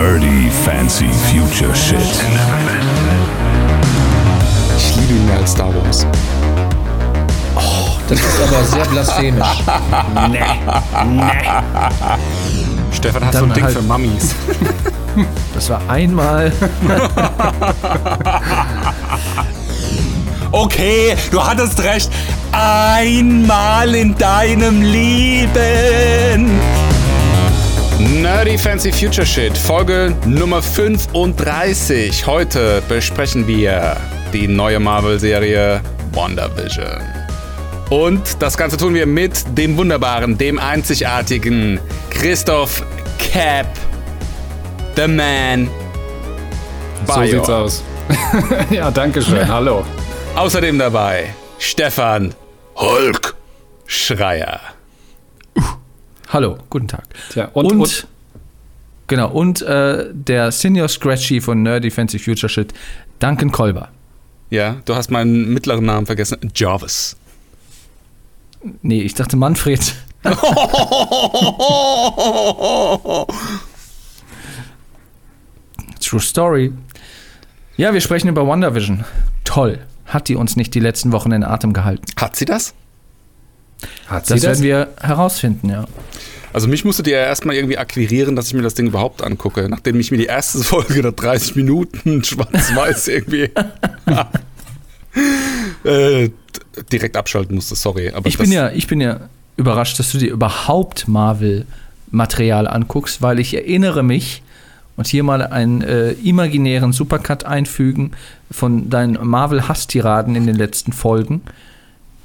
Nerdy Fancy Future Shit. Ich liebe ihn mehr als Star Wars. Das ist aber sehr blasphemisch. nee. Nee. Stefan hat Dann so ein Ding halt- für Mummies. Das war einmal. Okay, du hattest recht. Einmal in deinem Leben. Nerdy Fancy Future Shit, Folge Nummer 35. Heute besprechen wir die neue Marvel-Serie WandaVision. Und das Ganze tun wir mit dem wunderbaren, dem einzigartigen Christoph Cap, The Man. So Bayo. sieht's aus. ja, danke schön. Hallo. Außerdem dabei Stefan Hulk Schreier. Hallo, guten Tag. Tja, und- und, und- genau, und äh, der Senior Scratchy von Nerdy Fancy Future Shit, Duncan Kolber. Ja, du hast meinen mittleren Namen vergessen. Jarvis. Nee, ich dachte Manfred. True Story. Ja, wir sprechen über WandaVision. Toll. Hat die uns nicht die letzten Wochen in Atem gehalten? Hat sie das? Hat sie Das, das? werden wir herausfinden, ja. Also mich musstet ihr ja erstmal irgendwie akquirieren, dass ich mir das Ding überhaupt angucke. Nachdem ich mir die erste Folge nach 30 Minuten schwarz-weiß irgendwie äh, direkt abschalten musste, sorry. Aber Ich bin ja, ich bin ja überrascht, dass du dir überhaupt Marvel-Material anguckst, weil ich erinnere mich und hier mal einen äh, imaginären Supercut einfügen von deinen Marvel-Hasstiraden in den letzten Folgen.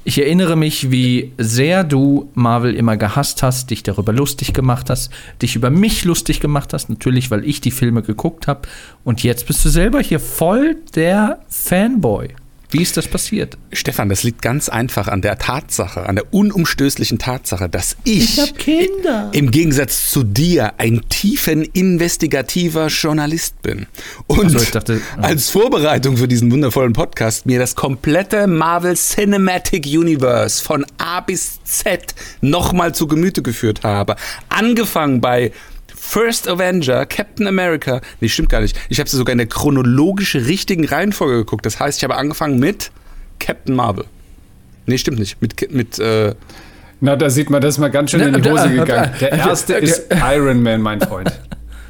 Ich erinnere mich, wie sehr du Marvel immer gehasst hast, dich darüber lustig gemacht hast, dich über mich lustig gemacht hast, natürlich, weil ich die Filme geguckt habe. Und jetzt bist du selber hier voll der Fanboy. Wie ist das passiert? Stefan, das liegt ganz einfach an der Tatsache, an der unumstößlichen Tatsache, dass ich, Kinder. im Gegensatz zu dir ein tiefen investigativer Journalist bin. Und so, ich dachte, als Vorbereitung für diesen wundervollen Podcast mir das komplette Marvel Cinematic Universe von A bis Z nochmal zu Gemüte geführt habe. Angefangen bei First Avenger, Captain America. Nee, stimmt gar nicht. Ich habe sie sogar in der chronologisch richtigen Reihenfolge geguckt. Das heißt, ich habe angefangen mit Captain Marvel. Nee, stimmt nicht. Mit, mit äh, Na, da sieht man, das ist mal ganz schön Na, in die Hose äh, äh, gegangen. Der äh, erste äh, ist Iron Man, mein Freund.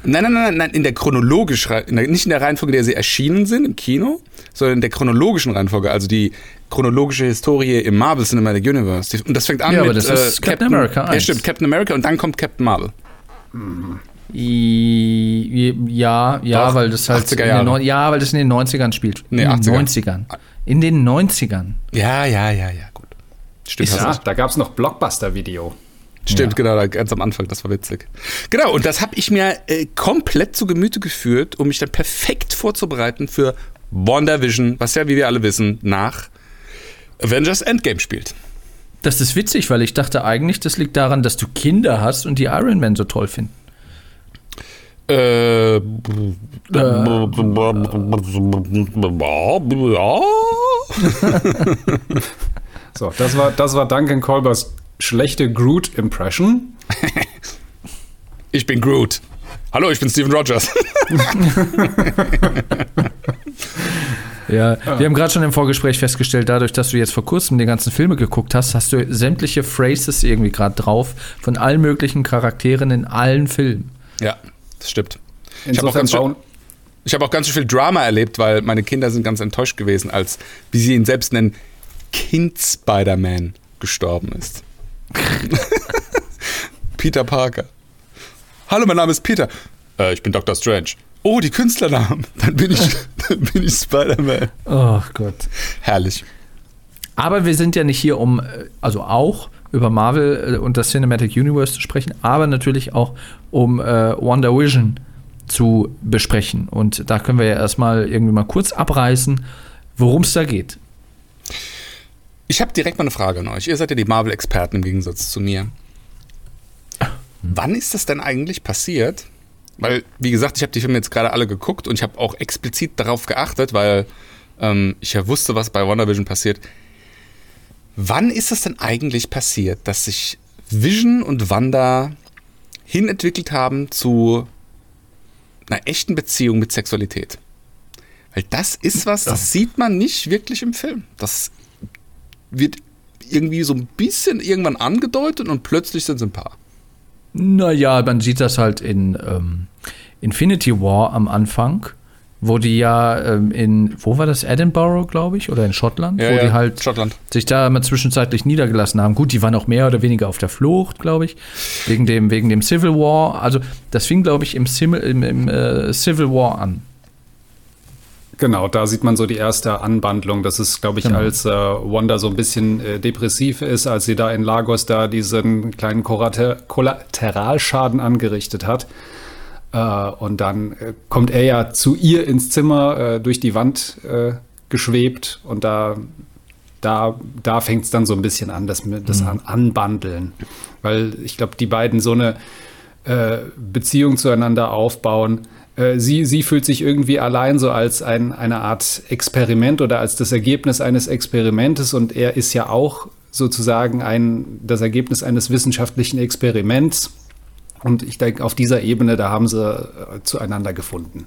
Nein, nein, nein, nein, in der chronologisch, in der, nicht in der Reihenfolge, in der sie erschienen sind im Kino, sondern in der chronologischen Reihenfolge, also die chronologische Historie im Marvel Cinematic Universe. Und das fängt an Ja, mit aber das ist Captain America Ja, 1. stimmt, Captain America und dann kommt Captain Marvel. I- Ja, ja, Doch, weil das halt 80er in den ja, weil das in den 90ern spielt. Nee, in den 80er. 90ern. In den 90ern. Ja, ja, ja, ja, gut. Stimmt, Ja, da gab es noch Blockbuster-Video. Stimmt, genau, da ganz am Anfang, das war witzig. Genau, und das habe ich mir äh, komplett zu Gemüte geführt, um mich dann perfekt vorzubereiten für WandaVision, was ja, wie wir alle wissen, nach Avengers Endgame spielt. Das ist witzig, weil ich dachte eigentlich, das liegt daran, dass du Kinder hast und die Iron Man so toll finden. Äh, ja. So, das war, das war Duncan Colbers schlechte Groot-Impression. Ich bin Groot. Hallo, ich bin Steven Rogers. Ja, wir haben gerade schon im Vorgespräch festgestellt, dadurch, dass du jetzt vor kurzem die ganzen Filme geguckt hast, hast du sämtliche Phrases irgendwie gerade drauf von allen möglichen Charakteren in allen Filmen. ja, das stimmt. Ich habe auch, ganz schön- ich auch ganz schön viel Drama erlebt, weil meine Kinder sind ganz enttäuscht gewesen, als, wie sie ihn selbst nennen, Kind Spider-Man gestorben ist. Peter Parker. Hallo, mein Name ist Peter. Äh, ich bin Dr. Strange. Oh, die Künstlernamen. Dann bin ich, dann bin ich Spider-Man. Oh Gott. Herrlich. Aber wir sind ja nicht hier, um, also auch über Marvel äh, und das Cinematic Universe zu sprechen, aber natürlich auch um äh, WandaVision zu besprechen. Und da können wir ja erstmal irgendwie mal kurz abreißen, worum es da geht. Ich habe direkt mal eine Frage an euch. Ihr seid ja die Marvel-Experten im Gegensatz zu mir. Wann ist das denn eigentlich passiert? Weil, wie gesagt, ich habe die Filme jetzt gerade alle geguckt und ich habe auch explizit darauf geachtet, weil ähm, ich ja wusste, was bei WandaVision passiert. Wann ist es denn eigentlich passiert, dass sich Vision und Wanda hinentwickelt haben zu einer echten Beziehung mit Sexualität. Weil das ist was, das sieht man nicht wirklich im Film. Das wird irgendwie so ein bisschen irgendwann angedeutet und plötzlich sind sie ein Paar. Naja, man sieht das halt in ähm, Infinity War am Anfang, wo die ja ähm, in, wo war das, Edinburgh, glaube ich, oder in Schottland, Ja, wo ja, die halt Schottland. sich da mal zwischenzeitlich niedergelassen haben. Gut, die waren auch mehr oder weniger auf der Flucht, glaube ich, wegen dem, wegen dem Civil War. Also das fing, glaube ich, im, Sim, im, im äh, Civil War an. Genau, da sieht man so die erste Anwandlung. Das ist, glaube ich, Genau. als äh, Wanda so ein bisschen äh, depressiv ist, als sie da in Lagos da diesen kleinen Kollater Kollateralschaden angerichtet hat. Äh, und dann äh, kommt er ja zu ihr ins Zimmer äh, durch die Wand äh, geschwebt und da, da, da fängt es dann so ein bisschen an, das, das an, Anbandeln. Weil ich glaube, die beiden so eine äh, Beziehung zueinander aufbauen. Äh, sie, sie fühlt sich irgendwie allein so als ein, eine Art Experiment oder als das Ergebnis eines Experimentes und er ist ja auch sozusagen ein, das Ergebnis eines wissenschaftlichen Experiments. Und ich denke, auf dieser Ebene, da haben sie äh, zueinander gefunden.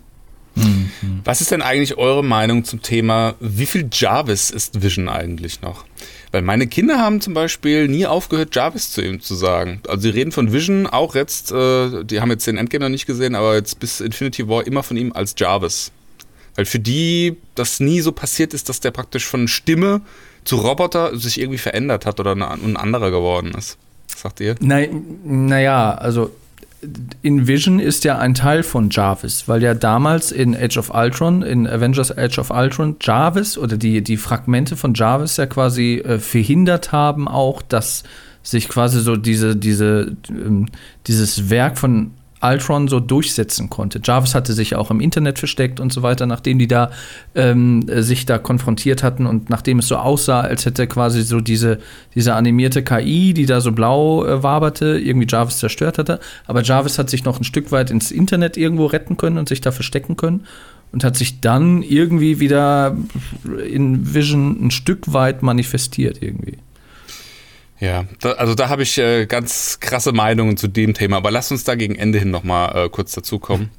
Was ist denn eigentlich eure Meinung zum Thema, wie viel Jarvis ist Vision eigentlich noch? Weil meine Kinder haben zum Beispiel nie aufgehört, Jarvis zu ihm zu sagen. Also sie reden von Vision auch jetzt, äh, die haben jetzt den Endgame noch nicht gesehen, aber jetzt bis Infinity War immer von ihm als Jarvis. Weil für die das nie so passiert ist, dass der praktisch von Stimme zu Roboter sich irgendwie verändert hat oder ein anderer geworden ist. Was sagt ihr? Naja, also in Vision ist ja ein Teil von Jarvis, weil ja damals in Age of Ultron, in Avengers Age of Ultron, Jarvis oder die, die Fragmente von Jarvis ja quasi äh, verhindert haben auch, dass sich quasi so diese, diese, ähm, dieses Werk von Ultron so durchsetzen konnte. Jarvis hatte sich auch im Internet versteckt und so weiter, nachdem die da ähm, äh, sich da konfrontiert hatten und nachdem es so aussah, als hätte quasi so diese, diese animierte KI, die da so blau äh, waberte, irgendwie Jarvis zerstört hatte. Aber Jarvis hat sich noch ein Stück weit ins Internet irgendwo retten können und sich da verstecken können und hat sich dann irgendwie wieder in Vision ein Stück weit manifestiert irgendwie. Ja, da, also da habe ich äh, ganz krasse Meinungen zu dem Thema, aber lass uns da gegen Ende hin nochmal äh, kurz dazukommen.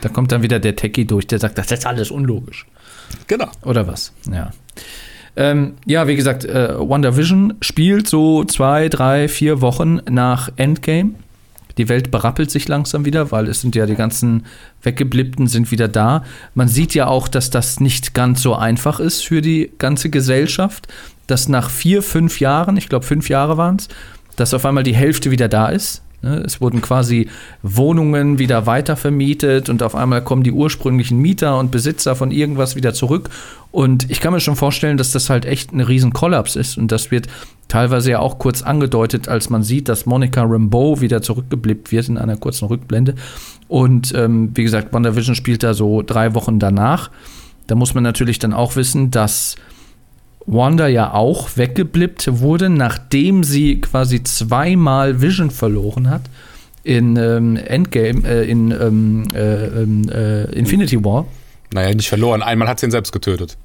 Da kommt dann wieder der Techie durch, der sagt, das ist alles unlogisch. Genau. Oder was? Ja. Ähm, ja, wie gesagt, äh, WandaVision spielt so zwei, drei, vier Wochen nach Endgame. Die Welt berappelt sich langsam wieder, weil es sind ja die ganzen Weggebliebten sind wieder da. Man sieht ja auch, dass das nicht ganz so einfach ist für die ganze Gesellschaft, dass nach vier, fünf Jahren, ich glaube fünf Jahre waren es, dass auf einmal die Hälfte wieder da ist. Ne, Es wurden quasi Wohnungen wieder weiter vermietet und auf einmal kommen die ursprünglichen Mieter und Besitzer von irgendwas wieder zurück. Und ich kann mir schon vorstellen, dass das halt echt ein riesen Kollaps ist. Und das wird teilweise ja auch kurz angedeutet, als man sieht, dass Monica Rambeau wieder zurückgeblippt wird in einer kurzen Rückblende. Und ähm, wie gesagt, WandaVision spielt da so drei Wochen danach. Da muss man natürlich dann auch wissen, dass Wanda ja auch weggeblippt wurde, nachdem sie quasi zweimal Vision verloren hat in ähm, Endgame, äh, in ähm, äh, ähm, äh, Infinity War. Naja, nicht verloren. Einmal hat sie ihn selbst getötet.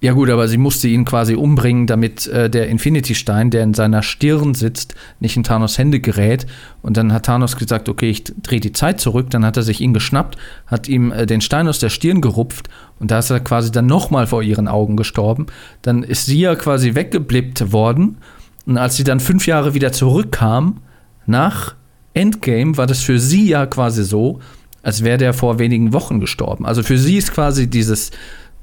Ja gut, aber sie musste ihn quasi umbringen, damit äh, der Infinity-Stein, der in seiner Stirn sitzt, nicht in Thanos Hände gerät. Und dann hat Thanos gesagt, okay, ich drehe die Zeit zurück. Dann hat er sich ihn geschnappt, hat ihm äh, den Stein aus der Stirn gerupft und da ist er quasi dann nochmal vor ihren Augen gestorben. Dann ist sie ja quasi weggeblippt worden. Und als sie dann fünf Jahre wieder zurückkam, nach Endgame, war das für sie ja quasi so, als wäre der vor wenigen Wochen gestorben. Also für sie ist quasi dieses,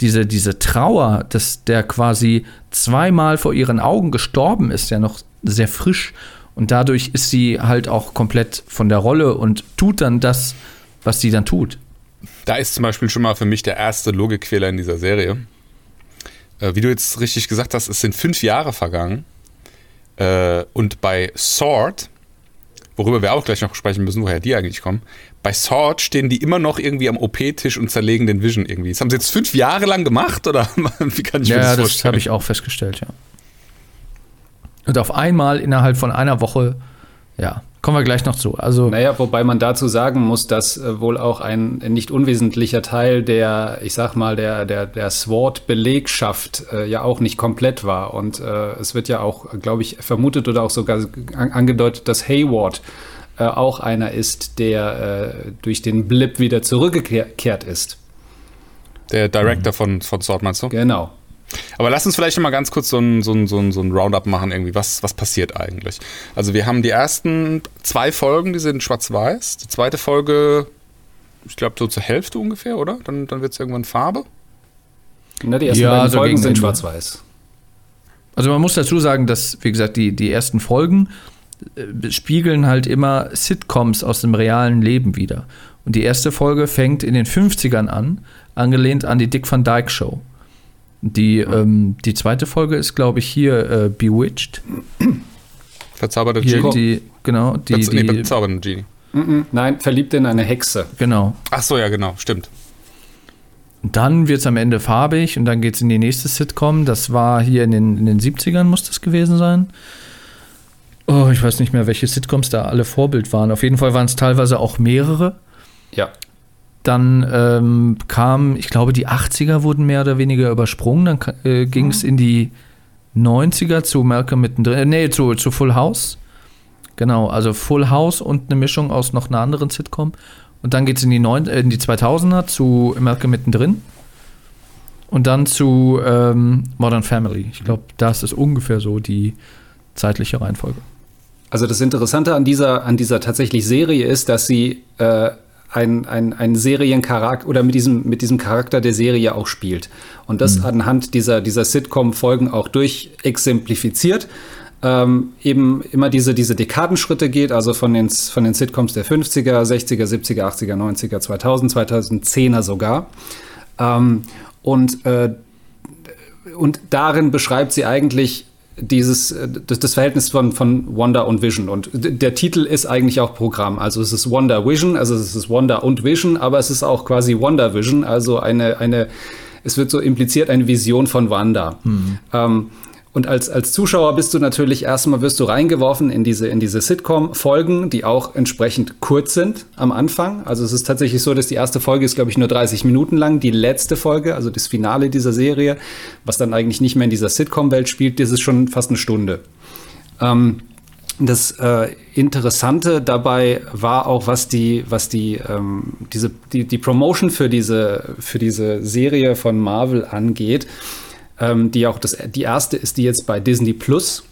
diese, diese Trauer, dass der quasi zweimal vor ihren Augen gestorben ist, ja noch sehr frisch. Und dadurch ist sie halt auch komplett von der Rolle und tut dann das, was sie dann tut. Da ist zum Beispiel schon mal für mich der erste Logikfehler in dieser Serie. Äh, wie du jetzt richtig gesagt hast, es sind fünf Jahre vergangen. Äh, und bei Sword, worüber wir auch gleich noch sprechen müssen, woher die eigentlich kommen, bei Sword stehen die immer noch irgendwie am OP-Tisch und zerlegen den Vision irgendwie. Das haben sie jetzt fünf Jahre lang gemacht oder wie kann ich mir Ja, das das vorstellen? habe ich auch festgestellt, ja. Und auf einmal innerhalb von einer Woche, ja, kommen wir gleich noch zu. Also, Naja, wobei man dazu sagen muss, dass äh, wohl auch ein nicht unwesentlicher Teil der, ich sag mal, der, der, der SWORD-Belegschaft äh, ja auch nicht komplett war. Und äh, es wird ja auch, glaube ich, vermutet oder auch sogar an, angedeutet, dass Hayward äh, auch einer ist, der äh, durch den Blip wieder zurückgekehrt ist. Der Director von, von Sword, meinst du? Genau. Aber lass uns vielleicht noch mal ganz kurz so ein, so ein, so ein, so ein Roundup machen, irgendwie. Was, was passiert eigentlich? Also, wir haben die ersten zwei Folgen, die sind schwarz-weiß. Die zweite Folge, ich glaube, so zur Hälfte ungefähr, oder? Dann, dann wird es irgendwann Farbe. Na, die ersten Ja, beiden so Folgen sind schwarz-weiß. Also man muss dazu sagen, dass, wie gesagt, die, die ersten Folgen spiegeln halt immer Sitcoms aus dem realen Leben wieder. Und die erste Folge fängt in den 50ern an, angelehnt an die Dick Van Dyke Show. Die, ähm, die zweite Folge ist, glaube ich, hier äh, Bewitched. Verzauberte Genie. die, genau, die, Verz nee, die, bezaubernde Genie. Nein, verliebt in eine Hexe. genau. Ach so, ja, genau, stimmt. Und dann wird es am Ende farbig und dann geht es in die nächste Sitcom. Das war hier in den, in den 70ern, muss das gewesen sein. Oh, ich weiß nicht mehr, welche Sitcoms da alle Vorbild waren. Auf jeden Fall waren es teilweise auch mehrere. Ja. Dann ähm, kam, ich glaube, die 80er wurden mehr oder weniger übersprungen. Dann äh, ging es in die 90er zu Malcolm mittendrin. Äh, nee, zu, zu Full House. Genau, also Full House und eine Mischung aus noch einer anderen Sitcom. Und dann geht es in, die neun- äh, in die 2000er zu Malcolm mittendrin. Und dann zu ähm, Modern Family. Ich glaube, da ist ungefähr so die zeitliche Reihenfolge. Also das Interessante an dieser, an dieser tatsächlich Serie ist, dass sie äh, ein, ein, Seriencharakter oder mit diesem, mit diesem Charakter der Serie auch spielt. Und das anhand dieser, dieser Sitcom-Folgen auch durchexemplifiziert. Ähm, eben immer diese, diese Dekadenschritte geht, also von den, von den Sitcoms der 50er, 60er, 70er, 80er, 90er, 2000, 2010er sogar. Ähm, und äh, und darin beschreibt sie eigentlich dieses, äh, das, das Verhältnis von, von Wonder und Vision. Und der Titel ist eigentlich auch Programm. Also es ist Wonder Vision, also es ist Wonder und Vision, aber es ist auch quasi Wonder Vision, also eine, eine es wird so impliziert eine Vision von Wanda. Ähm, und als, als Zuschauer bist du natürlich erstmal wirst du reingeworfen in diese, in diese Sitcom-Folgen, die auch entsprechend kurz sind am Anfang. Also es ist tatsächlich so, dass die erste Folge ist, glaube ich, nur 30 Minuten lang. Die letzte Folge, also das Finale dieser Serie, was dann eigentlich nicht mehr in dieser Sitcom-Welt spielt, das ist schon fast eine Stunde. Ähm, das äh, Interessante dabei war auch, was die, was die, ähm, diese, die, die Promotion für diese, für diese Serie von Marvel angeht, ähm, die auch das, die erste ist, die jetzt bei Disney Plus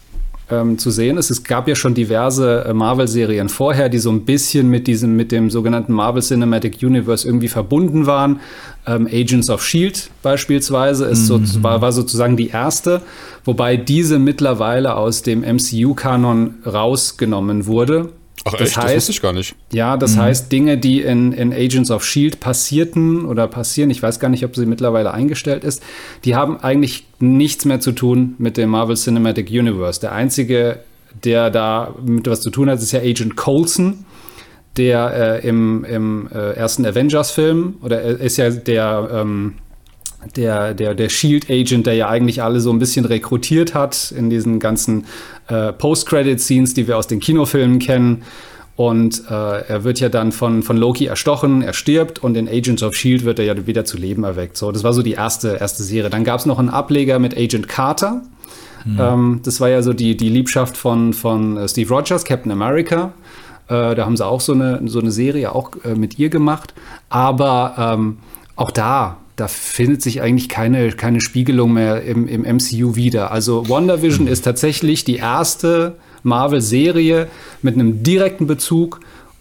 ähm, zu sehen ist. Es gab ja schon diverse äh, Marvel-Serien vorher, die so ein bisschen mit diesem, mit dem sogenannten Marvel Cinematic Universe irgendwie verbunden waren. Ähm, Agents of Shield beispielsweise ist so, war, war sozusagen die erste, wobei diese mittlerweile aus dem MCU-Kanon rausgenommen wurde. Ach Das echt, das heißt- wusste ich gar nicht. Ja, das heißt, Dinge, die in, in Agents of Shield passierten oder passieren, ich weiß gar nicht, ob sie mittlerweile eingestellt ist, die haben eigentlich nichts mehr zu tun mit dem Marvel Cinematic Universe. Der einzige, der da mit was zu tun hat, ist ja Agent Coulson, der äh, im, im äh, ersten Avengers-Film, oder er ist ja der, ähm, der, der, der Shield-Agent, der ja eigentlich alle so ein bisschen rekrutiert hat in diesen ganzen äh, Post-Credit-Scenes, die wir aus den Kinofilmen kennen. Und äh, er wird ja dann von, von Loki erstochen, er stirbt und in Agents of Shield wird er ja wieder zu Leben erweckt. So, das war so die erste, erste Serie. Dann gab es noch einen Ableger mit Agent Carter. Ähm, das war ja so die, die Liebschaft von, von äh, Steve Rogers, Captain America. Äh, da haben sie auch so eine, so eine Serie auch äh, mit ihr gemacht. Aber ähm, auch da, da findet sich eigentlich keine, keine Spiegelung mehr im, im MCU wieder. Also WandaVision ist tatsächlich die erste Marvel-Serie mit einem direkten Bezug,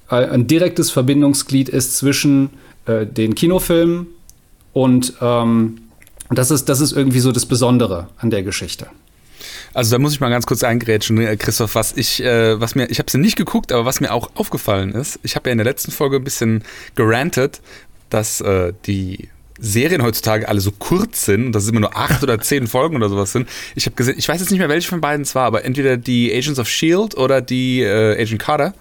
äh, ein direktes Verbindungsglied ist zwischen äh, den Kinofilmen und ähm, das ist, das ist irgendwie so das Besondere an der Geschichte. Also da muss ich mal ganz kurz eingrätschen, äh, Christoph, was ich, äh, was mir, ich habe sie nicht geguckt, aber was mir auch aufgefallen ist, ich habe ja in der letzten Folge ein bisschen gerantet, dass äh, die Serien heutzutage alle so kurz sind, dass es immer nur acht oder zehn Folgen oder sowas sind. Ich habe gesehen, ich weiß jetzt nicht mehr, welche von beiden es war, aber entweder die Agents of Shield oder die äh, Agent Carter.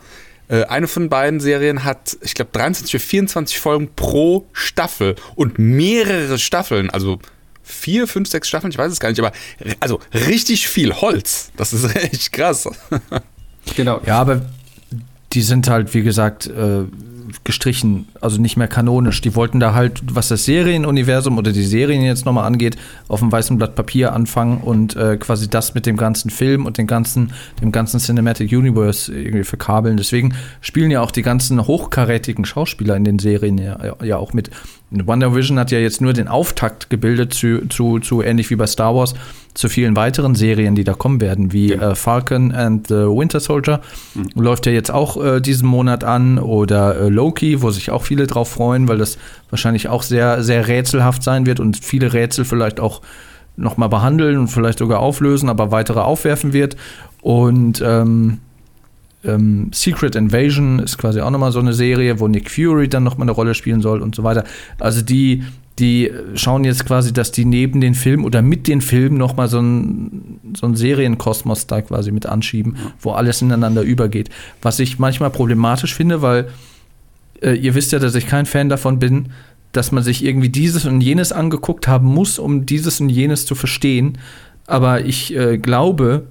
Äh, eine von beiden Serien hat, ich glaube, 23 oder 24 Folgen pro Staffel und mehrere Staffeln, also vier, fünf, sechs Staffeln, ich weiß es gar nicht, aber also richtig viel Holz. Das ist echt krass. Genau. Ja, aber die sind halt, wie gesagt, äh, gestrichen, also nicht mehr kanonisch. Die wollten da halt, was das Serienuniversum oder die Serien jetzt nochmal angeht, auf dem weißen Blatt Papier anfangen und äh, quasi das mit dem ganzen Film und den ganzen, dem ganzen Cinematic Universe irgendwie verkabeln. Deswegen spielen ja auch die ganzen hochkarätigen Schauspieler in den Serien ja, ja auch mit. Wonder Vision hat ja jetzt nur den Auftakt gebildet zu, zu, zu ähnlich wie bei Star Wars, zu vielen weiteren Serien, die da kommen werden, wie Ja. äh, Falcon and the Winter Soldier. Läuft ja jetzt auch äh, diesen Monat an. Oder äh, Loki, wo sich auch viele drauf freuen, weil das wahrscheinlich auch sehr, sehr rätselhaft sein wird und viele Rätsel vielleicht auch nochmal behandeln und vielleicht sogar auflösen, aber weitere aufwerfen wird. Und ähm, ähm, Secret Invasion ist quasi auch nochmal so eine Serie, wo Nick Fury dann nochmal eine Rolle spielen soll und so weiter. Also die, die schauen jetzt quasi, dass die neben den Filmen oder mit den Filmen nochmal so einen so einen Serienkosmos da quasi mit anschieben, wo alles ineinander übergeht. Was ich manchmal problematisch finde, weil äh, ihr wisst ja, dass ich kein Fan davon bin, dass man sich irgendwie dieses und jenes angeguckt haben muss, um dieses und jenes zu verstehen. Aber ich äh, glaube,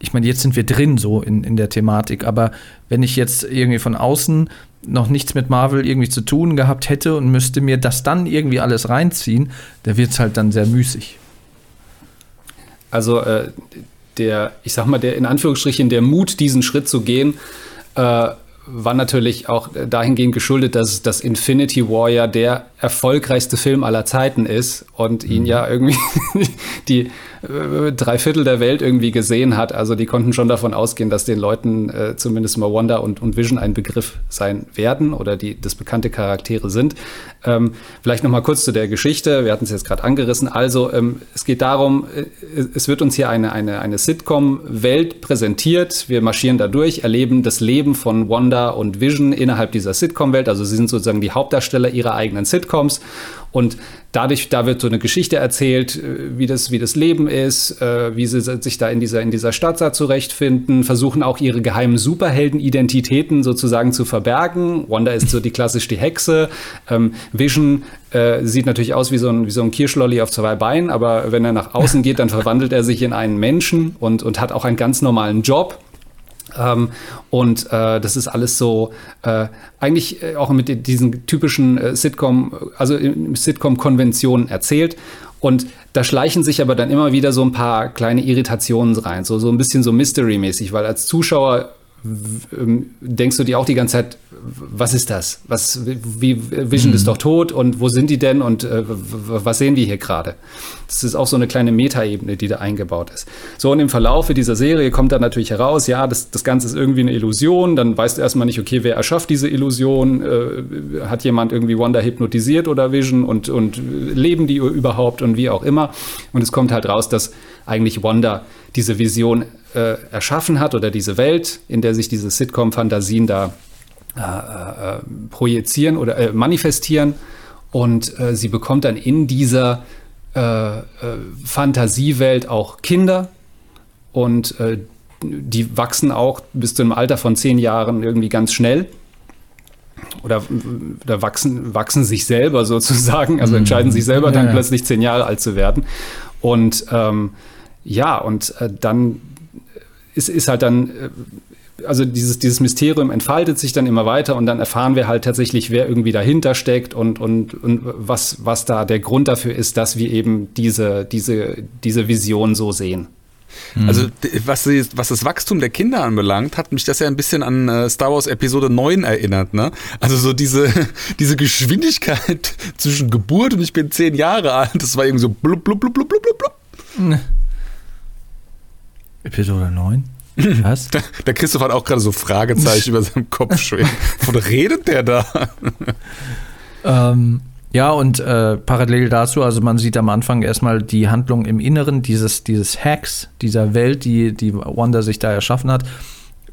ich meine, jetzt sind wir drin so in, in der Thematik, aber wenn ich jetzt irgendwie von außen noch nichts mit Marvel irgendwie zu tun gehabt hätte und müsste mir das dann irgendwie alles reinziehen, da wird es halt dann sehr müßig. Also äh, der, ich sag mal, der in Anführungsstrichen der Mut, diesen Schritt zu gehen, äh, war natürlich auch dahingehend geschuldet, dass das Infinity War ja der erfolgreichste Film aller Zeiten ist und ihn ja irgendwie die äh, drei Viertel der Welt irgendwie gesehen hat. Also die konnten schon davon ausgehen, dass den Leuten äh, zumindest mal Wanda und, und Vision ein Begriff sein werden oder die das bekannte Charaktere sind. Ähm, vielleicht noch mal kurz zu der Geschichte. Wir hatten es jetzt gerade angerissen. Also ähm, es geht darum, äh, es wird uns hier eine, eine, eine Sitcom-Welt präsentiert. Wir marschieren da durch, erleben das Leben von Wanda und Vision innerhalb dieser Sitcom-Welt. Also sie sind sozusagen die Hauptdarsteller ihrer eigenen Sitcoms. Und dadurch, da wird so eine Geschichte erzählt, äh, wie das, wie das Leben ist, äh, wie sie sich da in dieser, in dieser Stadt da zurechtfinden, versuchen auch ihre geheimen Superhelden-Identitäten sozusagen zu verbergen. Wanda ist so die klassisch die Hexe. Ähm, Vision äh, sieht natürlich aus wie so, ein, so ein Kirschlolli auf zwei Beinen, aber wenn er nach außen geht, dann verwandelt er sich in einen Menschen und, und hat auch einen ganz normalen Job. Ähm, und äh, das ist alles so äh, eigentlich äh, auch mit diesen typischen äh, Sitcom, also in Sitcom-Konventionen erzählt. Und da schleichen sich aber dann immer wieder so ein paar kleine Irritationen rein, so, so ein bisschen so Mystery-mäßig, weil als Zuschauer denkst du dir auch die ganze Zeit, was ist das? Was, wie, Vision ist doch tot und wo sind die denn und äh, was sehen wir hier gerade? Das ist auch so eine kleine Metaebene, die da eingebaut ist. So, und im Verlaufe dieser Serie kommt dann natürlich heraus, ja, das, das Ganze ist irgendwie eine Illusion. Dann weißt du erstmal nicht, okay, wer erschafft diese Illusion? Äh, hat jemand irgendwie Wanda hypnotisiert oder Vision und, und leben die überhaupt und wie auch immer? Und es kommt halt raus, dass eigentlich Wanda diese Vision äh, erschaffen hat oder diese Welt, in der sich diese Sitcom-Fantasien da äh, äh, projizieren oder äh, manifestieren. Und äh, sie bekommt dann in dieser Fantasiewelt auch Kinder. Und die wachsen auch bis zu einem Alter von zehn Jahren irgendwie ganz schnell. Oder, oder wachsen, wachsen sich selber sozusagen, also entscheiden sich selber dann Ja, ja. plötzlich zehn Jahre alt zu werden. Und ähm, ja, und äh, dann ist, ist halt dann, äh, also dieses, dieses Mysterium entfaltet sich dann immer weiter und dann erfahren wir halt tatsächlich, wer irgendwie dahinter steckt und, und, und was, was da der Grund dafür ist, dass wir eben diese, diese, diese Vision so sehen. Also d- was, die- was das Wachstum der Kinder anbelangt, hat mich das ja ein bisschen an äh, Star Wars Episode 9 erinnert. Ne? Also so diese, diese Geschwindigkeit zwischen Geburt und ich bin zehn Jahre alt, das war irgendwie so blub, blub, blub, blub, blub, blub, blub. Episode 9? Was? Der Christoph hat auch gerade so Fragezeichen über seinem Kopf schweben. Wovon redet der da? Ähm, ja, und äh, parallel dazu, also man sieht am Anfang erstmal die Handlung im Inneren dieses, dieses Hacks, dieser Welt, die, die Wanda sich da erschaffen hat.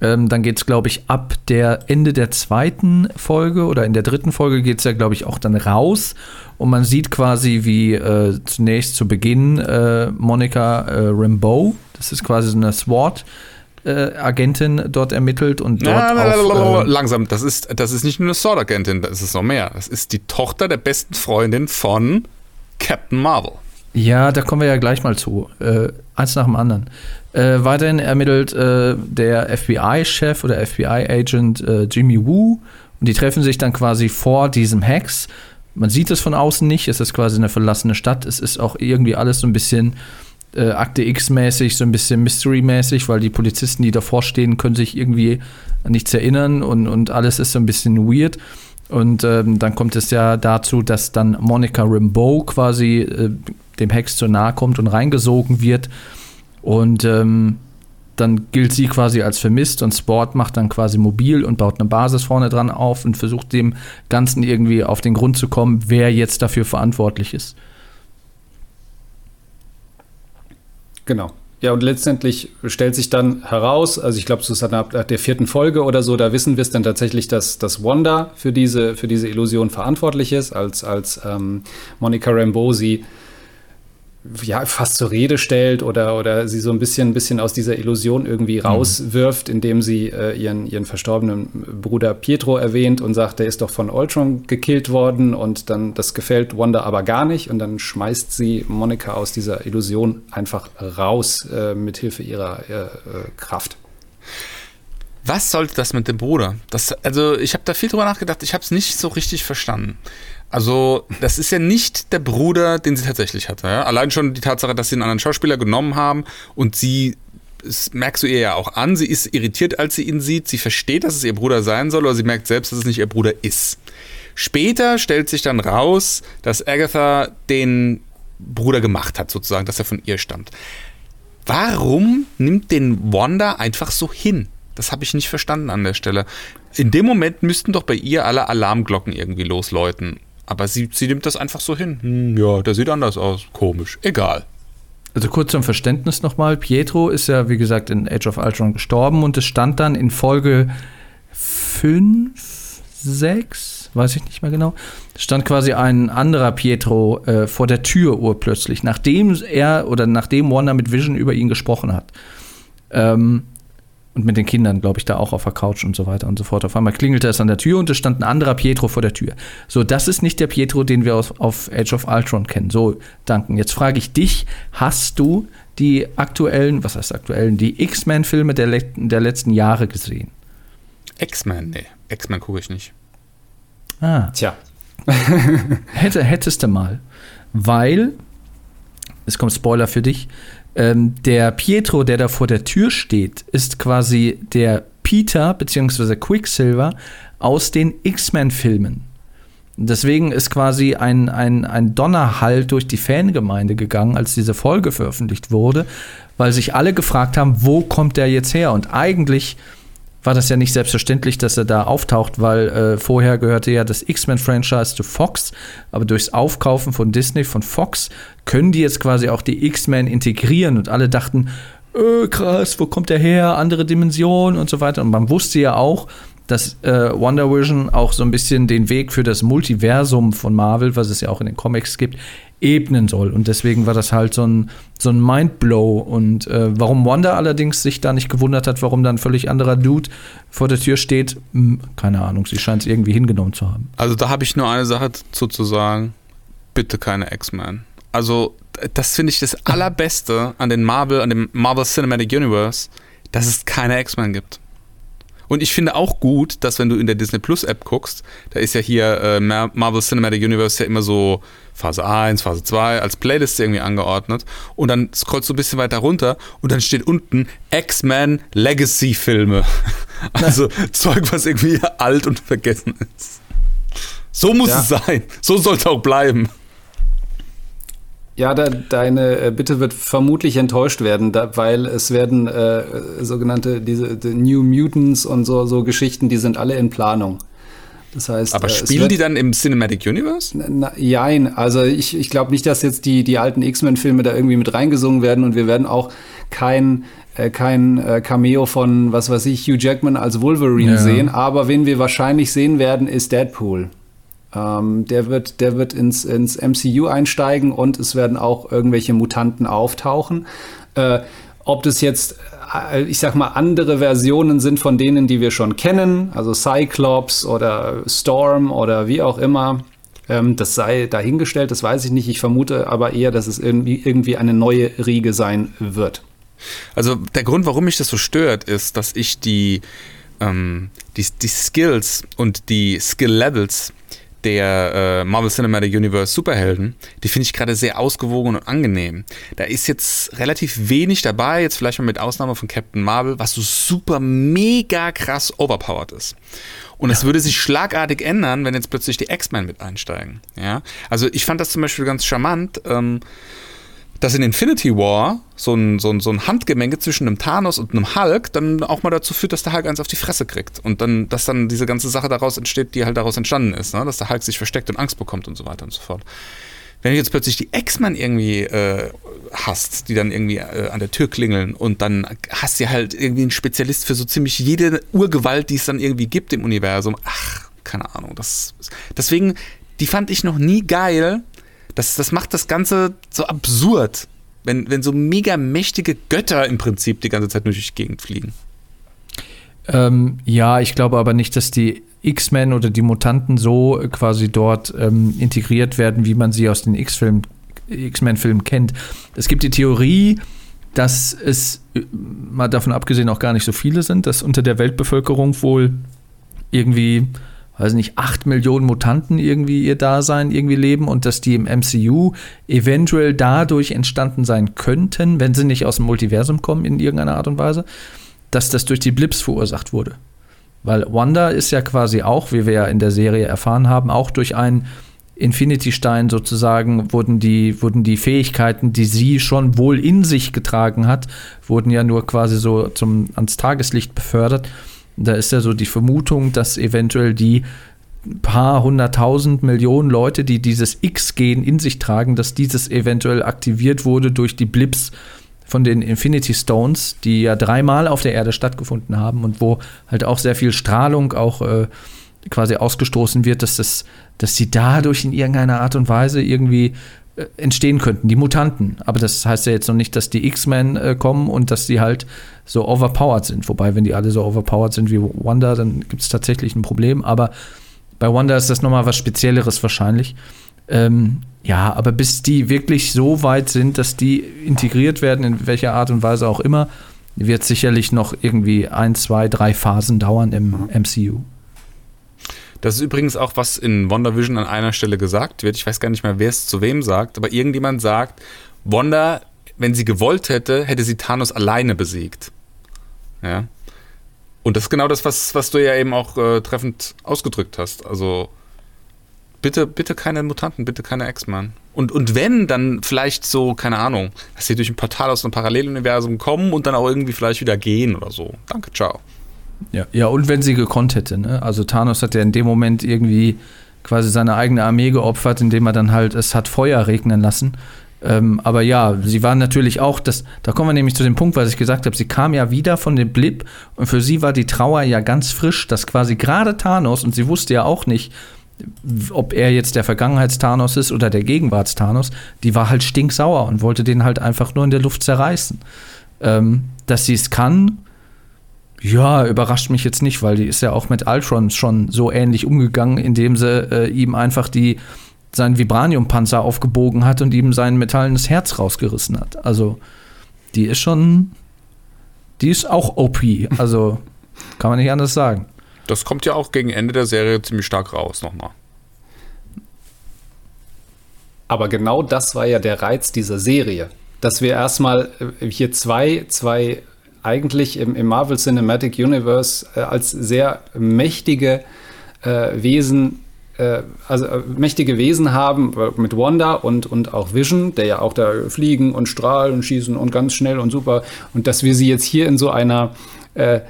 Ähm, dann geht es, glaube ich, ab der Ende der zweiten Folge oder in der dritten Folge geht es ja, glaube ich, auch dann raus. Und man sieht quasi, wie äh, zunächst zu Beginn äh, Monica äh, Rambeau, das ist quasi so eine SWAT, äh, Agentin dort ermittelt und dort auf, äh, Langsam, das ist, das ist nicht nur eine Sword-Agentin, das ist noch mehr. Das ist die Tochter der besten Freundin von Captain Marvel. Ja, da kommen wir ja gleich mal zu. Äh, eins nach dem anderen. Äh, weiterhin ermittelt äh, der FBI-Chef oder FBI-Agent äh, Jimmy Woo. Und die treffen sich dann quasi vor diesem Hex. Man sieht es von außen nicht, es ist quasi eine verlassene Stadt. Es ist auch irgendwie alles so ein bisschen äh, Akte X-mäßig, so ein bisschen Mystery-mäßig, weil die Polizisten, die davor stehen, können sich irgendwie an nichts erinnern und, und alles ist so ein bisschen weird. Und ähm, dann kommt es ja dazu, dass dann Monica Rimbaud quasi äh, dem Hex zu nahe kommt und reingesogen wird. Und ähm, dann gilt sie quasi als vermisst und Sport macht dann quasi mobil und baut eine Basis vorne dran auf und versucht dem Ganzen irgendwie auf den Grund zu kommen, wer jetzt dafür verantwortlich ist. Genau. Ja, und letztendlich stellt sich dann heraus, also ich glaube, es ist ab der vierten Folge oder so, da wissen wir es dann tatsächlich, dass, dass Wanda für diese, für diese Illusion verantwortlich ist, als, als ähm, Monica Rambeau sie ja, fast zur Rede stellt oder, oder sie so ein bisschen, ein bisschen aus dieser Illusion irgendwie mhm. rauswirft, indem sie äh, ihren, ihren verstorbenen Bruder Pietro erwähnt und sagt, der ist doch von Ultron gekillt worden und dann, das gefällt Wanda aber gar nicht und dann schmeißt sie Monika aus dieser Illusion einfach raus äh, mit Hilfe ihrer äh, äh Kraft. Was sollte das mit dem Bruder? Das, also ich habe da viel drüber nachgedacht, ich habe es nicht so richtig verstanden. Also, das ist ja nicht der Bruder, den sie tatsächlich hatte. Ja? Allein schon die Tatsache, dass sie einen anderen Schauspieler genommen haben und sie, das merkst du ihr ja auch an, sie ist irritiert, als sie ihn sieht. Sie versteht, dass es ihr Bruder sein soll, aber sie merkt selbst, dass es nicht ihr Bruder ist. Später stellt sich dann raus, dass Agatha den Bruder gemacht hat, sozusagen, dass er von ihr stammt. Warum nimmt den Wanda einfach so hin? Das habe ich nicht verstanden an der Stelle. In dem Moment müssten doch bei ihr alle Alarmglocken irgendwie losläuten. Aber sie, sie nimmt das einfach so hin. Hm, ja, der sieht anders aus. Komisch. Egal. Also kurz zum Verständnis nochmal. Pietro ist ja, wie gesagt, in Age of Ultron gestorben und es stand dann in Folge 5, 6, weiß ich nicht mehr genau, stand quasi ein anderer Pietro äh, vor der Tür urplötzlich, nachdem er oder nachdem Wanda mit Vision über ihn gesprochen hat. Ähm, und mit den Kindern, glaube ich, da auch auf der Couch und so weiter und so fort. Auf einmal klingelte es an der Tür und es stand ein anderer Pietro vor der Tür. So, das ist nicht der Pietro, den wir auf, auf Age of Ultron kennen. So, danken. Jetzt frage ich dich, hast du die aktuellen, was heißt aktuellen, die X-Men-Filme der, der letzten Jahre gesehen? X-Men? Nee, X-Men gucke ich nicht. Ah. Tja. Hätte, hättest du mal. Weil, es kommt Spoiler für dich, ähm, der Pietro, der da vor der Tür steht, ist quasi der Peter bzw. Quicksilver aus den X-Men-Filmen. Deswegen ist quasi ein, ein, ein Donnerhall durch die Fangemeinde gegangen, als diese Folge veröffentlicht wurde, weil sich alle gefragt haben, wo kommt der jetzt her? Und eigentlich war das ja nicht selbstverständlich, dass er da auftaucht, weil äh, vorher gehörte ja das X-Men-Franchise zu Fox, aber durchs Aufkaufen von Disney, von Fox, können die jetzt quasi auch die X-Men integrieren und alle dachten, äh, krass, wo kommt der her, andere Dimension und so weiter. Und man wusste ja auch, dass äh, Wonder Vision auch so ein bisschen den Weg für das Multiversum von Marvel, was es ja auch in den Comics gibt, ebnen soll. Und deswegen war das halt so ein, so ein Mindblow. Und äh, warum Wanda allerdings sich da nicht gewundert hat, warum da ein völlig anderer Dude vor der Tür steht, mh, hm, keine Ahnung. Sie scheint es irgendwie hingenommen zu haben. Also da habe ich nur eine Sache zu, zu sagen. Bitte keine X-Men. Also das finde ich das Allerbeste an den Marvel, an dem Marvel Cinematic Universe, dass es keine X-Men gibt. Und ich finde auch gut, dass wenn du in der Disney Plus App guckst, da ist ja hier äh, Marvel Cinematic Universe ja immer so Phase 1, Phase 2 als Playlist irgendwie angeordnet. Und dann scrollst du ein bisschen weiter runter und dann steht unten X-Men Legacy Filme. Also Zeug, was irgendwie alt und vergessen ist. So muss ja. es sein. So soll es auch bleiben. Ja, da, deine äh, Bitte wird vermutlich enttäuscht werden, da, weil es werden äh, sogenannte diese die New Mutants und so, so Geschichten, die sind alle in Planung. Das heißt, aber äh, spielen wird, die dann im Cinematic Universe? Na, nein, also ich, ich glaube nicht, dass jetzt die, die alten X-Men-Filme da irgendwie mit reingesungen werden und wir werden auch kein, äh, kein äh, Cameo von, was weiß ich, Hugh Jackman als Wolverine ja. sehen. Aber wen wir wahrscheinlich sehen werden, ist Deadpool. Ähm, der wird, der wird ins, ins MCU einsteigen und es werden auch irgendwelche Mutanten auftauchen. Äh, ob das jetzt, äh, ich sag mal, andere Versionen sind von denen, die wir schon kennen, also Cyclops oder Storm oder wie auch immer, ähm, das sei dahingestellt, das weiß ich nicht. Ich vermute aber eher, dass es irgendwie, eine neue Riege sein wird. Also der Grund, warum mich das so stört, ist, dass ich die ähm, die, die Skills und die Skill-Levels der äh, Marvel Cinematic Universe Superhelden, die finde ich gerade sehr ausgewogen und angenehm. Da ist jetzt relativ wenig dabei, jetzt vielleicht mal mit Ausnahme von Captain Marvel, was so super mega krass overpowered ist. Und es würde sich schlagartig ändern, wenn jetzt plötzlich die X-Men mit einsteigen. Ja? Also ich fand das zum Beispiel ganz charmant. Ähm, dass in Infinity War so ein, so, ein, so ein Handgemenge zwischen einem Thanos und einem Hulk dann auch mal dazu führt, dass der Hulk eins auf die Fresse kriegt. Und dann, dass dann diese ganze Sache daraus entsteht, die halt daraus entstanden ist, ne? dass der Hulk sich versteckt und Angst bekommt und so weiter und so fort. Wenn du jetzt plötzlich die X-Men irgendwie äh, hast, die dann irgendwie äh, an der Tür klingeln und dann hast du halt irgendwie einen Spezialist für so ziemlich jede Urgewalt, die es dann irgendwie gibt im Universum. Ach, keine Ahnung. Das, deswegen, die fand ich noch nie geil, das, das macht das Ganze so absurd, wenn, wenn so mega mächtige Götter im Prinzip die ganze Zeit durch die Gegend fliegen. Ähm, ja, ich glaube aber nicht, dass die X-Men oder die Mutanten so quasi dort ähm, integriert werden, wie man sie aus den X-Men Filmen kennt. Es gibt die Theorie, dass es mal davon abgesehen auch gar nicht so viele sind, dass unter der Weltbevölkerung wohl irgendwie weiß nicht, acht Millionen Mutanten irgendwie ihr Dasein irgendwie leben und dass die im MCU eventuell dadurch entstanden sein könnten, wenn sie nicht aus dem Multiversum kommen in irgendeiner Art und Weise, dass das durch die Blips verursacht wurde. Weil Wanda ist ja quasi auch, wie wir ja in der Serie erfahren haben, auch durch einen Infinity-Stein sozusagen wurden die, wurden die Fähigkeiten, die sie schon wohl in sich getragen hat, wurden ja nur quasi so zum, ans Tageslicht befördert. Da ist ja so die Vermutung, dass eventuell die paar hunderttausend Millionen Leute, die dieses X-Gen in sich tragen, dass dieses eventuell aktiviert wurde durch die Blips von den Infinity Stones, die ja dreimal auf der Erde stattgefunden haben und wo halt auch sehr viel Strahlung auch äh, quasi ausgestoßen wird, dass das, dass sie dadurch in irgendeiner Art und Weise irgendwie entstehen könnten, die Mutanten. Aber das heißt ja jetzt noch nicht, dass die X-Men äh, kommen und dass die halt so overpowered sind. Wobei, wenn die alle so overpowered sind wie Wanda, dann gibt es tatsächlich ein Problem. Aber bei Wanda ist das nochmal was Spezielleres wahrscheinlich. Ähm, ja, aber bis die wirklich so weit sind, dass die integriert werden, in welcher Art und Weise auch immer, wird sicherlich noch irgendwie ein, zwei, drei Phasen dauern im MCU. Das ist übrigens auch, was in WandaVision an einer Stelle gesagt wird. Ich weiß gar nicht mehr, wer es zu wem sagt, aber irgendjemand sagt, Wanda, wenn sie gewollt hätte, hätte sie Thanos alleine besiegt. Ja. Und das ist genau das, was, was du ja eben auch äh, treffend ausgedrückt hast. Also bitte, bitte keine Mutanten, bitte keine X-Men. Und, und wenn, dann vielleicht so, keine Ahnung, dass sie durch ein Portal aus einem Paralleluniversum kommen und dann auch irgendwie vielleicht wieder gehen oder so. Danke, ciao. Ja, ja, und wenn sie gekonnt hätte, ne? Also Thanos hat ja in dem Moment irgendwie quasi seine eigene Armee geopfert, indem er dann halt es hat Feuer regnen lassen. Ähm, aber ja, sie waren natürlich auch, das, da kommen wir nämlich zu dem Punkt, was ich gesagt habe, sie kam ja wieder von dem Blip und für sie war die Trauer ja ganz frisch, dass quasi gerade Thanos, und sie wusste ja auch nicht, ob er jetzt der Vergangenheits-Thanos ist oder der Gegenwarts-Thanos, die war halt stinksauer und wollte den halt einfach nur in der Luft zerreißen. Ähm, dass sie es kann, ja, überrascht mich jetzt nicht, weil die ist ja auch mit Ultron schon so ähnlich umgegangen, indem sie äh, ihm einfach die, seinen Vibranium-Panzer aufgebogen hat und ihm sein metallenes Herz rausgerissen hat. Also, die ist schon. Die ist auch OP. Also, kann man nicht anders sagen. Das kommt ja auch gegen Ende der Serie ziemlich stark raus, nochmal. Aber genau das war ja der Reiz dieser Serie. Dass wir erstmal äh, hier zwei, zwei eigentlich im, im Marvel Cinematic Universe äh, als sehr mächtige äh, Wesen äh, also äh, mächtige Wesen haben äh, mit Wanda und, und auch Vision, der ja auch da fliegen und strahlen und schießen und ganz schnell und super. Und dass wir sie jetzt hier in so einer äh,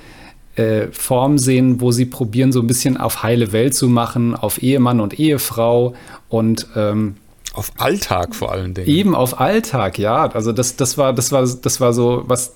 Form sehen, wo sie probieren, so ein bisschen auf heile Welt zu machen, auf Ehemann und Ehefrau und ähm, auf Alltag vor allen Dingen. Eben auf Alltag, ja. Also das, das war, das war, das war so, was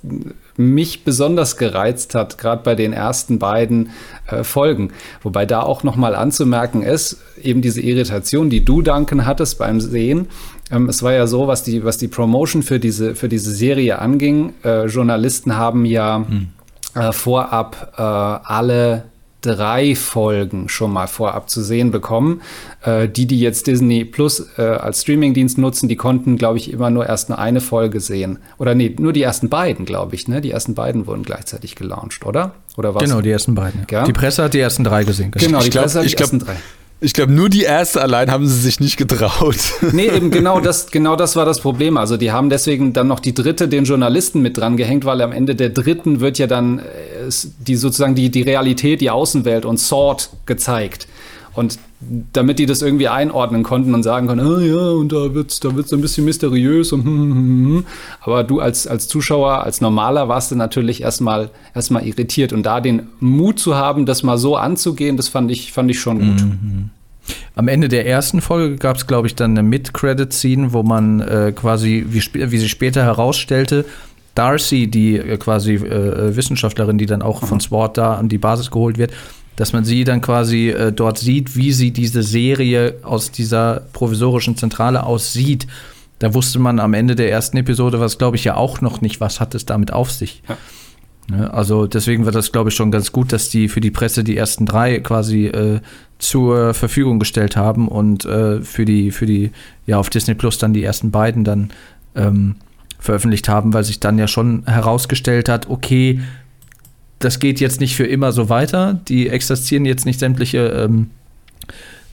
mich besonders gereizt hat, gerade bei den ersten beiden äh, Folgen. Wobei da auch nochmal anzumerken ist, eben diese Irritation, die du, Duncan, hattest beim Sehen. Ähm, es war ja so, was die, was die Promotion für diese, für diese Serie anging. Äh, Journalisten haben ja hm. äh, vorab äh, alle drei Folgen schon mal vorab zu sehen bekommen. Äh, die, die jetzt Disney Plus äh, als Streamingdienst nutzen, die konnten, glaube ich, immer nur erst eine Folge sehen. Oder nee, nur die ersten beiden, glaube ich. Ne? Die ersten beiden wurden gleichzeitig gelauncht, oder? Oder was? Genau, die ersten beiden. Ja? Die Presse hat die ersten drei gesehen. Genau, die Ich glaub- Presse hat die ich glaub- ersten drei. Ich glaube, nur die erste allein haben sie sich nicht getraut. Nee, eben genau das, genau das war das Problem. Also die haben deswegen dann noch die dritte den Journalisten mit dran gehängt, weil am Ende der dritten wird ja dann äh, die sozusagen die, die Realität, die Außenwelt und Sword gezeigt. Und damit die das irgendwie einordnen konnten und sagen konnten, ah ja, und da wird's, da wird's ein bisschen mysteriös und hm, hm, hm, hm. aber du als, als Zuschauer, als Normaler warst du natürlich erstmal erstmal irritiert und da den Mut zu haben, das mal so anzugehen, das fand ich, fand ich schon gut. Am Ende der ersten Folge gab es, glaube ich, dann eine Mid-Credit-Scene, wo man äh, quasi, wie, wie sich später herausstellte, Darcy, die äh, quasi äh, Wissenschaftlerin, die dann auch von SWAT da an die Basis geholt wird, dass man sie dann quasi äh, dort sieht, wie sie diese Serie aus dieser provisorischen Zentrale aussieht. Da wusste man am Ende der ersten Episode, was glaube ich ja auch noch nicht, was hat es damit auf sich. Ja. Ne, Also deswegen war das, glaube ich, schon ganz gut, dass die für die Presse die ersten drei quasi äh, zur Verfügung gestellt haben und äh, für die, für die, ja, auf Disney Plus dann die ersten beiden dann ähm, veröffentlicht haben, weil sich dann ja schon herausgestellt hat, okay, das geht jetzt nicht für immer so weiter. Die existieren jetzt nicht sämtliche ähm,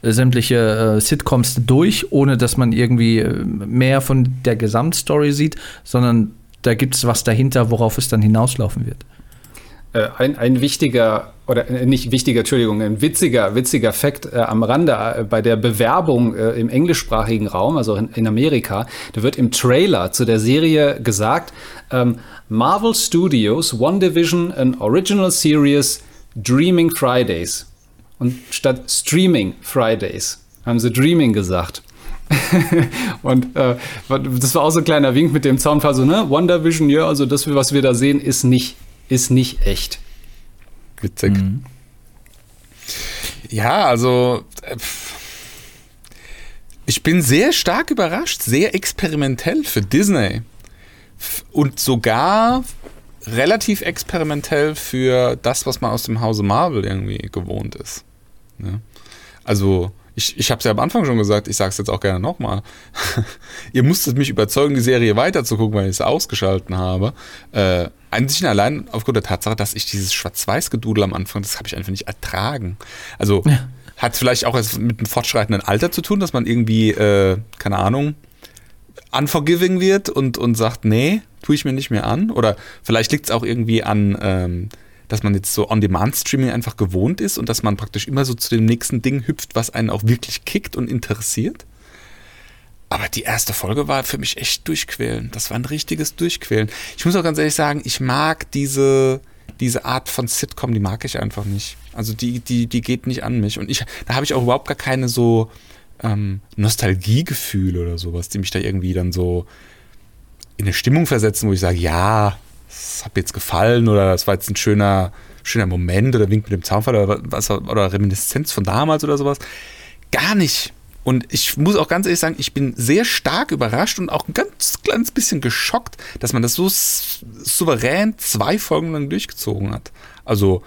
äh, sämtliche äh, Sitcoms durch, ohne dass man irgendwie äh, mehr von der Gesamtstory sieht, sondern da gibt es was dahinter, worauf es dann hinauslaufen wird. Äh, ein, ein wichtiger, oder äh, nicht wichtiger, Entschuldigung, ein witziger, witziger Fakt äh, am Rande äh, bei der Bewerbung äh, im englischsprachigen Raum, also in, in Amerika, da wird im Trailer zu der Serie gesagt, ähm, Marvel Studios, One Division, an Original Series, Dreaming Fridays. Und statt Streaming Fridays haben sie Dreaming gesagt. und äh, das war auch so ein kleiner Wink mit dem Zaunfall, so, ne? Wonder Vision, ja, also das, was wir da sehen, ist nicht, ist nicht echt. Witzig. Ja, also äh, pff. ich bin sehr stark überrascht, sehr experimentell für Disney. Und sogar relativ experimentell für das, was man aus dem Hause Marvel irgendwie gewohnt ist. Ne? Also, ich, ich habe es ja am Anfang schon gesagt, ich sage es jetzt auch gerne nochmal. Ihr musstet mich überzeugen, die Serie weiterzugucken, weil ich es ausgeschalten habe. Äh, einzig und allein aufgrund der Tatsache, dass ich dieses Schwarz-Weiß-Gedudel am Anfang, das habe ich einfach nicht ertragen. Also hat vielleicht auch mit dem fortschreitenden Alter zu tun, dass man irgendwie, äh, keine Ahnung, unforgiving wird und, und sagt, nee, tue ich mir nicht mehr an. Oder vielleicht liegt es auch irgendwie an, ähm, dass man jetzt so On-Demand-Streaming einfach gewohnt ist und dass man praktisch immer so zu dem nächsten Ding hüpft, was einen auch wirklich kickt und interessiert. Aber die erste Folge war für mich echt durchquälen. Das war ein richtiges Durchquälen. Ich muss auch ganz ehrlich sagen, ich mag diese, diese Art von Sitcom, die mag ich einfach nicht. Also die, die, die geht nicht an mich. Und ich, da habe ich auch überhaupt gar keine so ähm, Nostalgiegefühle oder sowas, die mich da irgendwie dann so in eine Stimmung versetzen, wo ich sage, ja, das hat mir jetzt gefallen oder das war jetzt ein schöner, schöner Moment oder Wink mit dem Zaunfall oder was oder Reminiszenz von damals oder sowas. Gar nicht. Und ich muss auch ganz ehrlich sagen, ich bin sehr stark überrascht und auch ein ganz kleines bisschen geschockt, dass man das so souverän zwei Folgen lang durchgezogen hat. Also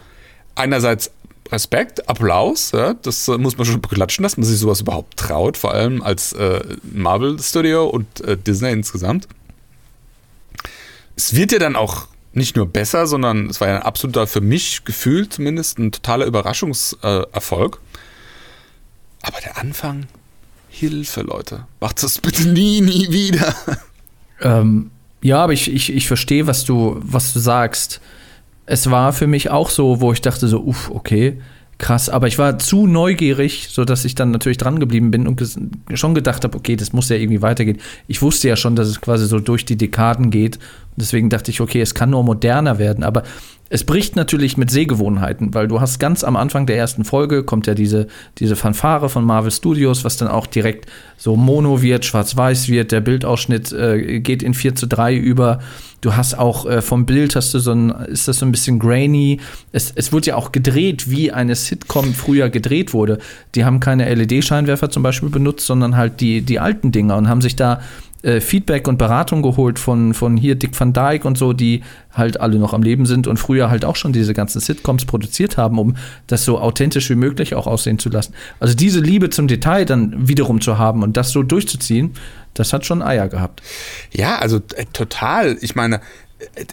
einerseits Respekt, Applaus, ja, das muss man schon beklatschen, dass man sich sowas überhaupt traut, vor allem als äh, Marvel Studio und äh, Disney insgesamt. Es wird ja dann auch nicht nur besser, sondern es war ja ein absoluter, für mich gefühlt zumindest, ein totaler Überraschungserfolg. Aber der Anfang, Hilfe, Leute, macht das bitte nie, nie wieder. Ähm, ja, aber ich, ich, ich verstehe, was du, was du sagst. Es war für mich auch so, wo ich dachte so, uff, okay, krass. Aber ich war zu neugierig, sodass ich dann natürlich dran geblieben bin und schon gedacht habe, okay, das muss ja irgendwie weitergehen. Ich wusste ja schon, dass es quasi so durch die Dekaden geht. Deswegen dachte ich, okay, es kann nur moderner werden. Aber es bricht natürlich mit Sehgewohnheiten, weil du hast ganz am Anfang der ersten Folge kommt ja diese, diese Fanfare von Marvel Studios, was dann auch direkt so mono wird, schwarz-weiß wird, der Bildausschnitt äh, geht in 4 zu 3 über. Du hast auch äh, vom Bild hast du so ein, ist das so ein bisschen grainy. Es, es wird ja auch gedreht, wie eine Sitcom früher gedreht wurde. Die haben keine LED-Scheinwerfer zum Beispiel benutzt, sondern halt die, die alten Dinger und haben sich da äh, Feedback und Beratung geholt von, von hier Dick Van Dyke und so, die halt alle noch am Leben sind und früher halt auch schon diese ganzen Sitcoms produziert haben, um das so authentisch wie möglich auch aussehen zu lassen. Also diese Liebe zum Detail dann wiederum zu haben und das so durchzuziehen, das hat schon Eier gehabt. Ja, also äh, total. Ich meine,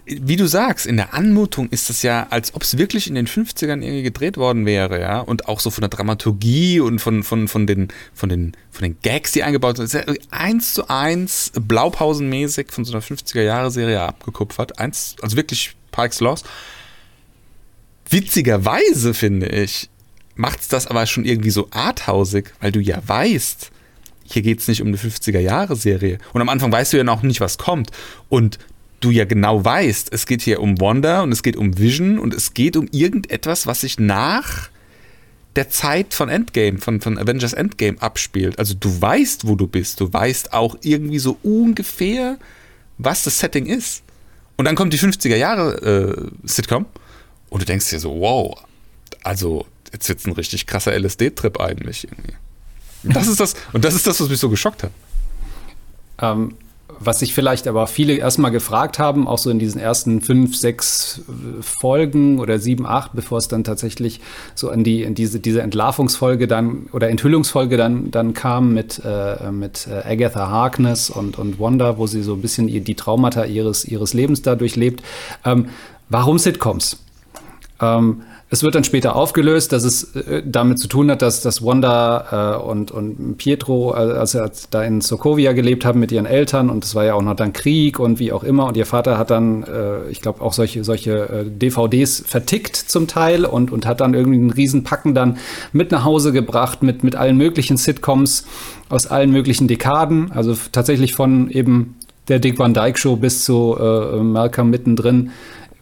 wie du sagst, in der Anmutung ist es ja, als ob es wirklich in den 50ern irgendwie gedreht worden wäre, ja. Und auch so von der Dramaturgie und von, von, von, den, von, den, von den Gags, die eingebaut sind. Ja eins zu eins blaupausenmäßig von so einer 50er-Jahre-Serie abgekupfert. Eins, also wirklich par excellence. Witzigerweise, finde ich, macht es das aber schon irgendwie so arthausig, weil du ja weißt, hier geht es nicht um eine 50er-Jahre-Serie. Und am Anfang weißt du ja noch nicht, was kommt. Und du ja genau weißt, es geht hier um Wanda und es geht um Vision und es geht um irgendetwas, was sich nach der Zeit von Endgame, von, von Avengers Endgame abspielt. Also du weißt, wo du bist. Du weißt auch irgendwie so ungefähr, was das Setting ist. Und dann kommt die 50er Jahre äh, Sitcom und du denkst dir so, wow, also jetzt wird's ein richtig krasser LSD-Trip eigentlich irgendwie. Das ist das, und das ist das, was mich so geschockt hat. Ähm, was sich vielleicht aber viele erstmal gefragt haben, auch so in diesen ersten fünf, sechs äh, Folgen oder sieben, acht, bevor es dann tatsächlich so an die, in diese, diese Entlarvungsfolge dann oder Enthüllungsfolge dann, dann kam mit, äh, mit äh, Agatha Harkness und, und Wanda, wo sie so ein bisschen die Traumata ihres, ihres Lebens da durchlebt. Ähm, warum Sitcoms? Ähm, es wird dann später aufgelöst, dass es äh, damit zu tun hat, dass, dass Wanda äh, und, und Pietro, äh, als er da in Sokovia gelebt haben mit ihren Eltern und es war ja auch noch dann Krieg und wie auch immer und ihr Vater hat dann, äh, ich glaube, auch solche, solche äh, DVDs vertickt zum Teil und, und hat dann irgendwie einen Riesenpacken dann mit nach Hause gebracht mit, mit allen möglichen Sitcoms aus allen möglichen Dekaden, also tatsächlich von eben der Dick Van Dyke Show bis zu äh, Malcolm mittendrin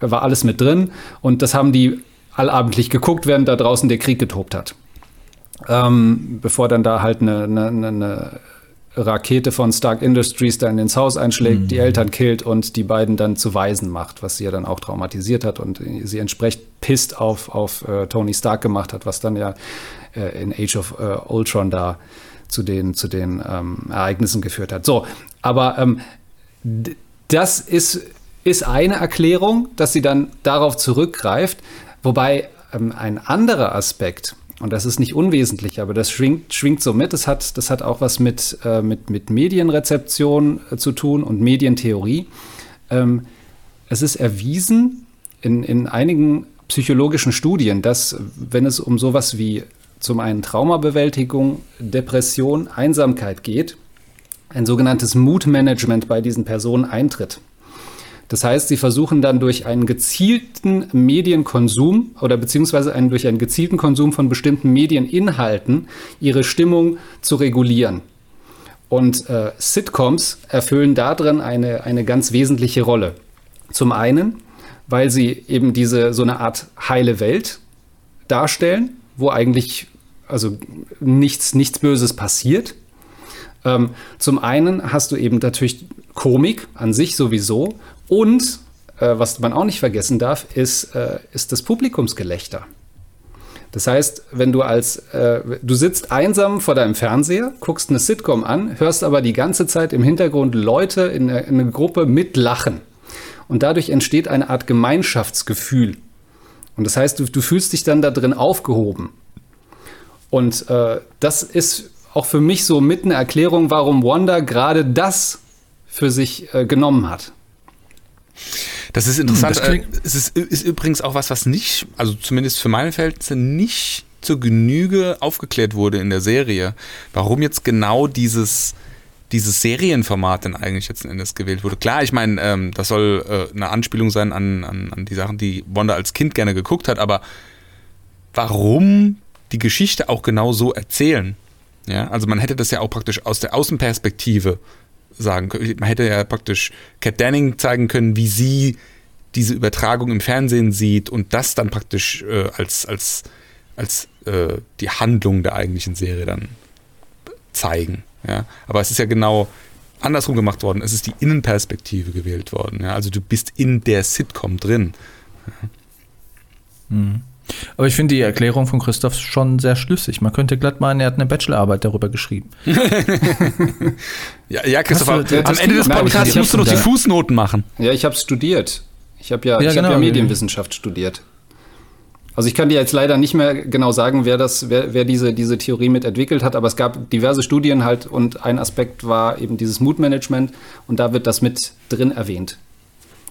war alles mit drin. Und das haben die allabendlich geguckt, während da draußen der Krieg getobt hat. Ähm, bevor dann da halt eine, eine, eine, Rakete von Stark Industries dann ins Haus einschlägt, mhm. die Eltern killt und die beiden dann zu Waisen macht, was sie ja dann auch traumatisiert hat und sie entsprechend pisst auf, auf äh, Tony Stark gemacht hat, was dann ja äh, in Age of äh, Ultron da zu den, zu den ähm, Ereignissen geführt hat. So, aber ähm, das ist, ist eine Erklärung, dass sie dann darauf zurückgreift. Wobei ähm, ein anderer Aspekt, und das ist nicht unwesentlich, aber das schwingt, schwingt so mit, das hat, das hat auch was mit, äh, mit, mit Medienrezeption äh, zu tun und Medientheorie. Ähm, es ist erwiesen in, in einigen psychologischen Studien, dass wenn es um sowas wie zum einen Traumabewältigung, Depression, Einsamkeit geht, ein sogenanntes Mood-Management bei diesen Personen eintritt. Das heißt, sie versuchen dann durch einen gezielten Medienkonsum oder beziehungsweise einen, durch einen gezielten Konsum von bestimmten Medieninhalten ihre Stimmung zu regulieren. Und äh, Sitcoms erfüllen darin eine, eine ganz wesentliche Rolle. Zum einen, weil sie eben diese so eine Art heile Welt darstellen, wo eigentlich also nichts, nichts Böses passiert. Ähm, zum einen hast du eben natürlich Komik an sich sowieso und äh, was man auch nicht vergessen darf, ist, äh, ist das Publikumsgelächter. Das heißt, wenn du als äh, du sitzt einsam vor deinem Fernseher, guckst eine Sitcom an, hörst aber die ganze Zeit im Hintergrund Leute in, in einer Gruppe mitlachen. Und dadurch entsteht eine Art Gemeinschaftsgefühl. Und das heißt, du, du fühlst dich dann da drin aufgehoben. Und äh, das ist auch für mich so mit eine Erklärung, warum Wanda gerade das für sich äh, genommen hat. Das ist interessant. Das äh, es ist, ist, übrigens auch was, was nicht, also zumindest für meine Verhältnisse, nicht zur Genüge aufgeklärt wurde in der Serie. Warum jetzt genau dieses, dieses Serienformat denn eigentlich letzten Endes gewählt wurde. Klar, ich meine, ähm, das soll äh, eine Anspielung sein an, an, an die Sachen, die Wanda als Kind gerne geguckt hat, aber warum die Geschichte auch genau so erzählen? Ja, also man hätte das ja auch praktisch aus der Außenperspektive sagen können. Man hätte ja praktisch Cat Danning zeigen können, wie sie diese Übertragung im Fernsehen sieht und das dann praktisch äh, als, als, als äh, die Handlung der eigentlichen Serie dann zeigen. Ja? Aber es ist ja genau andersrum gemacht worden. Es ist die Innenperspektive gewählt worden. Ja? Also du bist in der Sitcom drin. Ja. Mhm. Aber ich finde die Erklärung von Christoph schon sehr schlüssig. Man könnte glatt meinen, er hat eine Bachelorarbeit darüber geschrieben. Ja, ja du- am Ende des Podcasts musst du doch die Fußnoten machen. Ja, ich habe studiert. Ich habe ja, Ja, ich genau. hab ja Medienwissenschaft studiert. Also ich kann dir jetzt leider nicht mehr genau sagen, wer das, wer, wer diese, diese Theorie mit entwickelt hat, aber es gab diverse Studien halt und ein Aspekt war eben dieses Mood-Management und da wird das mit drin erwähnt.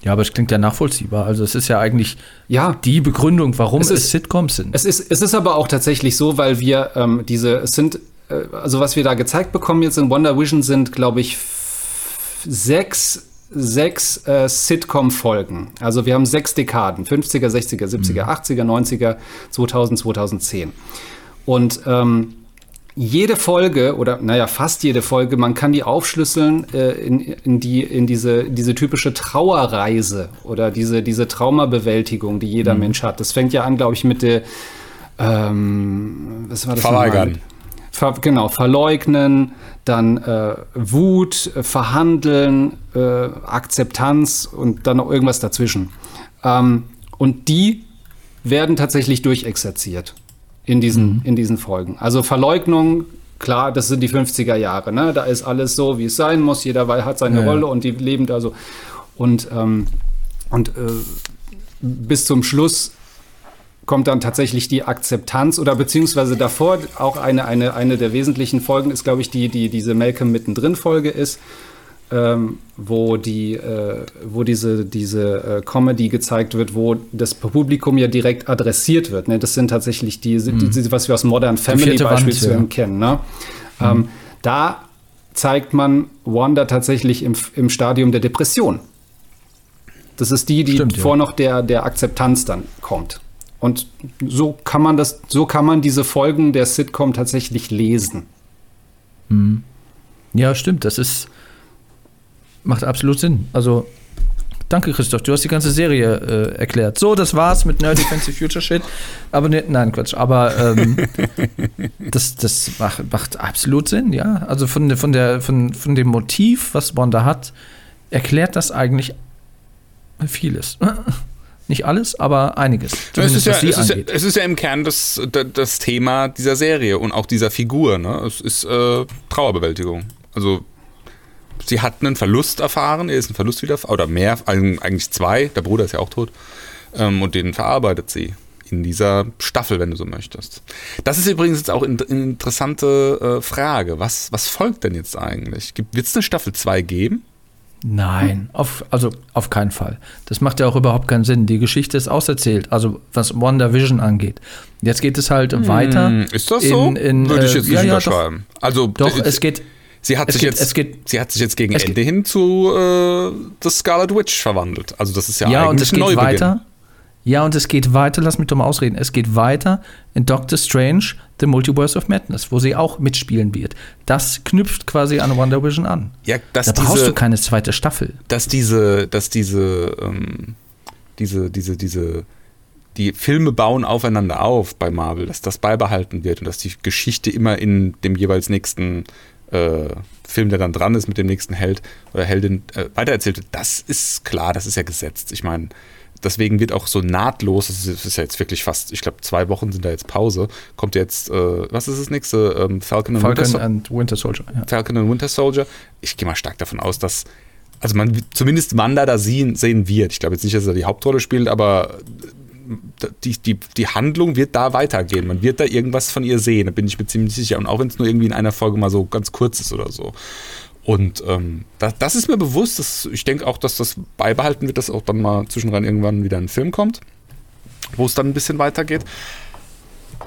Ja, aber es klingt ja nachvollziehbar. Also es ist ja eigentlich Ja, die Begründung, warum es, Es ist- Sitcoms sind. Es ist, es ist aber auch tatsächlich so, weil wir ähm, diese, es sind, äh, also was wir da gezeigt bekommen jetzt in Wonder Vision sind, glaube ich, sechs, sechs äh, Sitcom-Folgen. Also wir haben sechs Dekaden, 50er, 60er, 70er, 80er, 90er, 2000, 2010. Und ähm, jede Folge oder naja, fast jede Folge, man kann die aufschlüsseln äh, in, in, die, in diese, diese typische Trauerreise oder diese, diese Traumabewältigung, die jeder Mensch hat. Das fängt ja an, glaube ich, mit der ähm, was war das Verweigern. Ver, genau, verleugnen, dann äh, Wut, äh, verhandeln, äh, Akzeptanz und dann noch irgendwas dazwischen. Ähm, und die werden tatsächlich durchexerziert in diesen, in diesen Folgen. Also Verleugnung, klar, das sind die 50er Jahre, ne? Da ist alles so, wie es sein muss, jeder hat seine Ja, ja. Rolle und die leben da so. Und, ähm, und äh, bis zum Schluss kommt dann tatsächlich die Akzeptanz oder beziehungsweise davor auch eine, eine, eine der wesentlichen Folgen ist, glaube ich, die, die diese Malcolm mittendrin Folge ist, ähm, wo die, äh, wo diese, diese äh, Comedy gezeigt wird, wo das Publikum ja direkt adressiert wird. Ne? Das sind tatsächlich die, die, die was wir aus Modern Family vierte Wand, beispielsweise ja. kennen. Ne? Ähm, da zeigt man Wanda tatsächlich im, im Stadium der Depression. Das ist die, die Stimmt, ja. vor noch der, der Akzeptanz dann kommt. Und so kann man das, so kann man diese Folgen der Sitcom tatsächlich lesen. Ja, stimmt. Das ist. Macht absolut Sinn. Also, danke, Christoph. Du hast die ganze Serie äh, erklärt. So, das war's mit Nerdy Fancy Future Shit. Aber ne, nein, Quatsch. Aber ähm, das, das macht, macht absolut Sinn, ja. Also von, der- von, der, von, von dem Motiv, was Wanda hat, erklärt das eigentlich vieles. Nicht alles, aber einiges. Es ist, ja, es, ist ja, es ist ja im Kern das, das, das Thema dieser Serie und auch dieser Figur. Ne? Es ist äh, Trauerbewältigung. Also sie hat einen Verlust erfahren, ihr ist ein Verlust wieder, oder mehr, eig- eigentlich zwei, der Bruder ist ja auch tot. Ähm, und den verarbeitet sie in dieser Staffel, wenn du so möchtest. Das ist übrigens jetzt auch eine interessante äh, Frage. Was, was folgt denn jetzt eigentlich? Wird es eine Staffel 2 geben? Nein, auf, also auf keinen Fall. Das macht ja auch überhaupt keinen Sinn. Die Geschichte ist auserzählt, also was WandaVision angeht. Jetzt geht es halt weiter. Hm, Ist das so? In, in, Würde ich äh, jetzt nicht ja, ja, doch, unterschreiben. also doch, äh, es geht. Sie hat, Es sich geht- jetzt, geht- sie hat sich jetzt gegen Ende hin zu äh, The Scarlet Witch verwandelt. Also das ist ja, Ja, und es ein geht Neubeginn. weiter. Ja, und es geht weiter, lass mich doch mal ausreden. Es geht weiter in Doctor Strange, The Multiverse of Madness, wo sie auch mitspielen wird. Das knüpft quasi an WandaVision an. Ja, Da brauchst diese, du keine zweite Staffel. dass diese, dass diese, ähm, diese, diese, diese, die Filme bauen aufeinander auf bei Marvel, dass das beibehalten wird und dass die Geschichte immer in dem jeweils nächsten äh, Film, der dann dran ist, mit dem nächsten Held oder Heldin äh, weitererzählt wird. Das ist klar, das ist ja gesetzt. Ich meine, deswegen wird auch so nahtlos, das ist, das ist ja jetzt wirklich fast, ich glaube, zwei Wochen sind da jetzt Pause, kommt jetzt, äh, was ist das nächste? Ähm, Falcon, and Winter Falcon Sol- and Winter Soldier. Ja. Falcon and Winter Soldier. Ich gehe mal stark davon aus, dass also man zumindest Wanda da sehen, sehen wird. Ich glaube jetzt nicht, dass er die Hauptrolle spielt, aber die, die, die Handlung wird da weitergehen. Man wird da irgendwas von ihr sehen, da bin ich mir ziemlich sicher. Und auch wenn es nur irgendwie in einer Folge mal so ganz kurz ist oder so. Und ähm, das, das ist mir bewusst. Dass, ich denke auch, dass das beibehalten wird, dass auch dann mal zwischenrein irgendwann wieder ein Film kommt, wo es dann ein bisschen weitergeht.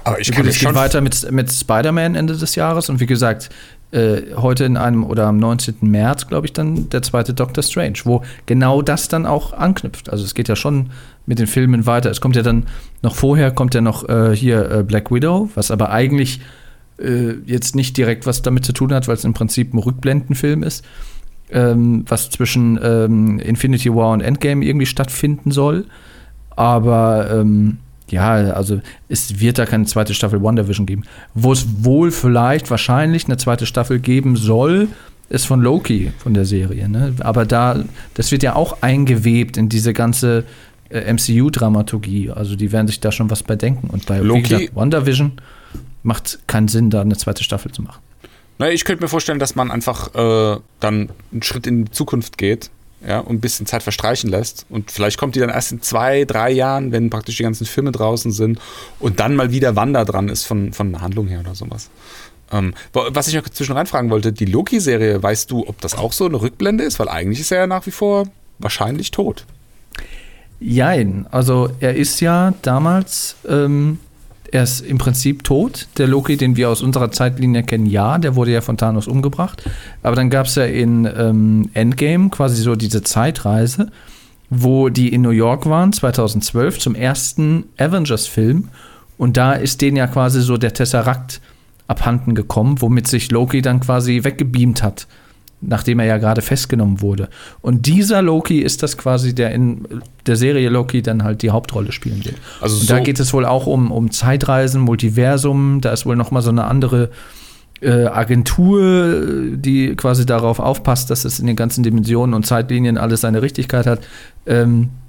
Aber ich kann es schon geht weiter mit, mit Spider-Man Ende des Jahres und wie gesagt, äh, heute in einem oder am 19. März, glaube ich, dann der zweite Doctor Strange, wo genau das dann auch anknüpft. Also es geht ja schon mit den Filmen weiter. Es kommt ja dann noch vorher, kommt ja noch äh, hier äh, Black Widow, was aber eigentlich äh, jetzt nicht direkt was damit zu tun hat, weil es im Prinzip ein Rückblendenfilm ist, ähm, was zwischen ähm, Infinity War und Endgame irgendwie stattfinden soll. Aber ähm, ja, also es wird da keine zweite Staffel WandaVision geben. Wo es wohl vielleicht wahrscheinlich eine zweite Staffel geben soll, ist von Loki, von der Serie. Ne? Aber da, das wird ja auch eingewebt in diese ganze äh, MCU-Dramaturgie. Also die werden sich da schon was bei denken. Und bei Loki- gesagt, WandaVision macht keinen Sinn, da eine zweite Staffel zu machen. Na, ich könnte mir vorstellen, dass man einfach äh, dann einen Schritt in die Zukunft geht, ja, und ein bisschen Zeit verstreichen lässt. Und vielleicht kommt die dann erst in zwei, drei Jahren, wenn praktisch die ganzen Filme draußen sind und dann mal wieder Wanda dran ist von, von der Handlung her oder sowas. Ähm, was ich noch zwischen reinfragen wollte, die Loki-Serie, weißt du, ob das auch so eine Rückblende ist? Weil eigentlich ist er ja nach wie vor wahrscheinlich tot. Jein, also er ist ja damals, ähm, er ist im Prinzip tot. Der Loki, den wir aus unserer Zeitlinie kennen, ja, der wurde ja von Thanos umgebracht. Aber dann gab es ja in ähm, Endgame quasi so diese Zeitreise, wo die in New York waren, 2012, zum ersten Avengers-Film. Und da ist denen ja quasi so der Tesseract abhanden gekommen, womit sich Loki dann quasi weggebeamt hat nachdem er ja gerade festgenommen wurde. Und dieser Loki ist das quasi, der in der Serie Loki dann halt die Hauptrolle spielen wird. Also Und da so- geht es wohl auch um, um Zeitreisen, Multiversum, da ist wohl noch mal so eine andere äh, Agentur, die quasi darauf aufpasst, dass es in den ganzen Dimensionen und Zeitlinien alles seine Richtigkeit hat. Ähm, äh,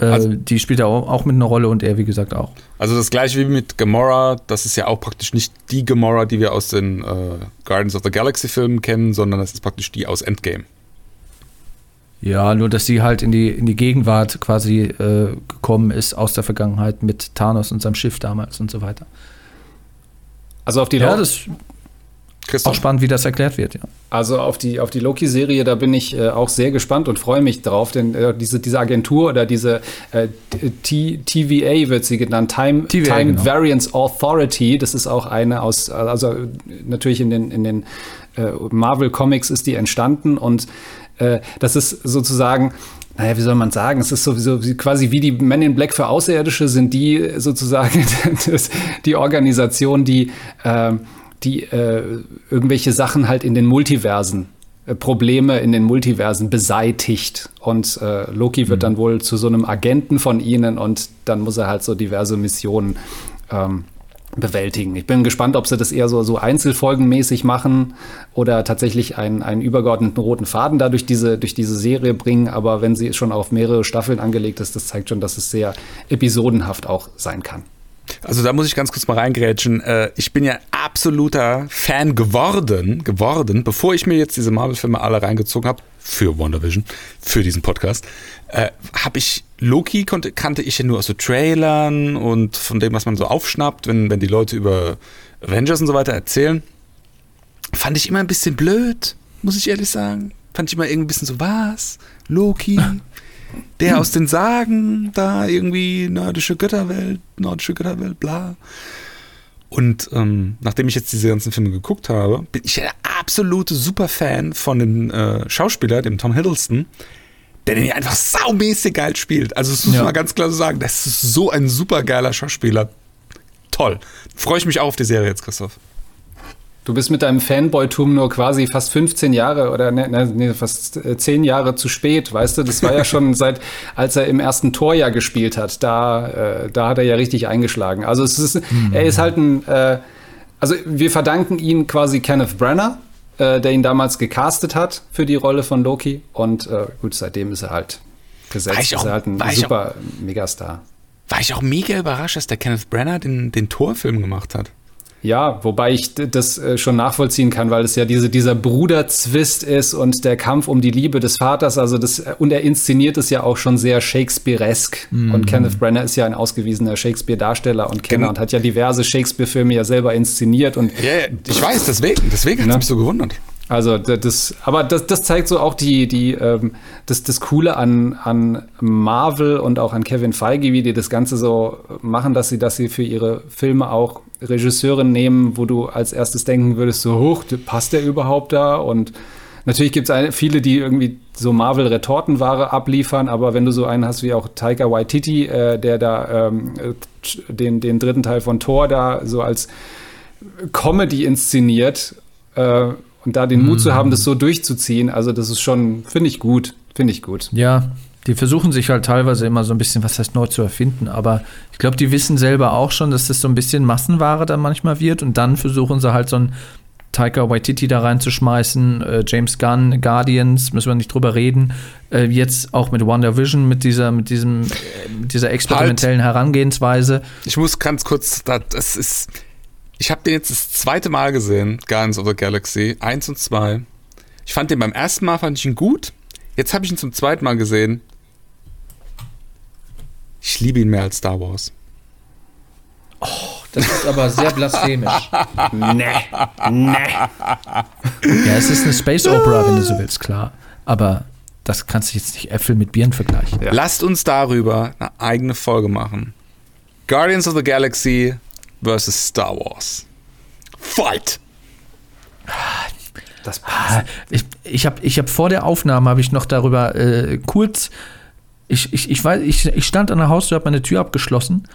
Also- die spielt da auch mit einer Rolle und er, wie gesagt, auch. Also das gleiche wie mit Gamora, das ist ja auch praktisch nicht die Gamora, die wir aus den äh, Guardians of the Galaxy Filmen kennen, sondern das ist praktisch die aus Endgame. Ja, nur dass sie halt in die, in die Gegenwart quasi äh, gekommen ist aus der Vergangenheit mit Thanos und seinem Schiff damals und so weiter. Also auf die, Ja, Lo- ist auch Christoph? spannend, wie das erklärt wird, ja. also auf die, auf die Loki-Serie, da bin ich äh, auch sehr gespannt und freue mich drauf, denn äh, diese, diese Agentur oder diese äh, T TVA wird sie genannt, Time, TVA, Time genau. Variance Authority, das ist auch eine aus, also natürlich in den, in den äh, Marvel Comics ist die entstanden und äh, das ist sozusagen naja, wie soll man sagen? Es ist sowieso wie- quasi wie die Men in Black für Außerirdische sind die sozusagen das, die Organisation, die, äh, die äh, irgendwelche Sachen halt in den Multiversen, äh, Probleme in den Multiversen beseitigt. Und äh, Loki wird dann wohl zu so einem Agenten von ihnen und dann muss er halt so diverse Missionen ähm, bewältigen. Ich bin gespannt, ob sie das eher so, so einzelfolgenmäßig machen oder tatsächlich einen, einen übergeordneten roten Faden da durch diese, durch diese Serie bringen. Aber wenn sie schon auf mehrere Staffeln angelegt ist, das zeigt schon, dass es sehr episodenhaft auch sein kann. Also da muss ich ganz kurz mal reingrätschen. Äh, ich bin ja absoluter Fan geworden, geworden, bevor ich mir jetzt diese Marvel-Filme alle reingezogen habe, für WandaVision, für diesen Podcast, äh, habe ich Loki konnte, kannte ich ja nur aus so Trailern und von dem, was man so aufschnappt, wenn, wenn die Leute über Avengers und so weiter erzählen. Fand ich immer ein bisschen blöd, muss ich ehrlich sagen. Fand ich immer irgendwie ein bisschen so, was? Loki? Der aus den Sagen, da irgendwie nordische Götterwelt, nordische Götterwelt, bla. Und ähm, nachdem ich jetzt diese ganzen Filme geguckt habe, bin ich der absolute Superfan von dem äh, Schauspieler, dem Tom Hiddleston, der den hier einfach saumäßig geil spielt. Also das muss Ja. man ganz klar so sagen, das ist so ein super geiler Schauspieler. Toll. Freue ich mich auch auf die Serie jetzt, Christoph. Du bist mit deinem Fanboy-Tum nur quasi fast 15 Jahre oder ne, ne, nee, fast äh, 10 Jahre zu spät, weißt du? Das war ja schon seit, als er im ersten Tor ja gespielt hat, da, äh, da hat er ja richtig eingeschlagen. Also es ist, er ist halt ein, äh, also wir verdanken ihn quasi Kenneth Branagh, äh, der ihn damals gecastet hat für die Rolle von Loki und äh, gut, seitdem ist er halt gesetzt, ich ist auch- er halt ein super Megastar. War ich auch mega überrascht, dass der Kenneth Branagh den, den Torfilm gemacht hat. Ja, wobei ich das äh, schon nachvollziehen kann, weil es ja diese, dieser Bruderzwist ist und der Kampf um die Liebe des Vaters, also das, äh, und er inszeniert es ja auch schon sehr Shakespearesk. Und Kenneth Branagh ist ja ein ausgewiesener Shakespeare-Darsteller und Kenner Genau. und hat ja diverse Shakespeare-Filme ja selber inszeniert und Ja, ich weiß, deswegen, deswegen hat es Ja. mich so gewundert. also das, aber das, das zeigt so auch die, die, ähm, das, das Coole an, an Marvel und auch an Kevin Feige, wie die das Ganze so machen, dass sie, dass sie für ihre Filme auch Regisseure nehmen, wo du als erstes denken würdest, so hoch, passt der überhaupt da? Und natürlich gibt es viele, die irgendwie so Marvel-Retortenware abliefern, aber wenn du so einen hast wie auch Taika Waititi, äh, der da ähm, äh, den, den dritten Teil von Thor da so als Comedy inszeniert äh, und da den Mut zu haben, das so durchzuziehen, also das ist schon, finde ich gut, finde ich gut. Ja, die versuchen sich halt teilweise immer so ein bisschen, was heißt neu zu erfinden, aber ich glaube, die wissen selber auch schon, dass das so ein bisschen Massenware dann manchmal wird und dann versuchen sie halt so ein Taika Waititi da reinzuschmeißen, äh, James Gunn, Guardians, müssen wir nicht drüber reden. Äh, jetzt auch mit WandaVision, mit dieser, mit diesem, äh, mit dieser experimentellen halt. Herangehensweise. Ich muss ganz kurz, das ist, ich habe den jetzt das zweite Mal gesehen, Guardians of the Galaxy, eins und zwei. Ich fand den beim ersten Mal, fand ich ihn gut. Jetzt habe ich ihn zum zweiten Mal gesehen. Ich liebe ihn mehr als Star Wars. Oh, das ist aber sehr blasphemisch. nee, nee. Ja, es ist eine Space Opera, wenn du so willst, klar. Aber das kannst du jetzt nicht Äpfel mit Birnen vergleichen. Ja. Lasst uns darüber eine eigene Folge machen. Guardians of the Galaxy versus Star Wars. Fight! Das passt. Ich, ich habe ich hab vor der Aufnahme habe ich noch darüber äh, kurz. Ich, ich, ich, weiß, ich, ich stand an der Haustür, habe meine Tür abgeschlossen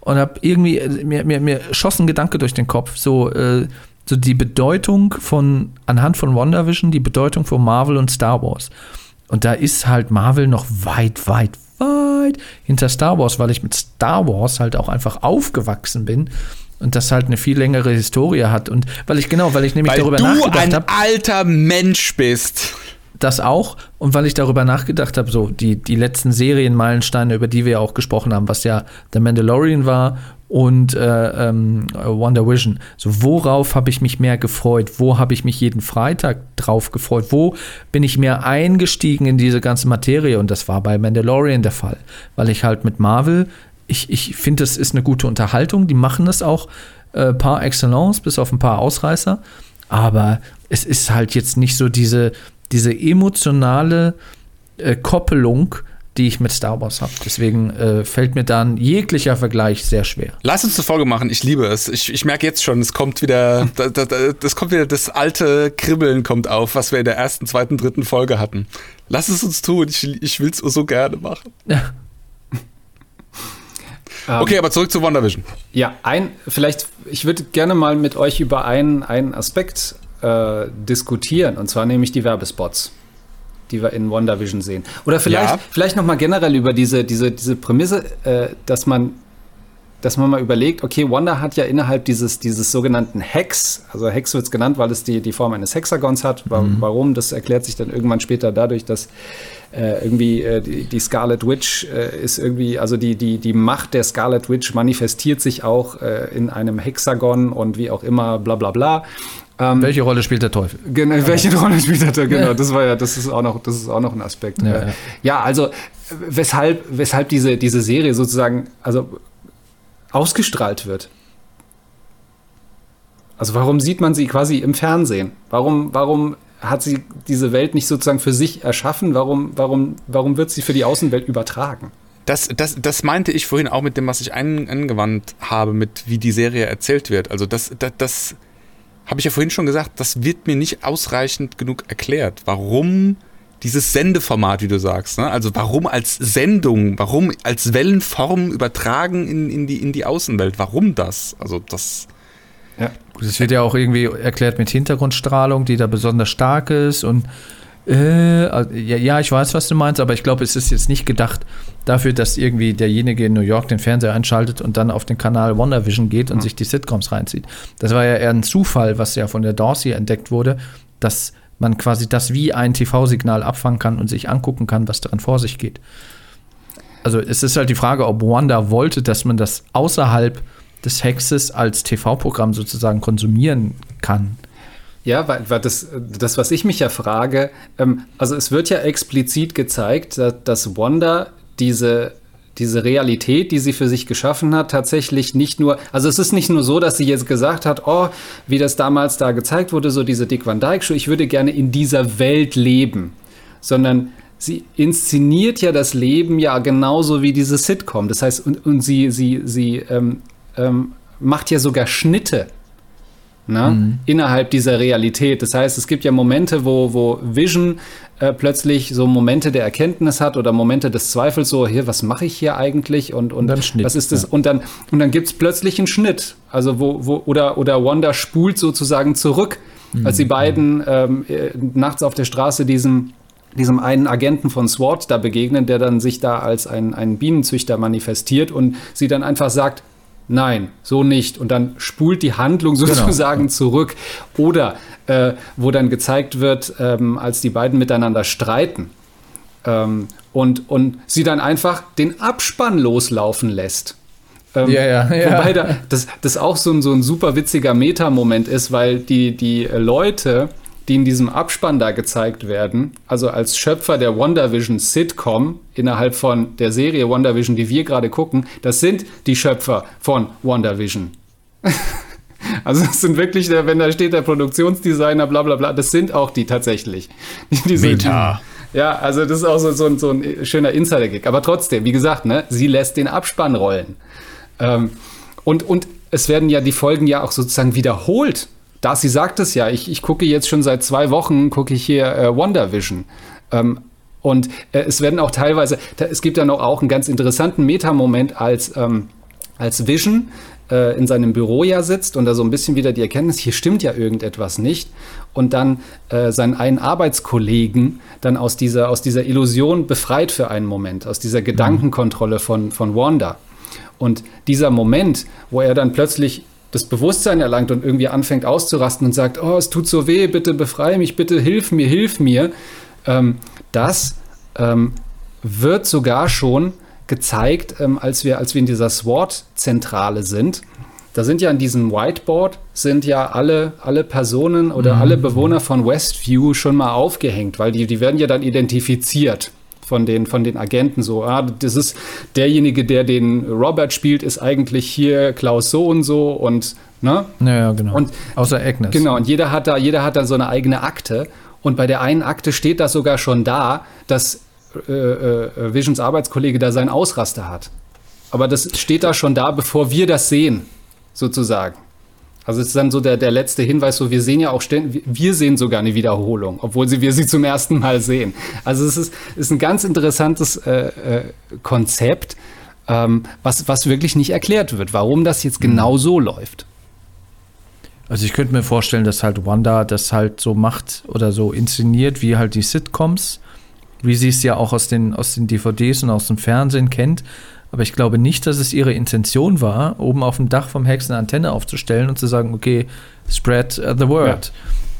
und habe irgendwie, äh, mir, mir, mir schoss ein Gedanke durch den Kopf, so, äh, so die Bedeutung von, anhand von WandaVision, die Bedeutung von Marvel und Star Wars. Und da ist halt Marvel noch weit, weit, weit hinter Star Wars, weil ich mit Star Wars halt auch einfach aufgewachsen bin und das halt eine viel längere Historie hat. Und weil ich, genau, weil ich nämlich weil darüber nachgedacht habe. du ein alter Mensch bist das auch. Und weil ich darüber nachgedacht habe, so die, die letzten Serienmeilensteine, über die wir ja auch gesprochen haben, was ja The Mandalorian war und äh, ähm, Wonder Vision. So, worauf habe ich mich mehr gefreut? Wo habe ich mich jeden Freitag drauf gefreut? Wo bin ich mehr eingestiegen in diese ganze Materie? Und das war bei Mandalorian der Fall, weil ich halt mit Marvel, ich, ich finde, das ist eine gute Unterhaltung. Die machen das auch äh, par excellence, bis auf ein paar Ausreißer. Aber es ist halt jetzt nicht so diese, diese emotionale äh, Koppelung, die ich mit Star Wars habe. Deswegen äh, fällt mir dann jeglicher Vergleich sehr schwer. Lass uns eine Folge machen. Ich liebe es. Ich, ich merke jetzt schon, es kommt wieder, das, das, das, kommt wieder, das alte Kribbeln kommt auf, was wir in der ersten, zweiten, dritten Folge hatten. Lass es uns tun. Ich, ich will es so gerne machen. Ja. Okay, aber zurück zu WandaVision. Ja, ein, vielleicht, ich würde gerne mal mit euch über einen, einen Aspekt äh, diskutieren, und zwar nämlich die Werbespots, die wir in WandaVision sehen. Oder vielleicht, ja. vielleicht noch mal generell über diese, diese, diese Prämisse, äh, dass man dass man mal überlegt, okay, Wanda hat ja innerhalb dieses, dieses sogenannten Hex, also Hex wird es genannt, weil es die, die Form eines Hexagons hat. Mhm. Warum? Das erklärt sich dann irgendwann später dadurch, dass äh, irgendwie äh, die, die, Scarlet Witch äh, ist irgendwie, also die, die, die Macht der Scarlet Witch manifestiert sich auch äh, in einem Hexagon und wie auch immer, bla bla bla. Ähm, welche Rolle spielt der Teufel? Genau, welche Rolle spielt der Teufel? Genau, das war ja, das ist auch noch, das ist auch noch ein Aspekt. Ja, ja. ja also weshalb, weshalb diese, diese Serie sozusagen, also ausgestrahlt wird. Also warum sieht man sie quasi im Fernsehen? Warum, warum hat sie diese Welt nicht sozusagen für sich erschaffen? Warum, warum, warum wird sie für die Außenwelt übertragen? Das, das, das meinte ich vorhin auch mit dem, was ich ein, angewandt habe, mit wie die Serie erzählt wird. Also das, das, das habe ich ja vorhin schon gesagt, das wird mir nicht ausreichend genug erklärt. Warum dieses Sendeformat, wie du sagst, ne? also warum als Sendung, warum als Wellenform übertragen in, in, die, in die Außenwelt, warum das? Also das. Ja. Das wird ja auch irgendwie erklärt mit Hintergrundstrahlung, die da besonders stark ist und äh, ja, ja, ich weiß, was du meinst, aber ich glaube, es ist jetzt nicht gedacht dafür, dass irgendwie derjenige in New York den Fernseher einschaltet und dann auf den Kanal WandaVision geht und mhm. sich die Sitcoms reinzieht. Das war ja eher ein Zufall, was ja von der Dorsey entdeckt wurde, dass man quasi das wie ein TV-Signal abfangen kann und sich angucken kann, was darin vor sich geht. Also es ist halt die Frage, ob Wanda wollte, dass man das außerhalb des Hexes als TV-Programm sozusagen konsumieren kann. Ja, weil, weil das, das, was ich mich ja frage, ähm, also es wird ja explizit gezeigt, dass, dass Wanda diese, diese Realität, die sie für sich geschaffen hat, tatsächlich nicht nur, also es ist nicht nur so, dass sie jetzt gesagt hat, oh, wie das damals da gezeigt wurde, so diese Dick Van Dyke Show, ich würde gerne in dieser Welt leben, sondern sie inszeniert ja das Leben ja genauso wie diese Sitcom. Das heißt, und, und sie, sie, sie ähm, ähm, macht ja sogar Schnitte ne? Mhm. innerhalb dieser Realität. Das heißt, es gibt ja Momente, wo, wo Vision äh, plötzlich so Momente der Erkenntnis hat oder Momente des Zweifels, so, hier, was mache ich hier eigentlich? Und, und, und Schnitt, was ist das? Ja. Und dann, und dann gibt es plötzlich einen Schnitt. Also wo, wo, oder, oder Wanda spult sozusagen zurück, mhm. als die beiden ähm, äh, nachts auf der Straße diesem diesem einen Agenten von SWAT da begegnen, der dann sich da als ein, ein Bienenzüchter manifestiert und sie dann einfach sagt, nein, so nicht. Und dann spult die Handlung sozusagen genau. zurück. Oder äh, wo dann gezeigt wird, ähm, als die beiden miteinander streiten ähm, und, und sie dann einfach den Abspann loslaufen lässt. Ähm, ja, ja, ja. Wobei da, das, das auch so ein, so ein super witziger Meta-Moment ist, weil die, die Leute, die in diesem Abspann da gezeigt werden, also als Schöpfer der WandaVision Sitcom innerhalb von der Serie WandaVision, die wir gerade gucken, das sind die Schöpfer von WandaVision. also es sind wirklich, wenn da steht der Produktionsdesigner, bla bla bla, das sind auch die tatsächlich. Diese, Meta. Ja, also das ist auch so, so, so ein schöner Insider-Gig. Aber trotzdem, wie gesagt, ne, sie lässt den Abspann rollen. Ähm, und, und es werden ja die Folgen ja auch sozusagen wiederholt. Darcy sagt es ja, ich, ich gucke jetzt schon seit zwei Wochen, gucke ich hier äh, WandaVision. Ähm, und äh, es werden auch teilweise, da, es gibt ja noch auch einen ganz interessanten Metamoment, als, ähm, als Vision äh, in seinem Büro ja sitzt und da so ein bisschen wieder die Erkenntnis, hier stimmt ja irgendetwas nicht. Und dann äh, seinen einen Arbeitskollegen dann aus dieser, aus dieser Illusion befreit für einen Moment, aus dieser Gedankenkontrolle von, von Wanda. Und dieser Moment, wo er dann plötzlich das Bewusstsein erlangt und irgendwie anfängt auszurasten und sagt, oh, es tut so weh, bitte befreie mich, bitte hilf mir, hilf mir, ähm, das ähm, wird sogar schon gezeigt, ähm, als, wir, als wir in dieser SWAT-Zentrale sind. Da sind ja an diesem Whiteboard sind ja alle, alle Personen oder mhm. alle Bewohner von Westview schon mal aufgehängt, weil die, die werden ja dann identifiziert von den, von den Agenten so, ah, das ist derjenige, der den Robert spielt, ist eigentlich hier Klaus so und so und ne? Ja, genau. Und, Außer Agnes. Genau, und jeder hat da, jeder hat da so eine eigene Akte. Und bei der einen Akte steht das sogar schon da, dass äh, äh, Visions Arbeitskollege da seinen Ausraster hat. Aber das steht da schon da, bevor wir das sehen, sozusagen. Also es ist dann so der, der letzte Hinweis, so wir sehen ja auch ständig, wir sehen sogar eine Wiederholung, obwohl sie, wir sie zum ersten Mal sehen. Also es ist, ist ein ganz interessantes äh, äh, Konzept, ähm, was, was wirklich nicht erklärt wird, warum das jetzt genau so läuft. Also ich könnte mir vorstellen, dass halt Wanda das halt so macht oder so inszeniert, wie halt die Sitcoms, wie sie es ja auch aus den, aus den DVDs und aus dem Fernsehen kennt aber ich glaube nicht, dass es ihre Intention war, oben auf dem Dach vom Hex eine Antenne aufzustellen und zu sagen, okay, spread uh, the word.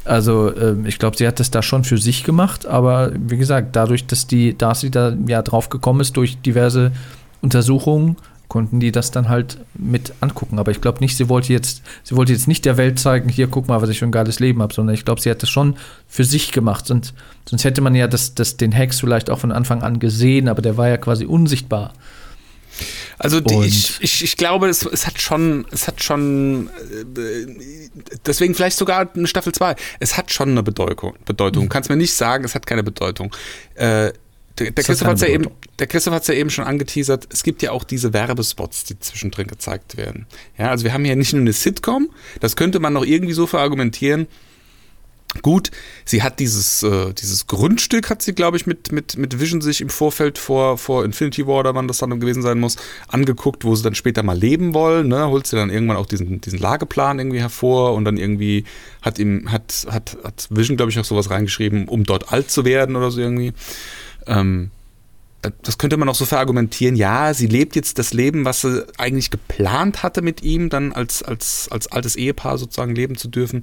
Ja. Also äh, ich glaube, sie hat das da schon für sich gemacht, aber wie gesagt, dadurch, dass die Darcy da ja drauf gekommen ist durch diverse Untersuchungen, konnten die das dann halt mit angucken. Aber ich glaube nicht, sie wollte jetzt, sie wollte jetzt nicht der Welt zeigen, hier guck mal, was ich für ein geiles Leben habe, sondern ich glaube, sie hat das schon für sich gemacht. Und sonst hätte man ja das, das, den Hex vielleicht auch von Anfang an gesehen, aber der war ja quasi unsichtbar. Also die, ich, ich, ich glaube, es, es hat schon, es hat schon, äh, deswegen vielleicht sogar eine Staffel 2. Es hat schon eine Bedeutung. Bedeutung. Du kannst mir nicht sagen, es hat keine Bedeutung. Äh, der, der Christoph hat ja eben, der Christoph hat ja eben schon angeteasert. Es gibt ja auch diese Werbespots, die zwischendrin gezeigt werden. Ja, also wir haben hier nicht nur eine Sitcom. Das könnte man noch irgendwie so verargumentieren. Gut, sie hat dieses, äh, dieses Grundstück, hat sie, glaube ich, mit, mit, mit Vision sich im Vorfeld vor, vor Infinity War, oder wann das dann gewesen sein muss, angeguckt, wo sie dann später mal leben wollen. Ne? Holt sie dann irgendwann auch diesen, diesen Lageplan irgendwie hervor und dann irgendwie hat ihm, hat, hat, hat Vision, glaube ich, auch sowas reingeschrieben, um dort alt zu werden oder so irgendwie. Ähm, das könnte man auch so verargumentieren, ja, sie lebt jetzt das Leben, was sie eigentlich geplant hatte mit ihm, dann als, als, als altes Ehepaar sozusagen leben zu dürfen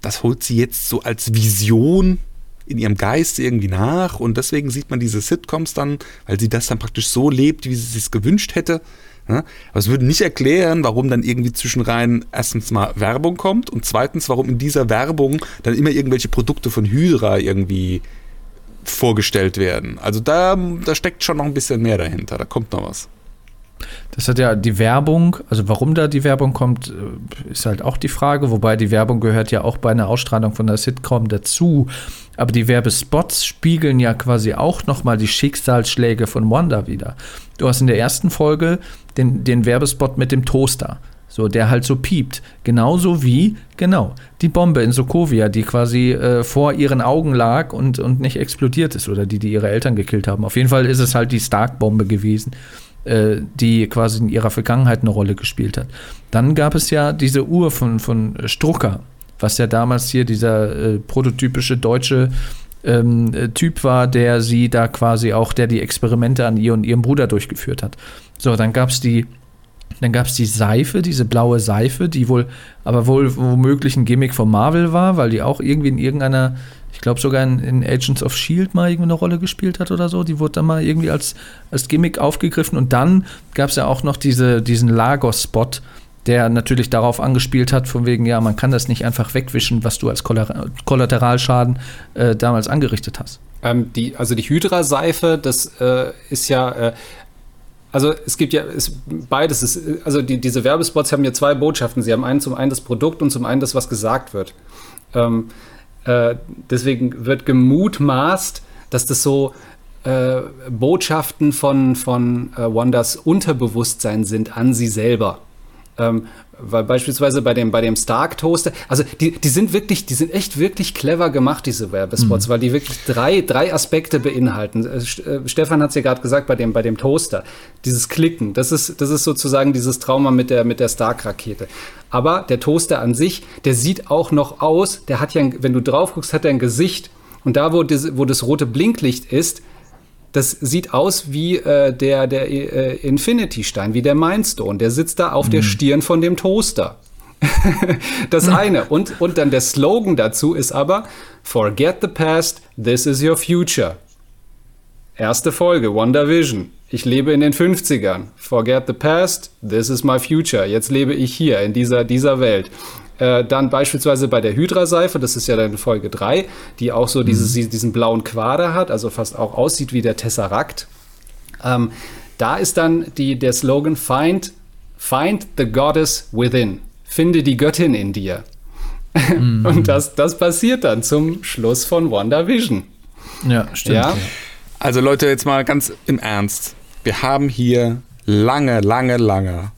das holt sie jetzt so als Vision in ihrem Geist irgendwie nach und deswegen sieht man diese Sitcoms dann, weil sie das dann praktisch so lebt, wie sie es gewünscht hätte. Aber es würde nicht erklären, warum dann irgendwie zwischenrein erstens mal Werbung kommt und zweitens, warum in dieser Werbung dann immer irgendwelche Produkte von Hydra irgendwie vorgestellt werden. Also da, da steckt schon noch ein bisschen mehr dahinter, da kommt noch was. Das hat ja die Werbung, also warum da die Werbung kommt, äh, ist halt auch die Frage, wobei die Werbung gehört ja auch bei einer Ausstrahlung von der Sitcom dazu. Aber die Werbespots spiegeln ja quasi auch nochmal die Schicksalsschläge von Wanda wieder. Du hast in der ersten Folge den, den Werbespot mit dem Toaster. So, der halt so piept. Genauso wie, genau, die Bombe in Sokovia, die quasi äh, vor ihren Augen lag und, und nicht explodiert ist. Oder die, die ihre Eltern gekillt haben. Auf jeden Fall ist es halt die Stark-Bombe gewesen. Äh, die quasi in ihrer Vergangenheit eine Rolle gespielt hat. Dann gab es ja diese Uhr von, von Strucker, was ja damals hier dieser äh, prototypische deutsche ähm, äh, Typ war, der sie da quasi auch, der die Experimente an ihr und ihrem Bruder durchgeführt hat. So, dann gab es die Dann gab es die Seife, diese blaue Seife, die wohl, aber wohl womöglich ein Gimmick von Marvel war, weil die auch irgendwie in irgendeiner, ich glaube sogar in, in, Agents of Shield mal irgendwie eine Rolle gespielt hat oder so. Die wurde dann mal irgendwie als, als Gimmick aufgegriffen. Und dann gab es ja auch noch diese, diesen Lagos-Spot, der natürlich darauf angespielt hat, von wegen, ja, man kann das nicht einfach wegwischen, was du als Kollateralschaden äh, damals angerichtet hast. Ähm, die, also die Hydra-Seife, das äh, ist ja, äh, also es gibt ja es, beides. Ist, also die, diese Werbespots haben ja zwei Botschaften. Sie haben einen zum einen das Produkt und zum einen das, was gesagt wird. Ähm, äh, deswegen wird gemutmaßt, dass das so äh, Botschaften von, von äh, Wandas Unterbewusstsein sind an sie selber. Ähm, weil beispielsweise bei dem, bei dem Stark Toaster, also die, die sind wirklich, die sind echt wirklich clever gemacht, diese Werbespots, mhm. weil die wirklich drei, drei Aspekte beinhalten. Äh, äh, Stefan hat es ja gerade gesagt, bei dem, bei dem Toaster. Dieses Klicken, das ist, das ist sozusagen dieses Trauma mit der, mit der Stark-Rakete. Aber der Toaster an sich, der sieht auch noch aus, der hat ja, wenn du drauf guckst, hat er ein Gesicht. Und da, wo das, wo das rote Blinklicht ist, das sieht aus wie äh, der, der äh, Infinity-Stein, wie der Mindstone. Der sitzt da auf mhm. der Stirn von dem Toaster. das mhm. eine. Und, und dann der Slogan dazu ist aber: Forget the past, this is your future. Erste Folge, WandaVision. Ich lebe in den 50ern. Forget the past, this is my future. Jetzt lebe ich hier in dieser, dieser Welt. Äh, dann beispielsweise bei der Hydra-Seife, das ist ja dann Folge 3, die auch so mhm. dieses, diesen blauen Quader hat, also fast auch aussieht wie der Tesseract. Ähm, da ist dann die, der Slogan Find, Find the Goddess within. Finde die Göttin in dir. Mhm. Und das, das passiert dann zum Schluss von WandaVision. Ja, stimmt. Ja? Also Leute, jetzt mal ganz im Ernst. Wir haben hier lange, lange, lange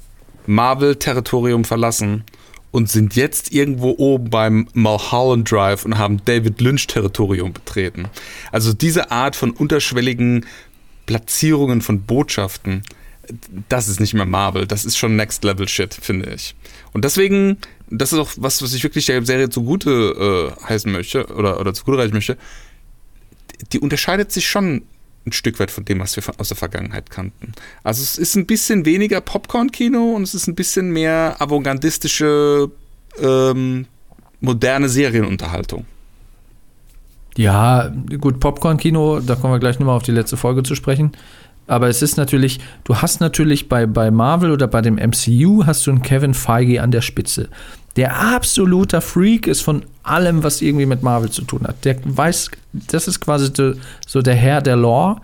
Marvel-Territorium verlassen und sind jetzt irgendwo oben beim Mulholland Drive und haben David Lynch Territorium betreten. Also diese Art von unterschwelligen Platzierungen von Botschaften, das ist nicht mehr Marvel, das ist schon Next Level Shit, finde ich. Und deswegen, das ist auch was, was ich wirklich der Serie zugute äh, heißen möchte oder, oder zugute reichen möchte, die unterscheidet sich schon ein Stück weit von dem, was wir aus der Vergangenheit kannten. Also es ist ein bisschen weniger Popcorn-Kino und es ist ein bisschen mehr avantgardistische, ähm, moderne Serienunterhaltung. Ja, gut, Popcorn-Kino, da kommen wir gleich nochmal auf die letzte Folge zu sprechen. Aber es ist natürlich, du hast natürlich bei, bei Marvel oder bei dem MCU hast du einen Kevin Feige an der Spitze der absoluter Freak ist von allem, was irgendwie mit Marvel zu tun hat. Der weiß, das ist quasi so der Herr der Lore.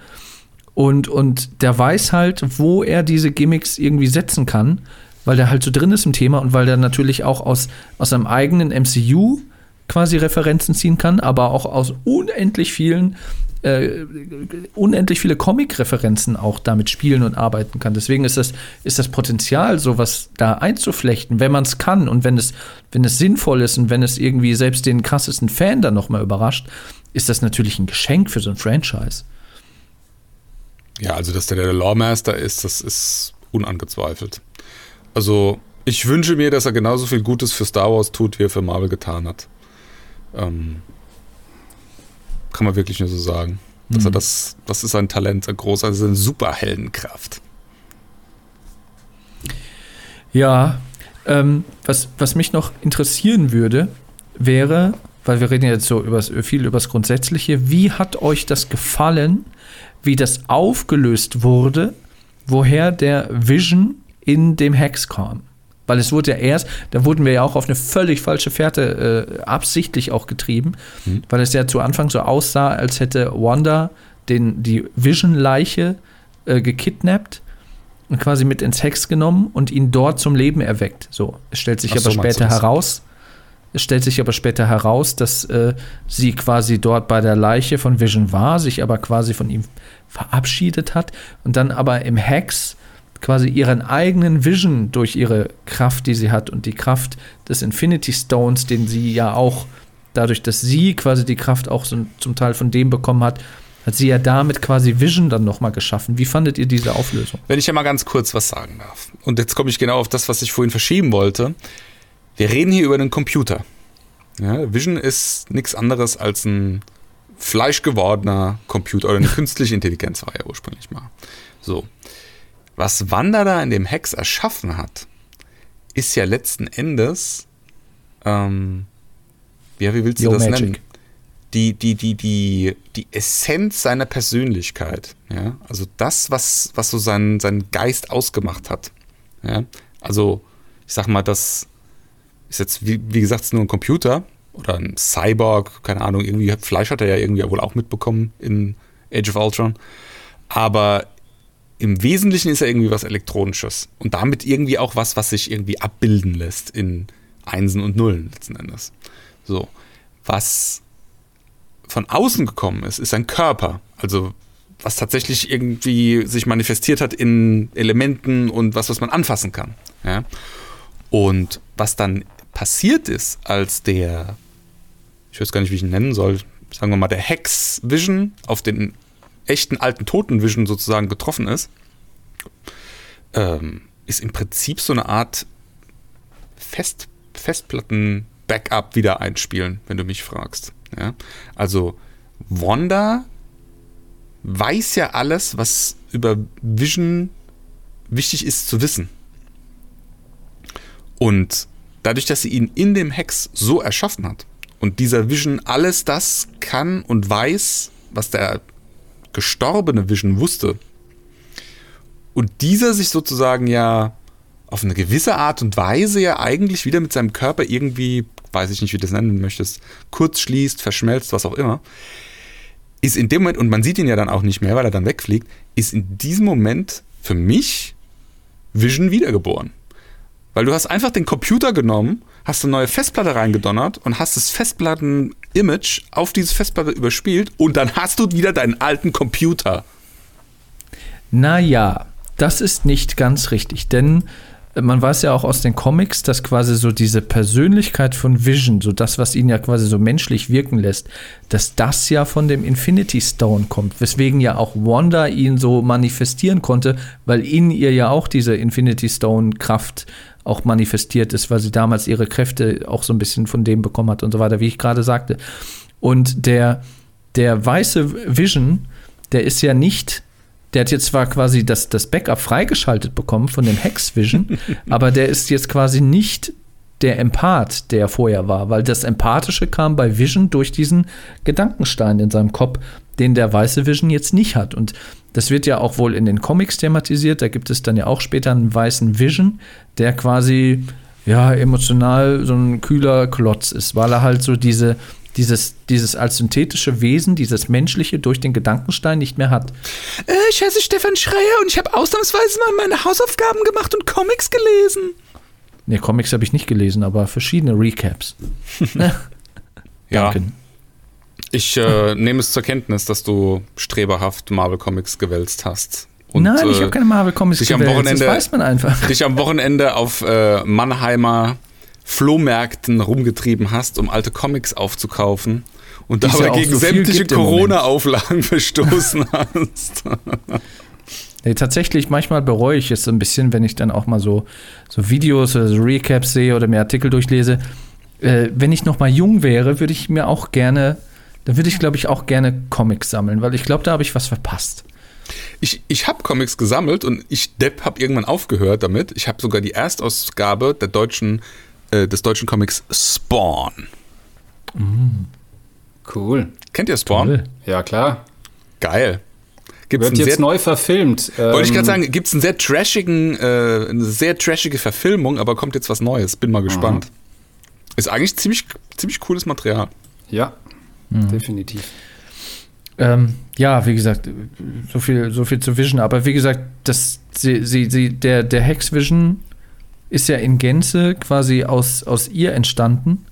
Und, und der weiß halt, wo er diese Gimmicks irgendwie setzen kann, weil der halt so drin ist im Thema und weil der natürlich auch aus, aus seinem eigenen MCU quasi Referenzen ziehen kann, aber auch aus unendlich vielen äh, unendlich viele Comic-Referenzen auch damit spielen und arbeiten kann. Deswegen ist das, ist das Potenzial, sowas da einzuflechten, wenn man es kann und wenn es, wenn es sinnvoll ist und wenn es irgendwie selbst den krassesten Fan dann nochmal überrascht, ist das natürlich ein Geschenk für so ein Franchise. Ja, also dass der der Lawmaster ist, das ist unangezweifelt. Also ich wünsche mir, dass er genauso viel Gutes für Star Wars tut, wie er für Marvel getan hat. Ähm, kann man wirklich nur so sagen. Dass mhm. er das, das ist ein Talent, ein großer, also eine Superheldenkraft. Ja, ähm, was, was mich noch interessieren würde, wäre, weil wir reden jetzt so übers, viel über das Grundsätzliche, wie hat euch das gefallen, wie das aufgelöst wurde, woher der Vision in dem Hex kam? Weil es wurde ja erst, da wurden wir ja auch auf eine völlig falsche Fährte äh, absichtlich auch getrieben, mhm. weil es ja zu Anfang so aussah, als hätte Wanda den, die Vision-Leiche äh, gekidnappt und quasi mit ins Hex genommen und ihn dort zum Leben erweckt. So, es stellt sich Ach aber so, später heraus, es stellt sich aber später heraus, dass äh, sie quasi dort bei der Leiche von Vision war, sich aber quasi von ihm verabschiedet hat und dann aber im Hex quasi ihren eigenen Vision durch ihre Kraft, die sie hat und die Kraft des Infinity Stones, den sie ja auch dadurch, dass sie quasi die Kraft auch so zum Teil von dem bekommen hat, hat sie ja damit quasi Vision dann nochmal geschaffen. Wie fandet ihr diese Auflösung? Wenn ich ja mal ganz kurz was sagen darf. Und jetzt komme ich genau auf das, was ich vorhin verschieben wollte. Wir reden hier über einen Computer. Ja, Vision ist nichts anderes als ein fleischgewordener Computer oder eine künstliche Intelligenz war ja ursprünglich mal. So. Was Wanda da in dem Hex erschaffen hat, ist ja letzten Endes, ähm, ja, wie willst du Yo, das Magic. nennen? Die, die, die, die, die Essenz seiner Persönlichkeit. Ja? Also das, was, was so seinen, seinen Geist ausgemacht hat. Ja? Also, ich sag mal, das ist jetzt, wie, wie gesagt, es ist nur ein Computer oder ein Cyborg, keine Ahnung, irgendwie Fleisch hat er ja irgendwie wohl auch mitbekommen in Age of Ultron. Aber im Wesentlichen ist er irgendwie was Elektronisches. Und damit irgendwie auch was, was sich irgendwie abbilden lässt in Einsen und Nullen letzten Endes. So. Was von außen gekommen ist, ist ein Körper. Also was tatsächlich irgendwie sich manifestiert hat in Elementen und was, was man anfassen kann. Ja? Und was dann passiert ist, als der, ich weiß gar nicht, wie ich ihn nennen soll, sagen wir mal, der Hex Vision auf den echten alten Toten Vision sozusagen getroffen ist, ähm, ist im Prinzip so eine Art Fest, Festplatten-Backup wieder einspielen, wenn du mich fragst. Ja? Also Wanda weiß ja alles, was über Vision wichtig ist zu wissen. Und dadurch, dass sie ihn in dem Hex so erschaffen hat und dieser Vision alles das kann und weiß, was der gestorbene Vision wusste, und dieser sich sozusagen ja auf eine gewisse Art und Weise ja eigentlich wieder mit seinem Körper irgendwie, weiß ich nicht, wie du das nennen möchtest, kurz schließt, verschmelzt, was auch immer, ist in dem Moment, und man sieht ihn ja dann auch nicht mehr, weil er dann wegfliegt, ist in diesem Moment für mich Vision wiedergeboren. Weil du hast einfach den Computer genommen, hast eine neue Festplatte reingedonnert und hast das Festplatten-Image auf diese Festplatte überspielt und dann hast du wieder deinen alten Computer. Naja, das ist nicht ganz richtig, denn äh, man weiß ja auch aus den Comics, dass quasi so diese Persönlichkeit von Vision, so das, was ihn ja quasi so menschlich wirken lässt, dass das ja von dem Infinity Stone kommt, weswegen ja auch Wanda ihn so manifestieren konnte, weil in ihr ja auch diese Infinity Stone Kraft auch manifestiert ist, weil sie damals ihre Kräfte auch so ein bisschen von dem bekommen hat und so weiter, wie ich gerade sagte. Und der, der weiße Vision, der ist ja nicht der hat jetzt zwar quasi das, das Backup freigeschaltet bekommen von dem Hex Vision, aber der ist jetzt quasi nicht der Empath, der vorher war, weil das Empathische kam bei Vision durch diesen Gedankenstein in seinem Kopf, den der weiße Vision jetzt nicht hat. Und das wird ja auch wohl in den Comics thematisiert. Da gibt es dann ja auch später einen weißen Vision, der quasi ja emotional so ein kühler Klotz ist, weil er halt so diese dieses, dieses als synthetische Wesen, dieses menschliche durch den Gedankenstein nicht mehr hat. Äh, ich heiße Stefan Schreier und ich habe ausnahmsweise mal meine Hausaufgaben gemacht und Comics gelesen. Ne, Comics habe ich nicht gelesen, aber verschiedene Recaps. Ja, Danke. ich äh, nehme es zur Kenntnis, dass du streberhaft Marvel Comics gewälzt hast. Und, Nein, ich äh, habe keine Marvel Comics dich am gewählt, Wochenende- das weiß man einfach. dich am Wochenende auf äh, Mannheimer Flohmärkten rumgetrieben hast, um alte Comics aufzukaufen und Die es dabei gegen so sämtliche. Corona-Auflagen verstoßen hast. Nee, tatsächlich, manchmal bereue ich es so ein bisschen, wenn ich dann auch mal so, so Videos oder so Recaps sehe oder mir Artikel durchlese. Äh, wenn ich noch mal jung wäre, würde ich mir auch gerne, dann würde ich, glaube ich, auch gerne Comics sammeln, weil ich glaube, da habe ich was verpasst. Ich, ich habe Comics gesammelt und ich, Depp, habe irgendwann aufgehört damit. Ich habe sogar die Erstausgabe der deutschen, äh, des deutschen Comics Spawn. Cool. Kennt ihr Spawn? Toll. Ja, klar. Geil. Gibt's Wird jetzt sehr, neu verfilmt. wollte ich Ähm, gerade sagen, gibt es einen sehr trashigen, äh, eine sehr trashige Verfilmung, aber kommt jetzt was Neues. Bin mal gespannt. Ist eigentlich ziemlich, ziemlich cooles Material. Ja, Mhm. definitiv. Ähm, ja, wie gesagt, so viel, so viel zu Vision. Aber wie gesagt, das, sie, sie, sie, der, der Hex Vision ist ja in Gänze quasi aus, aus ihr entstanden.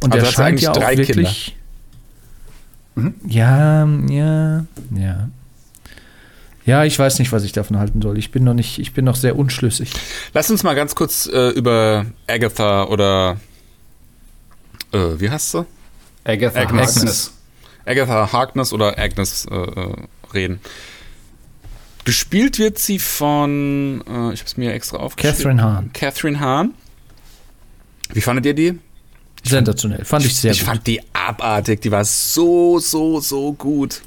Und Also er scheint eigentlich ja auch drei wirklich. Ja, ja, ja. Ja, ich weiß nicht, was ich davon halten soll. Ich bin noch nicht, ich bin noch sehr unschlüssig. Lass uns mal ganz kurz äh, über Agatha oder äh, wie heißt sie? Agatha Agnes. Harkness. Agatha Harkness oder Agnes äh, äh, reden. Gespielt wird sie von, äh, ich habe es mir extra aufgeschrieben. Catherine Hahn. Catherine Hahn. Wie fandet ihr die? Sensationell. Fand ich sehr ich gut. fand die abartig. Die war so, so, so gut.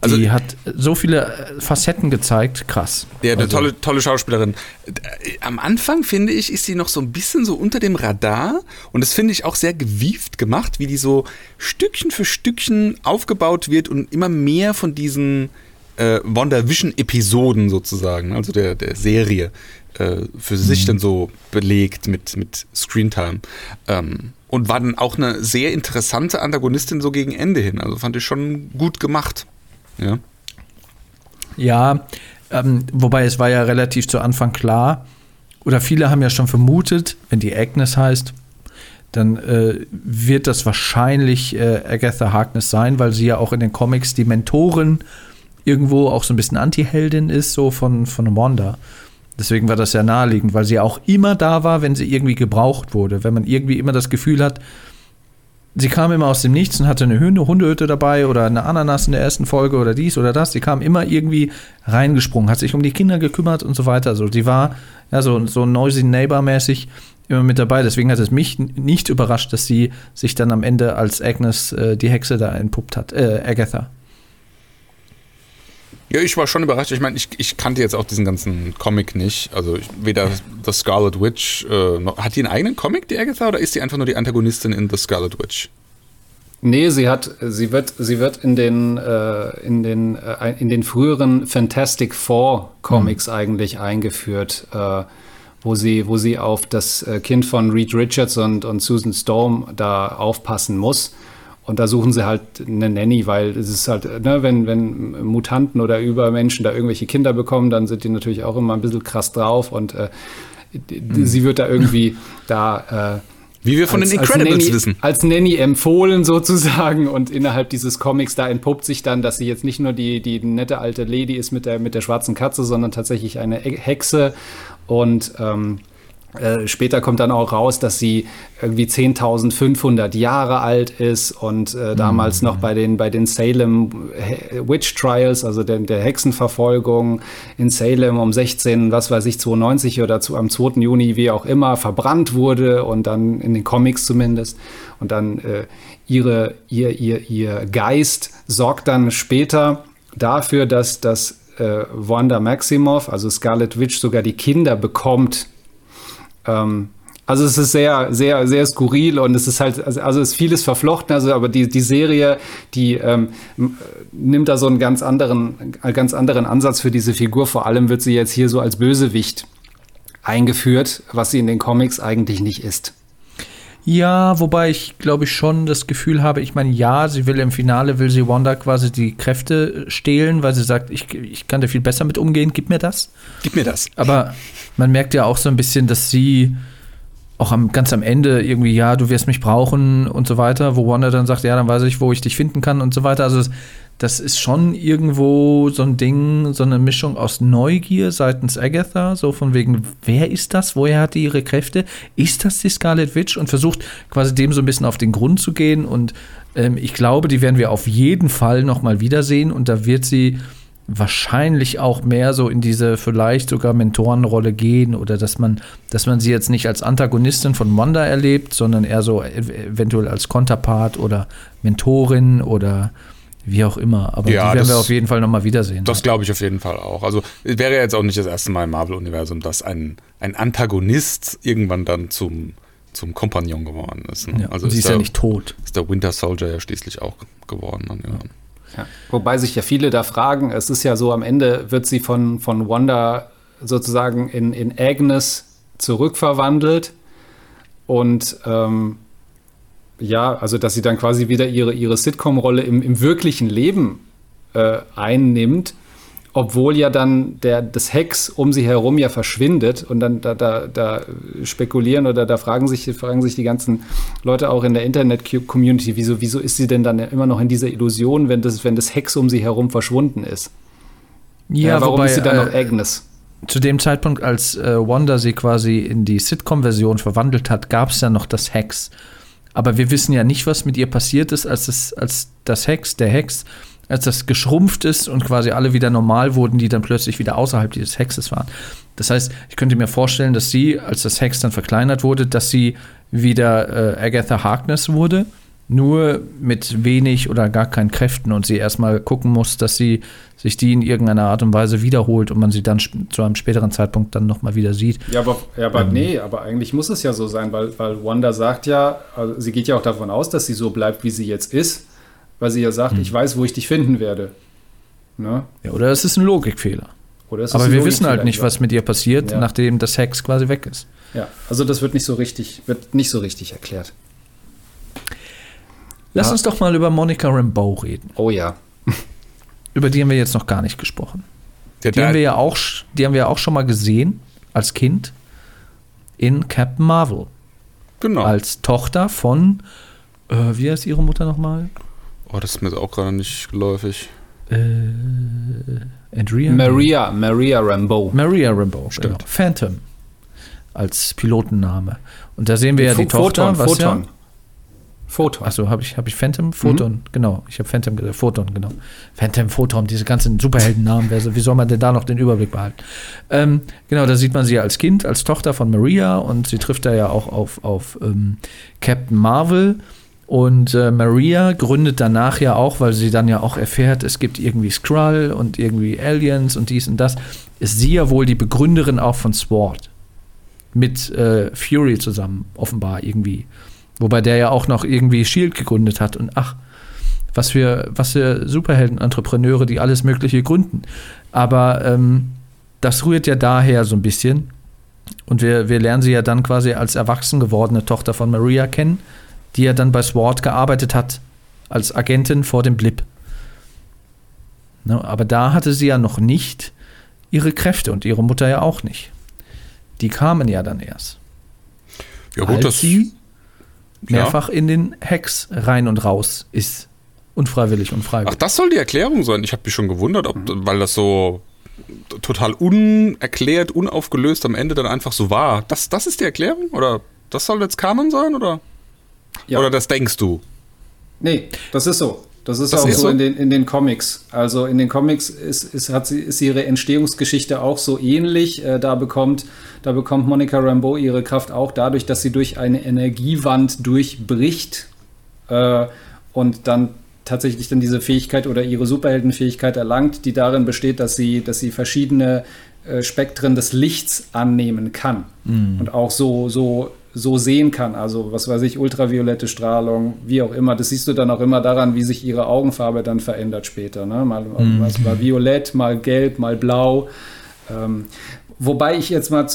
Also- die hat so viele äh, Facetten gezeigt, krass. Ja, eine Also- tolle, tolle Schauspielerin. Äh, Am Anfang, finde ich, ist sie noch so ein bisschen so unter dem Radar und das finde ich auch sehr gewieft gemacht, wie die so Stückchen für Stückchen aufgebaut wird und immer mehr von diesen äh, WandaVision-Episoden sozusagen, also der, der Serie, äh, für sich dann so belegt mit, mit Screentime. Ähm, und war dann auch eine sehr interessante Antagonistin so gegen Ende hin. Also fand ich schon gut gemacht. Ja. Ja, ähm, wobei es war ja relativ zu Anfang klar, oder viele haben ja schon vermutet, wenn die Agnes heißt, dann äh, wird das wahrscheinlich äh, Agatha Harkness sein, weil sie ja auch in den Comics die Mentorin irgendwo auch so ein bisschen Anti-Heldin ist, so von, von Wanda. Deswegen war das ja naheliegend, weil sie auch immer da war, wenn sie irgendwie gebraucht wurde. Wenn man irgendwie immer das Gefühl hat, sie kam immer aus dem Nichts und hatte eine Hunde Hundehütte dabei oder eine Ananas in der ersten Folge oder dies oder das. Sie kam immer irgendwie reingesprungen, hat sich um die Kinder gekümmert und so weiter. Also sie war ja so, so noisy neighbor-mäßig immer mit dabei. Deswegen hat es mich nicht überrascht, dass sie sich dann am Ende als Agnes äh, die Hexe da entpuppt hat. Äh, Agatha. Ja, ich war schon überrascht. Ich meine, ich, ich kannte jetzt auch diesen ganzen Comic nicht. Also ich, weder The Scarlet Witch, äh, noch, hat die einen eigenen Comic, die Agatha, oder ist die einfach nur die Antagonistin in The Scarlet Witch? Nee, sie hat, sie wird, sie wird in den, äh, in den, äh, in den früheren Fantastic Four Comics eigentlich eingeführt, äh, wo sie, wo sie auf das äh, Kind von Reed Richards und, und Susan Storm da aufpassen muss. Und da suchen sie halt eine Nanny, weil es ist halt, ne, wenn, wenn Mutanten oder Übermenschen da irgendwelche Kinder bekommen, dann sind die natürlich auch immer ein bisschen krass drauf und äh, die- sie wird da irgendwie da äh, Wie wir von als, den als Incredibles Nanny, wissen. Als Nanny empfohlen sozusagen und innerhalb dieses Comics da entpuppt sich dann, dass sie jetzt nicht nur die, die nette alte Lady ist mit der, mit der schwarzen Katze, sondern tatsächlich eine Hexe und ähm, äh, später kommt dann auch raus, dass sie irgendwie 10.500 Jahre alt ist und äh, damals noch bei den, bei den Salem He- Witch Trials, also der, der Hexenverfolgung in Salem um 16, was weiß ich, 92 oder zu, am 2. Juni, wie auch immer, verbrannt wurde und dann in den Comics zumindest. Und dann äh, ihre, ihr, ihr, ihr Geist sorgt dann später dafür, dass, dass äh, Wanda Maximoff, also Scarlet Witch, sogar die Kinder bekommt, ähm, also es ist sehr, sehr, sehr skurril und es ist halt, also, also es ist vieles verflochten, also aber die, die Serie, die ähm, m- nimmt da so einen ganz anderen, einen ganz anderen Ansatz für diese Figur. Vor allem wird sie jetzt hier so als Bösewicht eingeführt, was sie in den Comics eigentlich nicht ist. Ja, wobei ich glaube ich schon das Gefühl habe, ich meine, ja, sie will im Finale, will sie Wanda quasi die Kräfte stehlen, weil sie sagt, ich, ich kann da viel besser mit umgehen, gib mir das. Gib mir das. Aber man merkt ja auch so ein bisschen, dass sie auch am, ganz am Ende irgendwie, ja, du wirst mich brauchen und so weiter, wo Wanda dann sagt, ja, dann weiß ich, wo ich dich finden kann und so weiter. Also das, ist schon irgendwo so ein Ding, so eine Mischung aus Neugier seitens Agatha, so von wegen, wer ist das? Woher hat die ihre Kräfte? Ist das die Scarlet Witch? Und versucht quasi dem so ein bisschen auf den Grund zu gehen. Und ähm, ich glaube, die werden wir auf jeden Fall noch mal wiedersehen. Und da wird sie wahrscheinlich auch mehr so in diese vielleicht sogar Mentorenrolle gehen oder dass man, dass man sie jetzt nicht als Antagonistin von Wanda erlebt, sondern eher so ev- eventuell als Konterpart oder Mentorin oder wie auch immer. Aber Ja, die werden wir das- auf jeden Fall nochmal wiedersehen. Das glaube ich auf jeden Fall auch. Also es wäre jetzt auch nicht das erste Mal im Marvel-Universum, dass ein, ein Antagonist irgendwann dann zum, zum Kompagnon geworden ist. Ne? ja, also sie ist der, ja nicht tot. ist der Winter Soldier ja schließlich auch geworden. Dann, ja. Ja. Wobei sich ja viele da fragen, es ist ja so, am Ende wird sie von, von Wanda sozusagen in, in Agnes zurückverwandelt und ähm, ja, also dass sie dann quasi wieder ihre, ihre Sitcom-Rolle im, im wirklichen Leben äh, einnimmt, obwohl ja dann der, das Hex um sie herum ja verschwindet und dann da, da, da spekulieren oder da fragen sich, fragen sich die ganzen Leute auch in der Internet-Community, wieso, wieso ist sie denn dann immer noch in dieser Illusion, wenn das, wenn das Hex um sie herum verschwunden ist? Ja, warum wobei, ist sie dann noch äh, Agnes? zu dem Zeitpunkt, als äh, Wanda sie quasi in die Sitcom-Version verwandelt hat, gab es ja noch das Hex. Aber wir wissen ja nicht, was mit ihr passiert ist, als das, als das Hex, der Hex, als das geschrumpft ist und quasi alle wieder normal wurden, die dann plötzlich wieder außerhalb dieses Hexes waren. Das heißt, ich könnte mir vorstellen, dass sie, als das Hex dann verkleinert wurde, dass sie wieder äh, Agatha Harkness wurde nur mit wenig oder gar keinen Kräften und sie erstmal gucken muss, dass sie sich die in irgendeiner Art und Weise wiederholt und man sie dann zu einem späteren Zeitpunkt dann nochmal wieder sieht. Ja, aber, ja, Ähm. aber nee, aber eigentlich muss es ja so sein, weil, weil Wanda sagt ja, also sie geht ja auch davon aus, dass sie so bleibt, wie sie jetzt ist, weil sie ja sagt, Hm. ich weiß, wo ich dich finden werde. Ne? Ja, oder es ist ein Logikfehler. Oder ist es Aber ein wir wissen halt nicht, was mit ihr passiert, Ja. nachdem das Hex quasi weg ist. Ja, also das wird nicht so richtig, wird nicht so richtig erklärt. Lass Ja. uns doch mal über Monica Rambeau reden. Oh ja. Über die haben wir jetzt noch gar nicht gesprochen. Der, Die haben wir ja auch, die haben wir ja auch schon mal gesehen als Kind in Captain Marvel. genau. Als Tochter von, äh, wie heißt ihre Mutter nochmal? Oh, das ist mir jetzt auch gerade nicht geläufig. Äh, Adria? Maria, Maria Rambeau. Maria Rambeau, Stimmt. Genau. Phantom als Pilotenname. Und da sehen wir ja die Pho- Tochter. Photon, was Photon. Ja, Photon. Achso, habe ich, hab ich Phantom? Photon, genau. Ich habe Phantom gesagt. Photon, genau. Phantom, Photon, diese ganzen Superheldennamen. Wie soll man denn da noch den Überblick behalten? Ähm, genau, da sieht man sie als Kind, als Tochter von Maria und sie trifft da ja auch auf, auf ähm, Captain Marvel. Und äh, Maria gründet danach ja auch, weil sie dann ja auch erfährt, es gibt irgendwie Skrull und irgendwie Aliens und dies und das, ist sie ja wohl die Begründerin auch von SWORD. Mit äh, Fury zusammen, offenbar irgendwie. Wobei der ja auch noch irgendwie Shield gegründet hat. Und ach, was für, was für Superhelden-Entrepreneure, die alles Mögliche gründen. Aber ähm, das rührt ja daher so ein bisschen. Und wir, wir lernen sie ja dann quasi als erwachsen gewordene Tochter von Maria kennen, die ja dann bei SWORD gearbeitet hat, als Agentin vor dem Blip. Ne, aber da hatte sie ja noch nicht ihre Kräfte und ihre Mutter ja auch nicht. Die kamen ja dann erst. Ja, gut, als das. sie Ja. mehrfach in den Hex rein und raus ist. Unfreiwillig und Ach, freiwillig. das soll die Erklärung sein. Ich habe mich schon gewundert, ob, weil das so total unerklärt, unaufgelöst am Ende dann einfach so war. Das, das ist die Erklärung? Oder das soll jetzt Kanon sein? Oder, Ja. oder das denkst du? Nee, das ist so. Das ist Das auch ist so, so? In, den, in den Comics. Also in den Comics ist, ist, hat sie, ist ihre Entstehungsgeschichte auch so ähnlich. Äh, da, bekommt, da bekommt Monica Rambeau ihre Kraft auch dadurch, dass sie durch eine Energiewand durchbricht äh, und dann tatsächlich dann diese Fähigkeit oder ihre Superheldenfähigkeit erlangt, die darin besteht, dass sie, dass sie verschiedene äh, Spektren des Lichts annehmen kann und auch so, so, so sehen kann. Also was weiß ich, ultraviolette Strahlung, wie auch immer. Das siehst du dann auch immer daran, wie sich ihre Augenfarbe dann verändert später. Ne? Mal, mal, mal violett, mal gelb, mal blau. Ähm, wobei ich jetzt mal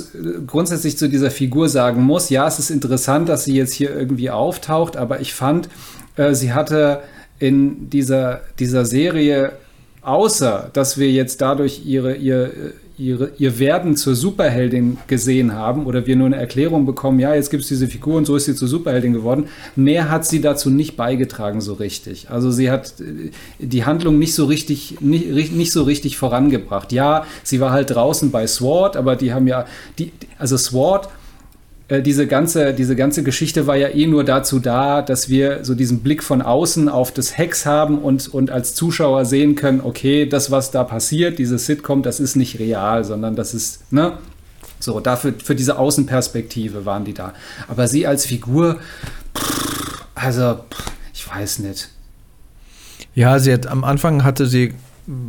grundsätzlich zu dieser Figur sagen muss, ja, es ist interessant, dass sie jetzt hier irgendwie auftaucht, aber ich fand, äh, sie hatte in dieser, dieser Serie, außer dass wir jetzt dadurch ihre, ihr, ihre, ihr Werden zur Superheldin gesehen haben oder wir nur eine Erklärung bekommen, ja, jetzt gibt es diese Figur und so ist sie zur Superheldin geworden, mehr hat sie dazu nicht beigetragen so richtig. Also sie hat äh, die Handlung nicht so richtig, nicht, nicht so richtig vorangebracht. Ja, sie war halt draußen bei SWORD, aber die haben ja, die, also SWORD äh, diese ganze, diese ganze Geschichte war ja eh nur dazu da, dass wir so diesen Blick von außen auf das Hex haben und, und als Zuschauer sehen können, okay, das, was da passiert, diese Sitcom, das ist nicht real, sondern das ist, ne? So, dafür, für diese Außenperspektive waren die da. Aber sie als Figur, also, ich weiß nicht. Ja, sie hat am Anfang hatte sie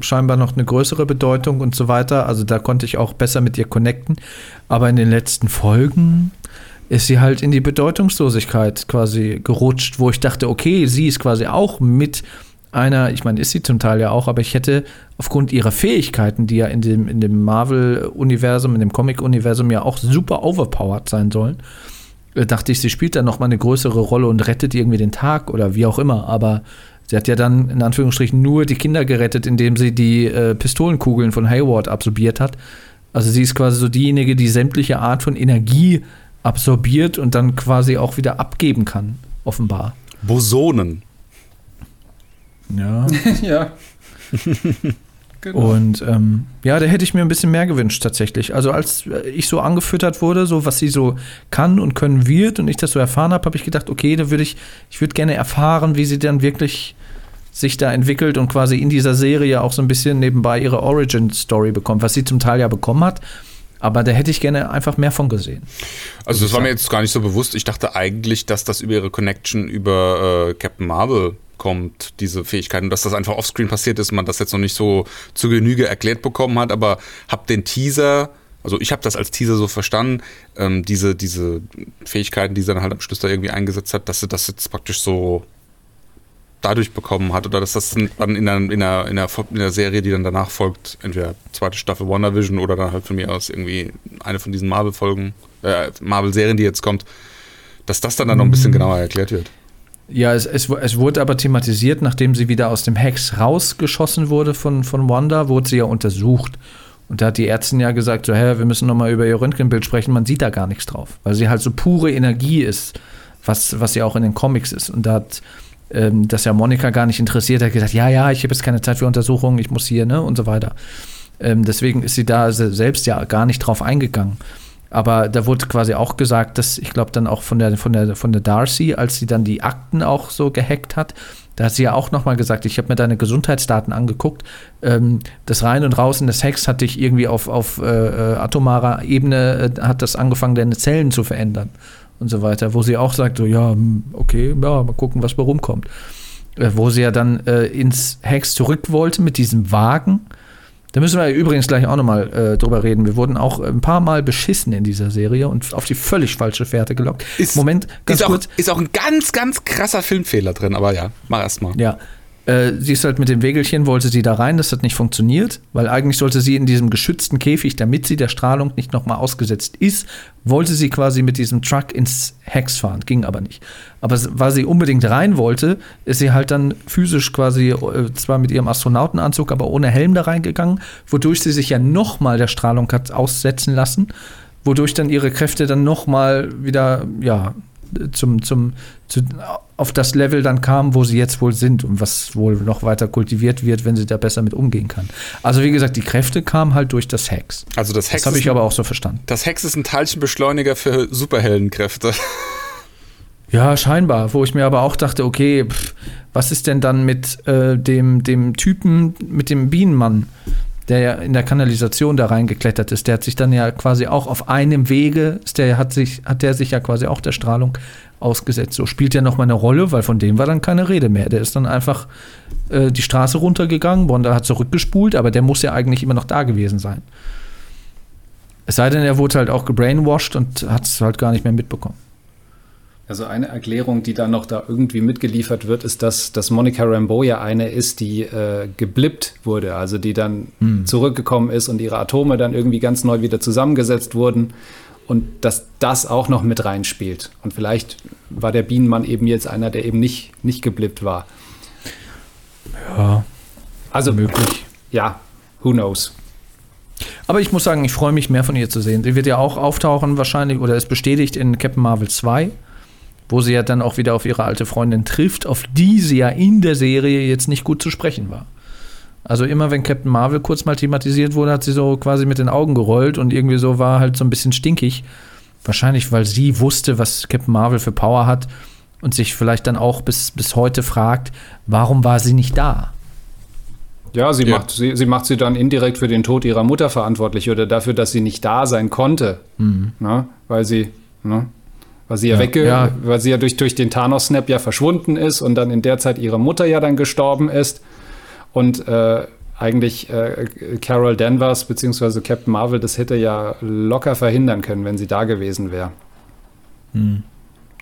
scheinbar noch eine größere Bedeutung und so weiter. Also da konnte ich auch besser mit ihr connecten. Aber in den letzten Folgen ist sie halt in die Bedeutungslosigkeit quasi gerutscht, wo ich dachte, okay, sie ist quasi auch mit einer, ich meine, ist sie zum Teil ja auch, aber ich hätte aufgrund ihrer Fähigkeiten, die ja in dem, in dem Marvel-Universum, in dem Comic-Universum ja auch super overpowered sein sollen, äh, dachte ich, sie spielt dann nochmal eine größere Rolle und rettet irgendwie den Tag oder wie auch immer. Aber sie hat ja dann in Anführungsstrichen nur die Kinder gerettet, indem sie die äh, Pistolenkugeln von Hayward absorbiert hat. Also sie ist quasi so diejenige, die sämtliche Art von Energie absorbiert und dann quasi auch wieder abgeben kann, offenbar. Bosonen. Ja. ja. genau. Und ähm, ja, da hätte ich mir ein bisschen mehr gewünscht tatsächlich. Also als äh, ich so angefüttert wurde, so was sie so kann und können wird und ich das so erfahren habe, habe ich gedacht, okay, da würde ich, ich würde gerne erfahren, wie sie dann wirklich sich da entwickelt und quasi in dieser Serie auch so ein bisschen nebenbei ihre Origin-Story bekommt, was sie zum Teil ja bekommen hat. Aber da hätte ich gerne einfach mehr von gesehen. Also das war mir jetzt gar nicht so bewusst. Ich dachte eigentlich, dass das über ihre Connection über äh, Captain Marvel kommt, diese Fähigkeiten, dass das einfach offscreen passiert ist, man das jetzt noch nicht so zu Genüge erklärt bekommen hat, aber hab den Teaser, also ich habe das als Teaser so verstanden, ähm, diese, diese Fähigkeiten, die sie dann halt am Schluss da irgendwie eingesetzt hat, dass sie das jetzt praktisch so dadurch bekommen hat oder dass das dann in einer, in, einer, in, einer, in einer Serie, die dann danach folgt, entweder zweite Staffel WandaVision oder dann halt von mir aus irgendwie eine von diesen Marvel-Folgen, äh, Marvel-Serien, die jetzt kommt, dass das dann, dann noch ein bisschen genauer erklärt wird. Ja, es, es, es wurde aber thematisiert, nachdem sie wieder aus dem Hex rausgeschossen wurde von, von Wanda, wurde sie ja untersucht. Und da hat die Ärztin ja gesagt, so, hä, wir müssen nochmal über ihr Röntgenbild sprechen, man sieht da gar nichts drauf, weil sie halt so pure Energie ist, was, was sie auch in den Comics ist. Und da hat ähm, das ja Monika gar nicht interessiert, hat gesagt, ja, ja, ich habe jetzt keine Zeit für Untersuchungen, ich muss hier, ne, und so weiter. Ähm, deswegen ist sie da selbst ja gar nicht drauf eingegangen. Aber da wurde quasi auch gesagt, dass ich glaube dann auch von der, von, der, von der Darcy, als sie dann die Akten auch so gehackt hat, da hat sie ja auch nochmal gesagt, ich habe mir deine Gesundheitsdaten angeguckt. Ähm, das Rein und Raus in des Hex hat dich irgendwie auf, auf äh, äh atomarer Ebene, äh, hat das angefangen, deine Zellen zu verändern und so weiter, wo sie auch sagt, so, ja, hm, okay, ja, mal gucken, was bei rumkommt. Äh, wo sie ja dann äh, ins Hex zurück wollte mit diesem Wagen. Da müssen wir übrigens gleich auch nochmal äh, drüber reden. Wir wurden auch ein paar Mal beschissen in dieser Serie und auf die völlig falsche Fährte gelockt. Ist, Moment, ganz ist kurz. Auch, ist auch ein ganz, ganz krasser Filmfehler drin, aber ja, mach erst mal. Ja, äh, sie ist halt mit dem Wägelchen, wollte sie da rein, das hat nicht funktioniert, weil eigentlich sollte sie in diesem geschützten Käfig, damit sie der Strahlung nicht nochmal ausgesetzt ist, wollte sie quasi mit diesem Truck ins Hex fahren, ging aber nicht. Aber weil sie unbedingt rein wollte, ist sie halt dann physisch quasi, äh, zwar mit ihrem Astronautenanzug, aber ohne Helm da reingegangen, wodurch sie sich ja nochmal der Strahlung hat aussetzen lassen, wodurch dann ihre Kräfte dann nochmal wieder, ja, zum, zum, zu, auf das Level dann kam, wo sie jetzt wohl sind und was wohl noch weiter kultiviert wird, wenn sie da besser mit umgehen kann. Also wie gesagt, die Kräfte kamen halt durch das Hex. Also das Hex. Das habe ich aber auch so verstanden. Das Hex ist ein Teilchenbeschleuniger für Superheldenkräfte. Ja, scheinbar. Wo ich mir aber auch dachte, okay, pff, was ist denn dann mit äh, dem, dem Typen, mit dem Bienenmann? Der ja in der Kanalisation da reingeklettert ist, der hat sich dann ja quasi auch auf einem Wege, der hat sich, hat der sich ja quasi auch der Strahlung ausgesetzt. So spielt er nochmal eine Rolle, weil von dem war dann keine Rede mehr. Der ist dann einfach äh, die Straße runtergegangen, Bonda hat zurückgespult, aber der muss ja eigentlich immer noch da gewesen sein. Es sei denn, er wurde halt auch gebrainwashed und hat es halt gar nicht mehr mitbekommen. Also eine Erklärung, die da noch da irgendwie mitgeliefert wird, ist, dass, dass Monica Rambeau ja eine ist, die äh, geblippt wurde, also die dann hm. zurückgekommen ist und ihre Atome dann irgendwie ganz neu wieder zusammengesetzt wurden und dass das auch noch mit reinspielt. Und vielleicht war der Bienenmann eben jetzt einer, der eben nicht, nicht geblippt war. Ja. Also möglich. Ja, who knows. Aber ich muss sagen, ich freue mich mehr von ihr zu sehen. Sie wird ja auch auftauchen wahrscheinlich oder ist bestätigt in Captain Marvel 2 wo sie ja dann auch wieder auf ihre alte Freundin trifft, auf die sie ja in der Serie jetzt nicht gut zu sprechen war. Also immer wenn Captain Marvel kurz mal thematisiert wurde, hat sie so quasi mit den Augen gerollt und irgendwie so war halt so ein bisschen stinkig. Wahrscheinlich, weil sie wusste, was Captain Marvel für Power hat und sich vielleicht dann auch bis, bis heute fragt, warum war sie nicht da? Ja, sie, ja. Macht, sie, sie macht sie dann indirekt für den Tod ihrer Mutter verantwortlich oder dafür, dass sie nicht da sein konnte. Mhm. Na, weil sie, ne, weil sie ja, ja wegge ja. weil sie ja durch, durch den Thanos-Snap ja verschwunden ist und dann in der Zeit ihre Mutter ja dann gestorben ist. Und äh, eigentlich äh, Carol Danvers bzw. Captain Marvel, das hätte ja locker verhindern können, wenn sie da gewesen wäre. Hm.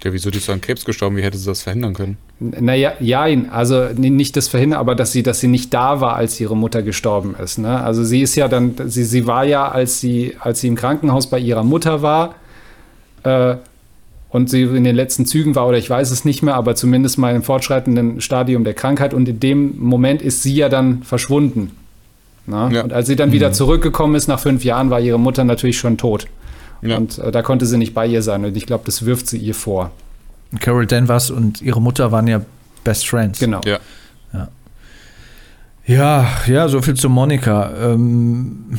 Ja, wieso ist so an Krebs gestorben? Wie hätte sie das verhindern können? Naja, ja, also nicht das verhindern, aber dass sie, dass sie nicht da war, als ihre Mutter gestorben ist. Ne? Also sie ist ja dann, sie, sie war ja, als sie, als sie im Krankenhaus bei ihrer Mutter war, äh, und sie in den letzten Zügen war oder ich weiß es nicht mehr, aber zumindest mal im fortschreitenden Stadium der Krankheit und in dem Moment ist sie ja dann verschwunden. Ja. Und als sie dann wieder mhm. zurückgekommen ist nach fünf Jahren, war ihre Mutter natürlich schon tot. Ja. Und äh, da konnte sie nicht bei ihr sein und ich glaube, das wirft sie ihr vor. Carol Danvers und ihre Mutter waren ja Best Friends. Genau. Ja. Ja, ja, ja so viel zu Monika. Ähm,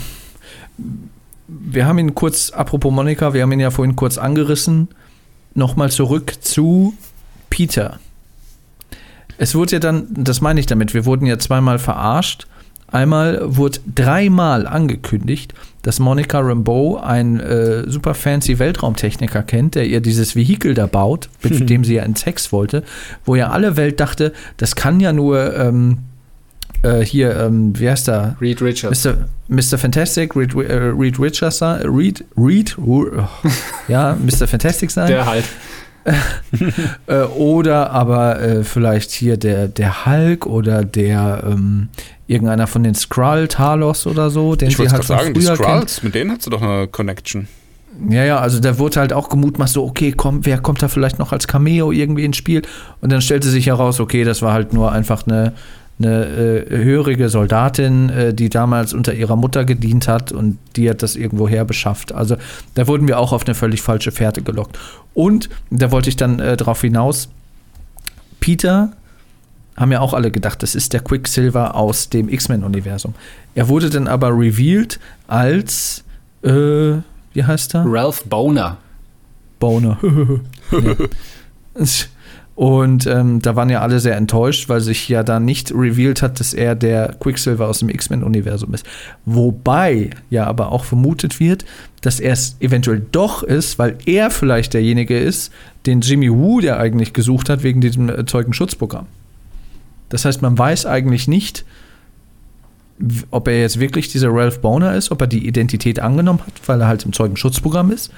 wir haben ihn kurz, apropos Monika, wir haben ihn ja vorhin kurz angerissen nochmal zurück zu Peter. Es wurde ja dann, das meine ich damit, wir wurden ja zweimal verarscht. Einmal wurde dreimal angekündigt, dass Monica Rambeau einen äh, super fancy Weltraumtechniker kennt, der ihr dieses Vehikel da baut, mit dem sie ja ins Hex wollte, wo ja alle Welt dachte, das kann ja nur ähm, äh, hier, ähm, wie heißt der? Reed Richards. Mr. Mr. Fantastic, Reed, äh, Reed Richards, sein- Reed, Reed, oh, ja, Mr. Fantastic sein. Der halt. Äh, oder aber äh, vielleicht hier der, der Hulk oder der ähm, irgendeiner von den Skrull, Talos oder so, den Ich sie wollte halt gerade sagen, von die früher kennt. Skrulls, mit denen hast du doch eine Connection. Ja, ja, also da wurde halt auch gemutmaßt, so, okay, komm, wer kommt da vielleicht noch als Cameo irgendwie ins Spiel? Und dann stellte sich heraus, okay, das war halt nur einfach eine, eine äh, hörige Soldatin, äh, die damals unter ihrer Mutter gedient hat und die hat das irgendwoher beschafft. Also da wurden wir auch auf eine völlig falsche Fährte gelockt. Und da wollte ich dann äh, drauf hinaus, Peter haben ja auch alle gedacht, das ist der Quicksilver aus dem X-Men-Universum. Er wurde dann aber revealed als, äh, wie heißt er? Ralph Boner. Boner. ja. Und ähm, da waren ja alle sehr enttäuscht, weil sich ja da nicht revealed hat, dass er der Quicksilver aus dem X-Men-Universum ist. Wobei ja aber auch vermutet wird, dass er es eventuell doch ist, weil er vielleicht derjenige ist, den Jimmy Woo der eigentlich gesucht hat wegen diesem äh, Zeugenschutzprogramm. Das heißt, man weiß eigentlich nicht, ob er jetzt wirklich dieser Ralph Boner ist, ob er die Identität angenommen hat, weil er halt im Zeugenschutzprogramm ist.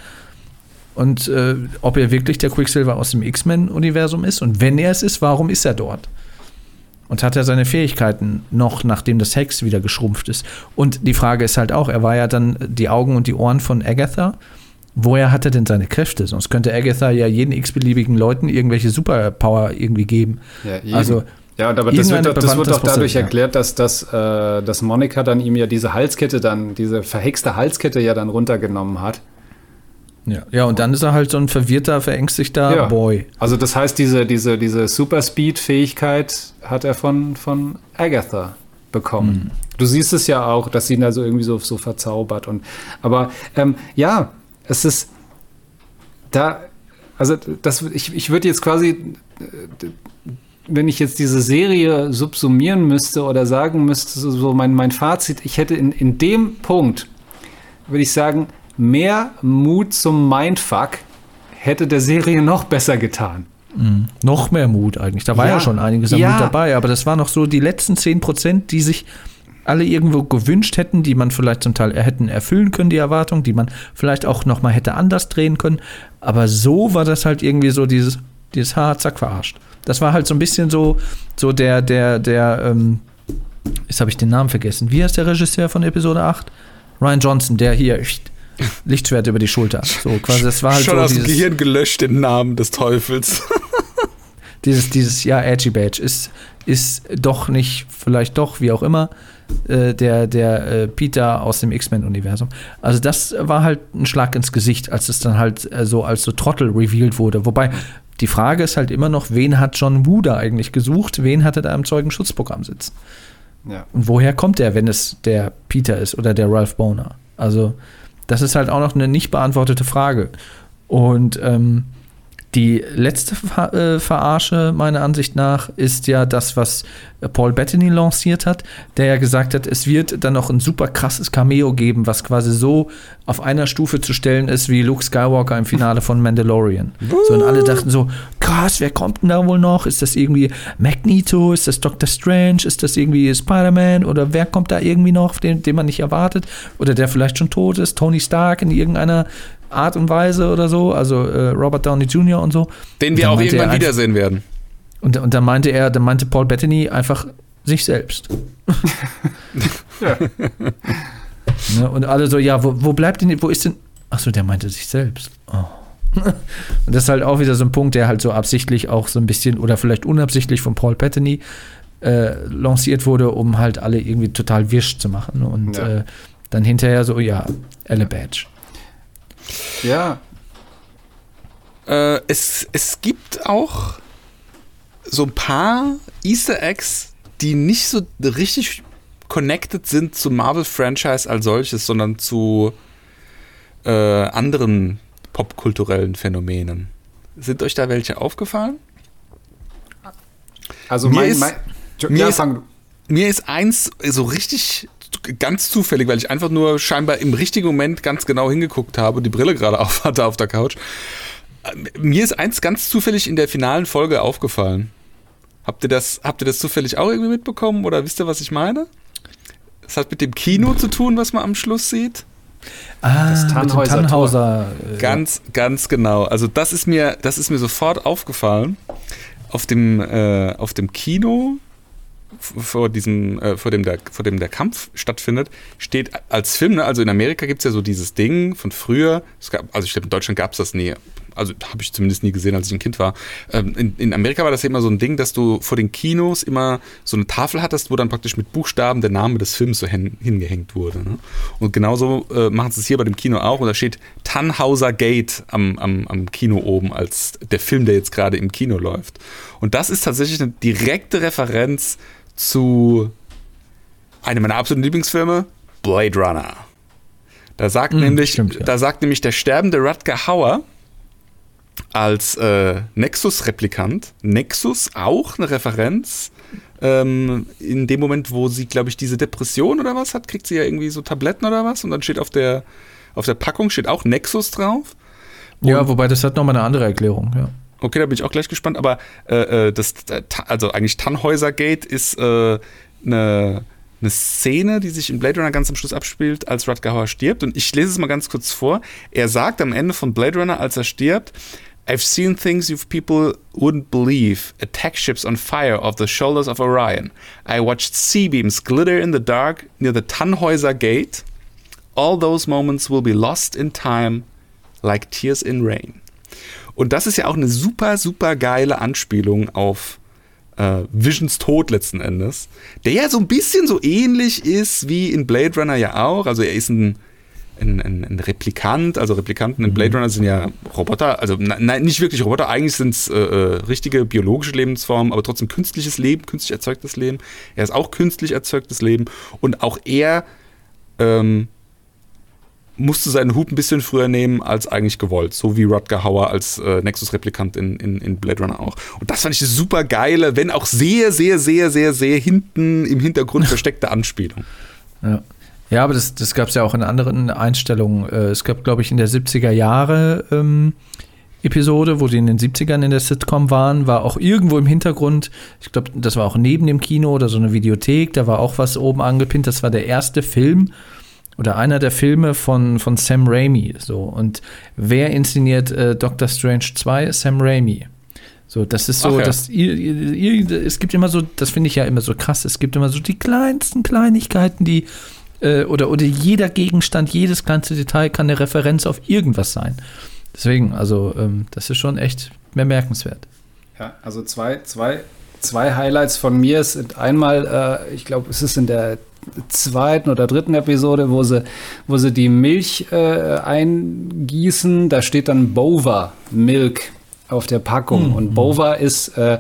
Und äh, ob er wirklich der Quicksilver aus dem X-Men-Universum ist. Und wenn er es ist, warum ist er dort? Und hat er seine Fähigkeiten noch, nachdem das Hex wieder geschrumpft ist? Und die Frage ist halt auch, er war ja dann die Augen und die Ohren von Agatha. Woher hat er denn seine Kräfte? Sonst könnte Agatha ja jeden x-beliebigen Leuten irgendwelche Superpower irgendwie geben. Ja, eben. Also, Ja, und aber das wird, doch- das wird doch dadurch er- erklärt, dass, dass, äh, dass Monika dann ihm ja diese Halskette dann, diese verhexte Halskette ja dann runtergenommen hat. Ja. ja, und dann ist er halt so ein verwirrter, verängstigter Ja. Boy. Also das heißt, diese, diese, diese Super-Speed-Fähigkeit hat er von, von Agatha bekommen. Du siehst es ja auch, dass sie ihn da so irgendwie so, so verzaubert. Und, aber ähm, ja, es ist da, also das, ich, ich würde jetzt quasi, wenn ich jetzt diese Serie subsumieren müsste oder sagen müsste, so, so mein, mein Fazit, ich hätte in, in dem Punkt, würde ich sagen, mehr Mut zum Mindfuck hätte der Serie noch besser getan. Noch mehr Mut eigentlich. Da war ja, Ja. schon einiges an Ja. Mut dabei, aber das waren noch so die letzten 10 Prozent, die sich alle irgendwo gewünscht hätten, die man vielleicht zum Teil hätten erfüllen können, die Erwartung, die man vielleicht auch noch mal hätte anders drehen können. Aber so war das halt irgendwie so dieses, dieses Ha, zack, verarscht. Das war halt so ein bisschen so, so der, der, der, ähm, jetzt habe ich den Namen vergessen. Wie heißt der Regisseur von Episode 8? Ryan Johnson, der hier Lichtschwert über die Schulter. So quasi, das war halt Schon so aus dem dieses, Gehirn gelöscht, den Namen des Teufels. dieses, dieses, ja, Edgy Badge ist, ist doch nicht, vielleicht doch, wie auch immer, äh, der, der äh, Peter aus dem X-Men-Universum. Also das war halt ein Schlag ins Gesicht, als es dann halt äh, so als so Trottel revealed wurde. Wobei, die Frage ist halt immer noch, wen hat John Woo da eigentlich gesucht? Wen hat er da im Zeugenschutzprogramm sitzen? Ja. Und woher kommt er, wenn es der Peter ist oder der Ralph Boner? Also, das ist halt auch noch eine nicht beantwortete Frage. Und ähm, die letzte äh, Verarsche, meiner Ansicht nach, ist ja das, was Paul Bettany lanciert hat, der ja gesagt hat, es wird dann noch ein super krasses Cameo geben, was quasi so auf einer Stufe zu stellen ist wie Luke Skywalker im Finale von Mandalorian. So, und alle dachten so, krass, wer kommt denn da wohl noch? Ist das irgendwie Magneto? Ist das Doctor Strange? Ist das irgendwie Spider-Man? Oder wer kommt da irgendwie noch, den, den man nicht erwartet? Oder der vielleicht schon tot ist? Tony Stark in irgendeiner Art und Weise oder so? Also äh, Robert Downey Jr. und so. Den Und wir auch irgendwann wiedersehen werden. Und, und dann meinte er, dann meinte Paul Bettany einfach sich selbst. Ja. Ne? Und alle so, ja, wo, wo bleibt denn, wo ist denn? Achso, der meinte sich selbst. Oh. Und das ist halt auch wieder so ein Punkt, der halt so absichtlich auch so ein bisschen oder vielleicht unabsichtlich von Paul Bettany äh, lanciert wurde, um halt alle irgendwie total wirsch zu machen. Und Ja. äh, dann hinterher so, ja, Elle Badge. Ja, Äh, es, es gibt auch so ein paar Easter Eggs, die nicht so richtig connected sind zum Marvel-Franchise als solches, sondern zu äh, anderen popkulturellen Phänomenen. Sind euch da welche aufgefallen? also Mir mein, ist- mein mir ja, ist- mir ist eins so richtig ganz zufällig, weil ich einfach nur scheinbar im richtigen Moment ganz genau hingeguckt habe und die Brille gerade auf hatte auf der Couch. Mir ist eins ganz zufällig in der finalen Folge aufgefallen. Habt ihr das, habt ihr das zufällig auch irgendwie mitbekommen oder wisst ihr, was ich meine? Das hat mit dem Kino zu tun, was man am Schluss sieht. Ah, Das Tannhäuser Tannhauser. äh, Ganz, ganz genau. Also das ist mir, das ist mir sofort aufgefallen. Auf dem, äh, auf dem Kino, vor diesem, äh, vor dem der, vor dem der Kampf stattfindet, steht als Film, ne, also in Amerika gibt es ja so dieses Ding von früher, gab, also ich glaube in Deutschland gab es das nie, also habe ich zumindest nie gesehen, als ich ein Kind war. Ähm, in, in Amerika war das ja immer so ein Ding, dass du vor den Kinos immer so eine Tafel hattest, wo dann praktisch mit Buchstaben der Name des Films so hin, hingehängt wurde. Ne? Und genauso äh, machen sie es hier bei dem Kino auch. Und da steht Tannhauser Gate am, am, am Kino oben als der Film, der jetzt gerade im Kino läuft. Und das ist tatsächlich eine direkte Referenz zu einem meiner absoluten Lieblingsfilme, Blade Runner. Da sagt, Mm, nämlich, stimmt, ja. da sagt nämlich der sterbende Rutger Hauer als äh, Nexus-Replikant, Nexus auch eine Referenz. Ähm, in dem Moment, wo sie, glaube ich, diese Depression oder was hat, kriegt sie ja irgendwie so Tabletten oder was und dann steht auf der, auf der Packung steht auch Nexus drauf. Ja, wobei das hat nochmal eine andere Erklärung, ja. Okay, da bin ich auch gleich gespannt, aber äh, äh, das, äh, also eigentlich Tannhäuser Gate ist äh, eine, eine Szene, die sich in Blade Runner ganz am Schluss abspielt, als Rutger Hauer stirbt. Und ich lese es mal ganz kurz vor. Er sagt am Ende von Blade Runner, als er stirbt, I've seen things you people wouldn't believe. Attack ships on fire off the shoulders of Orion. I watched sea beams glitter in the dark near the Tannhäuser Gate. All those moments will be lost in time like tears in rain. Und das ist ja auch eine super, super geile Anspielung auf äh, Visions Tod letzten Endes, der ja so ein bisschen so ähnlich ist wie in Blade Runner ja auch. Also er ist ein, ein, ein, ein Replikant, also Replikanten in Blade Runner sind ja Roboter, also nein, nicht wirklich Roboter, eigentlich sind es äh, äh, richtige biologische Lebensformen, aber trotzdem künstliches Leben, künstlich erzeugtes Leben. Er ist auch künstlich erzeugtes Leben. Und auch er ähm, musste seinen Hub ein bisschen früher nehmen als eigentlich gewollt, so wie Rutger Hauer als äh, Nexus-Replikant in, in, in Blade Runner auch. Und das fand ich eine super geile, wenn auch sehr, sehr, sehr, sehr, sehr hinten im Hintergrund versteckte Anspielung. Ja, ja aber das, das gab es ja auch in anderen Einstellungen. Äh, Es gab, glaube ich, in der 70er Jahre ähm, Episode, wo die in den 70ern in der Sitcom waren, war auch irgendwo im Hintergrund, ich glaube, das war auch neben dem Kino oder so eine Videothek, da war auch was oben angepinnt. Das war der erste Film oder einer der Filme von, von Sam Raimi. So. Und wer inszeniert äh, Doctor Strange 2? Sam Raimi. So, das ist so, ja. dass es gibt immer so, das finde ich ja immer so krass, es gibt immer so die kleinsten Kleinigkeiten, die äh, oder, oder jeder Gegenstand, jedes kleinste Detail kann eine Referenz auf irgendwas sein. Deswegen, also ähm, das ist schon echt bemerkenswert. Ja, also zwei, zwei, zwei Highlights von mir sind einmal, äh, ich glaube, es ist in der zweiten oder dritten Episode, wo sie, wo sie die Milch äh, eingießen. Da steht dann Bova Milk auf der Packung. Und Bova ist äh,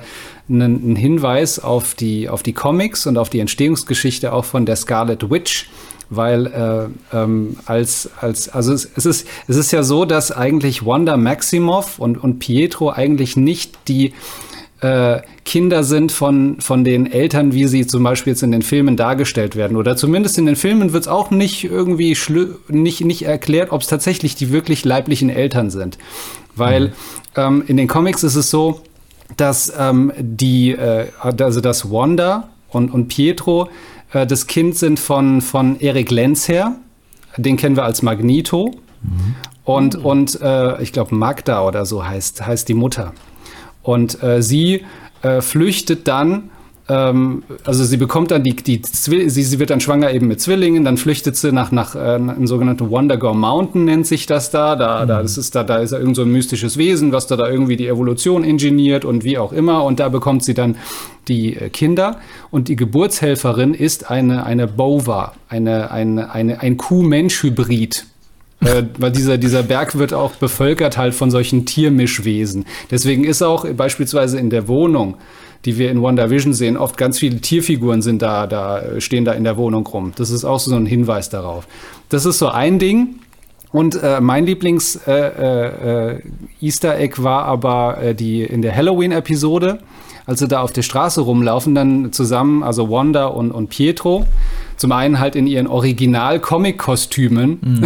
ein, ein Hinweis auf die, auf die Comics und auf die Entstehungsgeschichte auch von der Scarlet Witch weil äh, ähm, als, als also es, es, ist, es ist ja so, dass eigentlich Wanda Maximoff und, und Pietro eigentlich nicht die äh, Kinder sind von, von den Eltern, wie sie zum Beispiel jetzt in den Filmen dargestellt werden. Oder zumindest in den Filmen wird es auch nicht irgendwie nicht, nicht erklärt, ob es tatsächlich die wirklich leiblichen Eltern sind. Weil ähm, in den Comics ist es so, dass ähm, die, äh, also dass Wanda und, und Pietro äh, das Kind sind von, von Erik Lenz her. Den kennen wir als Magneto. Und, und äh, ich glaube, Magda oder so heißt, heißt die Mutter. Und äh, sie äh, flüchtet dann, ähm, also sie bekommt dann die, die sie, sie wird dann schwanger eben mit Zwillingen, dann flüchtet sie nach, nach äh, einem sogenannten Wondergore Mountain, nennt sich das da. Da, da, das ist da, da ist ja irgend so ein mystisches Wesen, was da, da irgendwie die Evolution ingeniert und wie auch immer. Und da bekommt sie dann die äh, Kinder. Und die Geburtshelferin ist eine, eine Bova, eine, eine, eine, ein Kuh-Mensch-Hybrid. Äh, weil dieser, dieser Berg wird auch bevölkert halt von solchen Tiermischwesen. Deswegen ist auch beispielsweise in der Wohnung, die wir in WandaVision sehen, oft ganz viele Tierfiguren sind da, da, äh, stehen da in der Wohnung rum. Das ist auch so ein Hinweis darauf. Das ist so ein Ding. Und äh, mein Lieblings äh, äh, äh, Easter Egg war aber äh, die in der Halloween-Episode, als sie da auf der Straße rumlaufen, dann zusammen, also Wanda und, und Pietro, zum einen halt in ihren Original-Comic-Kostümen. Mhm.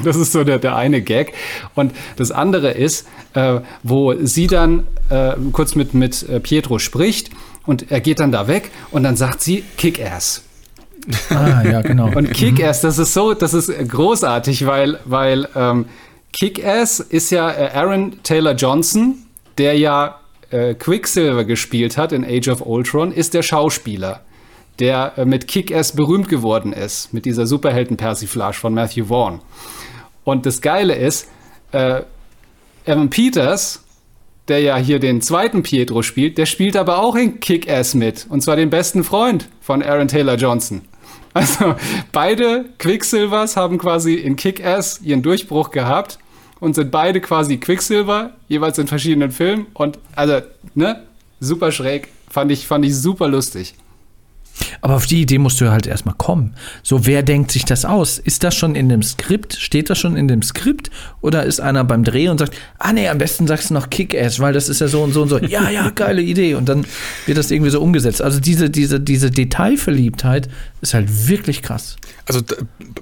Das ist so der, der eine Gag. Und das andere ist, äh, wo sie dann äh, kurz mit, mit äh, Pietro spricht und er geht dann da weg und dann sagt sie Kick-Ass. Ah, ja, genau. Und Kick-Ass, das ist so, das ist großartig, weil, weil ähm, Kick-Ass ist ja äh, Aaron Taylor Johnson, der ja äh, Quicksilver gespielt hat in Age of Ultron, ist der Schauspieler, der äh, mit Kick-Ass berühmt geworden ist, mit dieser Superhelden-Persiflage von Matthew Vaughn. Und das Geile ist, äh, Evan Peters, der ja hier den zweiten Pietro spielt, der spielt aber auch in Kick-Ass mit. Und zwar den besten Freund von Aaron Taylor Johnson. Also beide Quicksilvers haben quasi in Kick-Ass ihren Durchbruch gehabt und sind beide quasi Quicksilver, jeweils in verschiedenen Filmen. Und also, ne, super schräg. Fand ich, fand ich super lustig. Aber auf die Idee musst du halt erstmal kommen. So, wer denkt sich das aus? Ist das schon in dem Skript? Steht das schon in dem Skript? Oder ist einer beim Dreh und sagt, ah nee, am besten sagst du noch Kick-Ass, weil das ist ja so und so und so. Ja, ja, geile Idee. Und dann wird das irgendwie so umgesetzt. Also diese, diese, diese Detailverliebtheit ist halt wirklich krass. Also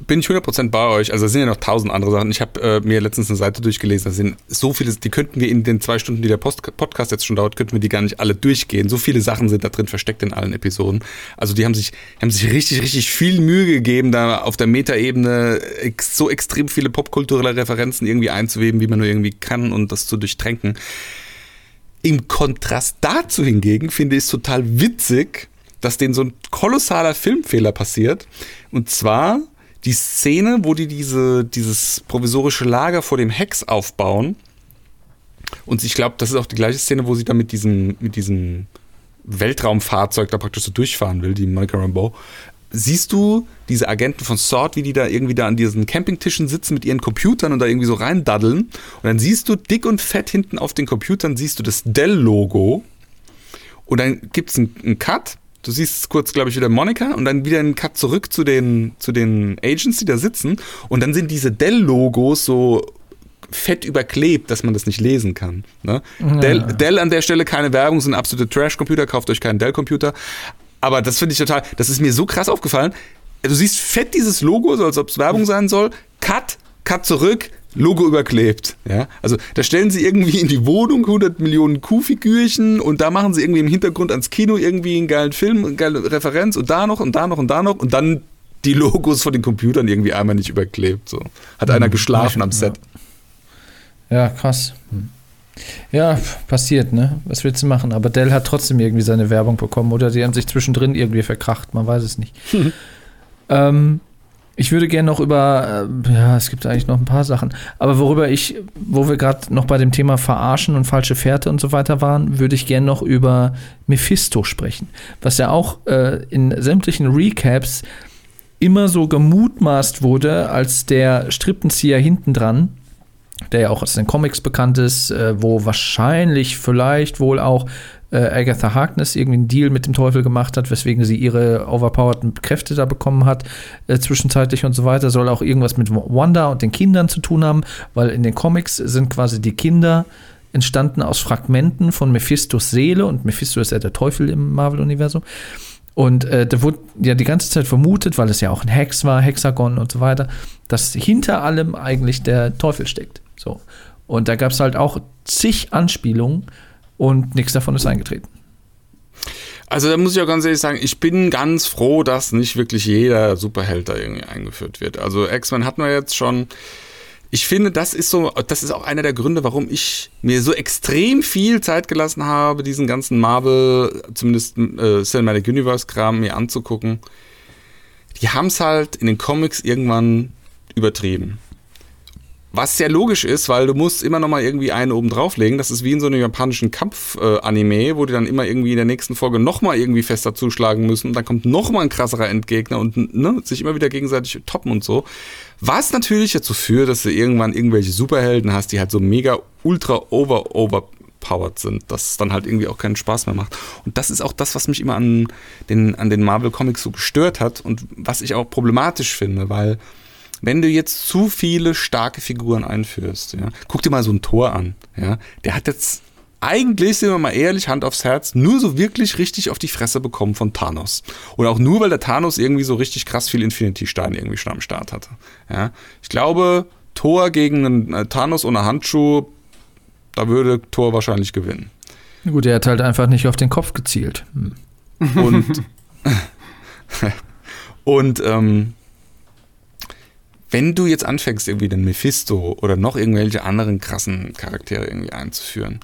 bin ich 100% bei euch. Also es sind ja noch tausend andere Sachen. Ich habe äh, mir letztens eine Seite durchgelesen. Da sind so viele, die könnten wir in den zwei Stunden, die der Post Podcast jetzt schon dauert, könnten wir die gar nicht alle durchgehen. So viele Sachen sind da drin versteckt in allen Episoden. Also die haben sich, haben sich richtig, richtig viel Mühe gegeben, da auf der Metaebene ex so extrem viele popkulturelle Referenzen irgendwie einzuweben, wie man nur irgendwie kann und das zu durchtränken. Im Kontrast dazu hingegen finde ich es total witzig, dass denen so ein kolossaler Filmfehler passiert. Und zwar die Szene, wo die diese, dieses provisorische Lager vor dem Hex aufbauen. Und ich glaube, das ist auch die gleiche Szene, wo sie da mit diesem, mit diesem Weltraumfahrzeug da praktisch so durchfahren will, die Monica Rambeau. Siehst du diese Agenten von SWORD, wie die da irgendwie da an diesen Campingtischen sitzen mit ihren Computern und da irgendwie so reindaddeln? Und dann siehst du dick und fett hinten auf den Computern, siehst du das Dell-Logo. Und dann gibt es einen, einen Cut Du siehst kurz, glaube ich, wieder Monika und dann wieder einen Cut zurück zu den, zu den Agents, die da sitzen. Und dann sind diese Dell-Logos so fett überklebt, dass man das nicht lesen kann. Ne? Ja. Dell, Dell an der Stelle keine Werbung, sind absolute Trash-Computer, kauft euch keinen Dell-Computer. Aber das finde ich total, das ist mir so krass aufgefallen. Du siehst fett dieses Logo, so als ob es Werbung sein soll. Cut, Cut zurück, Logo überklebt. Ja? Also da stellen sie irgendwie in die Wohnung 100 Millionen Kuhfigürchen und da machen sie irgendwie im Hintergrund ans Kino irgendwie einen geilen Film, eine geile Referenz und da noch und da noch und da noch und dann die Logos von den Computern irgendwie einmal nicht überklebt. So. Hat einer mhm. geschlafen am Set. Ja, krass. Ja, passiert, ne? Was willst du machen? Aber Dell hat trotzdem irgendwie seine Werbung bekommen oder sie haben sich zwischendrin irgendwie verkracht, man weiß es nicht. Hm. Ähm, ich würde gerne noch über, äh, ja, es gibt eigentlich noch ein paar Sachen, aber worüber ich, wo wir gerade noch bei dem Thema Verarschen und falsche Fährte und so weiter waren, würde ich gerne noch über Mephisto sprechen, was ja auch äh, in sämtlichen Recaps immer so gemutmaßt wurde als der Strippenzieher hinten dran, der ja auch aus den Comics bekannt ist, äh, wo wahrscheinlich vielleicht wohl auch äh, Agatha Harkness irgendwie einen Deal mit dem Teufel gemacht hat, weswegen sie ihre overpowerten Kräfte da bekommen hat, äh, zwischenzeitlich und so weiter. Soll auch irgendwas mit Wanda und den Kindern zu tun haben, weil in den Comics sind quasi die Kinder entstanden aus Fragmenten von Mephistos Seele und Mephisto ist ja der Teufel im Marvel-Universum. Und äh, da wurde ja die ganze Zeit vermutet, weil es ja auch ein Hex war, Hexagon und so weiter, dass hinter allem eigentlich der Teufel steckt. So. Und da gab es halt auch zig Anspielungen und nichts davon ist eingetreten. Also da muss ich auch ganz ehrlich sagen, ich bin ganz froh, dass nicht wirklich jeder Superheld da irgendwie eingeführt wird. Also X-Men hatten wir jetzt schon. Ich finde, das ist so, das ist auch einer der Gründe, warum ich mir so extrem viel Zeit gelassen habe, diesen ganzen Marvel, zumindest äh, Cinematic Universe Kram mir anzugucken. Die haben es halt in den Comics irgendwann übertrieben. Was sehr logisch ist, weil du musst immer noch mal irgendwie einen oben drauflegen. Das ist wie in so einem japanischen Kampf-Anime, wo die dann immer irgendwie in der nächsten Folge noch mal irgendwie fester zuschlagen müssen. Und dann kommt noch mal ein krasserer Endgegner und ne, sich immer wieder gegenseitig toppen und so. Was natürlich dazu führt, dass du irgendwann irgendwelche Superhelden hast, die halt so mega ultra over overpowered sind, dass es dann halt irgendwie auch keinen Spaß mehr macht. Und das ist auch das, was mich immer an den, an den Marvel Comics so gestört hat und was ich auch problematisch finde, weil wenn du jetzt zu viele starke Figuren einführst, ja, guck dir mal so ein Tor an, ja, der hat jetzt eigentlich, sind wir mal ehrlich, Hand aufs Herz, nur so wirklich richtig auf die Fresse bekommen von Thanos. Und auch nur, weil der Thanos irgendwie so richtig krass viel Infinity-Stein irgendwie schon am Start hatte. Ja? Ich glaube, Thor gegen einen äh, Thanos ohne Handschuh, da würde Thor wahrscheinlich gewinnen. Gut, er hat halt einfach nicht auf den Kopf gezielt. Hm. Und, und ähm, wenn du jetzt anfängst, irgendwie den Mephisto oder noch irgendwelche anderen krassen Charaktere irgendwie einzuführen,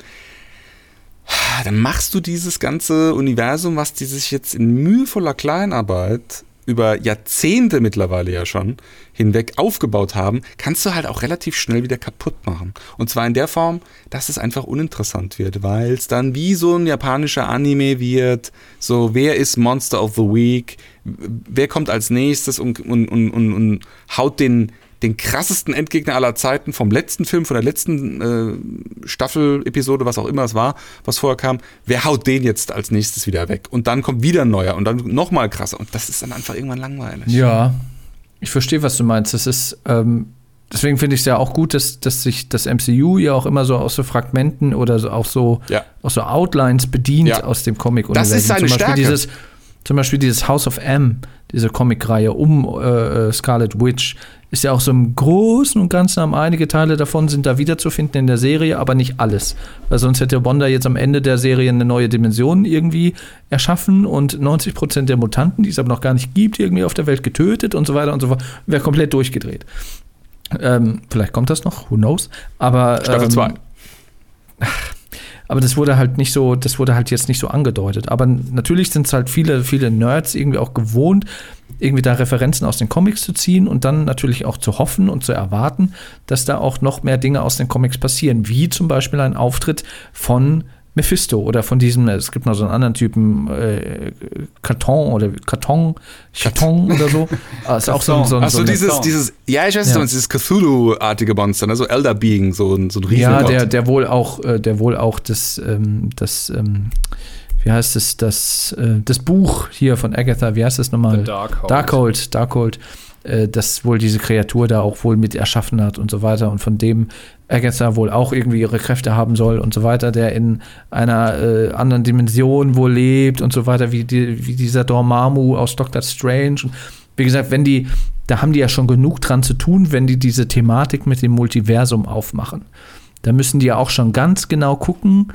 dann machst du dieses ganze Universum, was die sich jetzt in mühevoller Kleinarbeit über Jahrzehnte mittlerweile ja schon hinweg aufgebaut haben, kannst du halt auch relativ schnell wieder kaputt machen. Und zwar in der Form, dass es einfach uninteressant wird, weil es dann wie so ein japanischer Anime wird, so wer ist Monster of the Week, wer kommt als nächstes und, und, und, und, und haut den, den krassesten Endgegner aller Zeiten vom letzten Film, von der letzten äh, Staffel, Episode, was auch immer es war, was vorher kam, wer haut den jetzt als nächstes wieder weg? Und dann kommt wieder ein neuer und dann nochmal krasser. Und das ist dann einfach irgendwann langweilig. Ja, ich verstehe, was du meinst. Das ist, ähm, deswegen finde ich es ja auch gut, dass, dass sich das MCU ja auch immer so aus so Fragmenten oder so, auch so, Ja. auch so Outlines bedient Ja. aus dem comic Das ist seine zum Beispiel Stärke. Dieses, zum Beispiel dieses House of M, diese Comicreihe um äh, äh, Scarlet Witch, ist ja auch so im Großen und Ganzen haben einige Teile davon sind da wiederzufinden in der Serie, aber nicht alles. Weil sonst hätte Wanda jetzt am Ende der Serie eine neue Dimension irgendwie erschaffen und 90% der Mutanten, die es aber noch gar nicht gibt, irgendwie auf der Welt getötet und so weiter und so fort, wäre komplett durchgedreht. Ähm, vielleicht kommt das noch, who knows. Aber Staffel ähm, 2. aber das wurde halt nicht so, das wurde halt jetzt nicht so angedeutet. Aber natürlich sind es halt viele, viele Nerds irgendwie auch gewohnt, irgendwie da Referenzen aus den Comics zu ziehen und dann natürlich auch zu hoffen und zu erwarten, dass da auch noch mehr Dinge aus den Comics passieren, wie zum Beispiel ein Auftritt von Mephisto oder von diesem, es gibt noch so einen anderen Typen, äh, Karton oder Karton, Karton oder so. Ah, ist auch so ein, so ein, Achso, so ein dieses, Song. dieses, ja, ich weiß, Ja. ja. dieses Cthulhu-artige Monster, ne? so Elder Being, so ein, so ein Ja, Riesengott. der, der wohl auch, äh, der wohl auch das, ähm, das, ähm, wie heißt es, das, äh, das Buch hier von Agatha, wie heißt das nochmal? The Darkhold. Darkhold, Darkhold, äh, das wohl diese Kreatur da auch wohl mit erschaffen hat und so weiter und von dem Agatha wohl auch irgendwie ihre Kräfte haben soll und so weiter, der in einer äh, anderen Dimension wohl lebt und so weiter, wie, die, wie dieser Dormammu aus Doctor Strange. Und wie gesagt, wenn die, da haben die ja schon genug dran zu tun, wenn die diese Thematik mit dem Multiversum aufmachen. Da müssen die ja auch schon ganz genau gucken.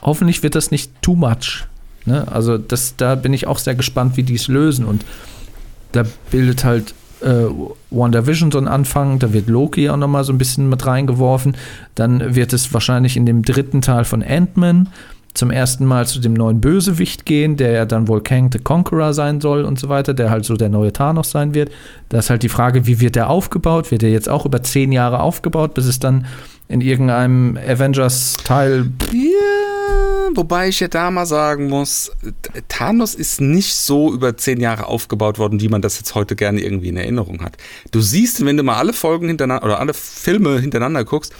Hoffentlich wird das nicht too much. Ne? Also das, da bin ich auch sehr gespannt, wie die es lösen. Und da bildet halt äh, WandaVision so einen Anfang, da wird Loki auch nochmal so ein bisschen mit reingeworfen. Dann wird es wahrscheinlich in dem dritten Teil von Ant-Man zum ersten Mal zu dem neuen Bösewicht gehen, der ja dann wohl Kang the Conqueror sein soll und so weiter, der halt so der neue Thanos sein wird. Da ist halt die Frage, wie wird der aufgebaut? Wird er jetzt auch über zehn Jahre aufgebaut, bis es dann in irgendeinem Avengers-Teil Ja, wobei ich ja da mal sagen muss, Thanos ist nicht so über zehn Jahre aufgebaut worden, wie man das jetzt heute gerne irgendwie in Erinnerung hat. Du siehst, wenn du mal alle Folgen hintereinander oder alle Filme hintereinander guckst,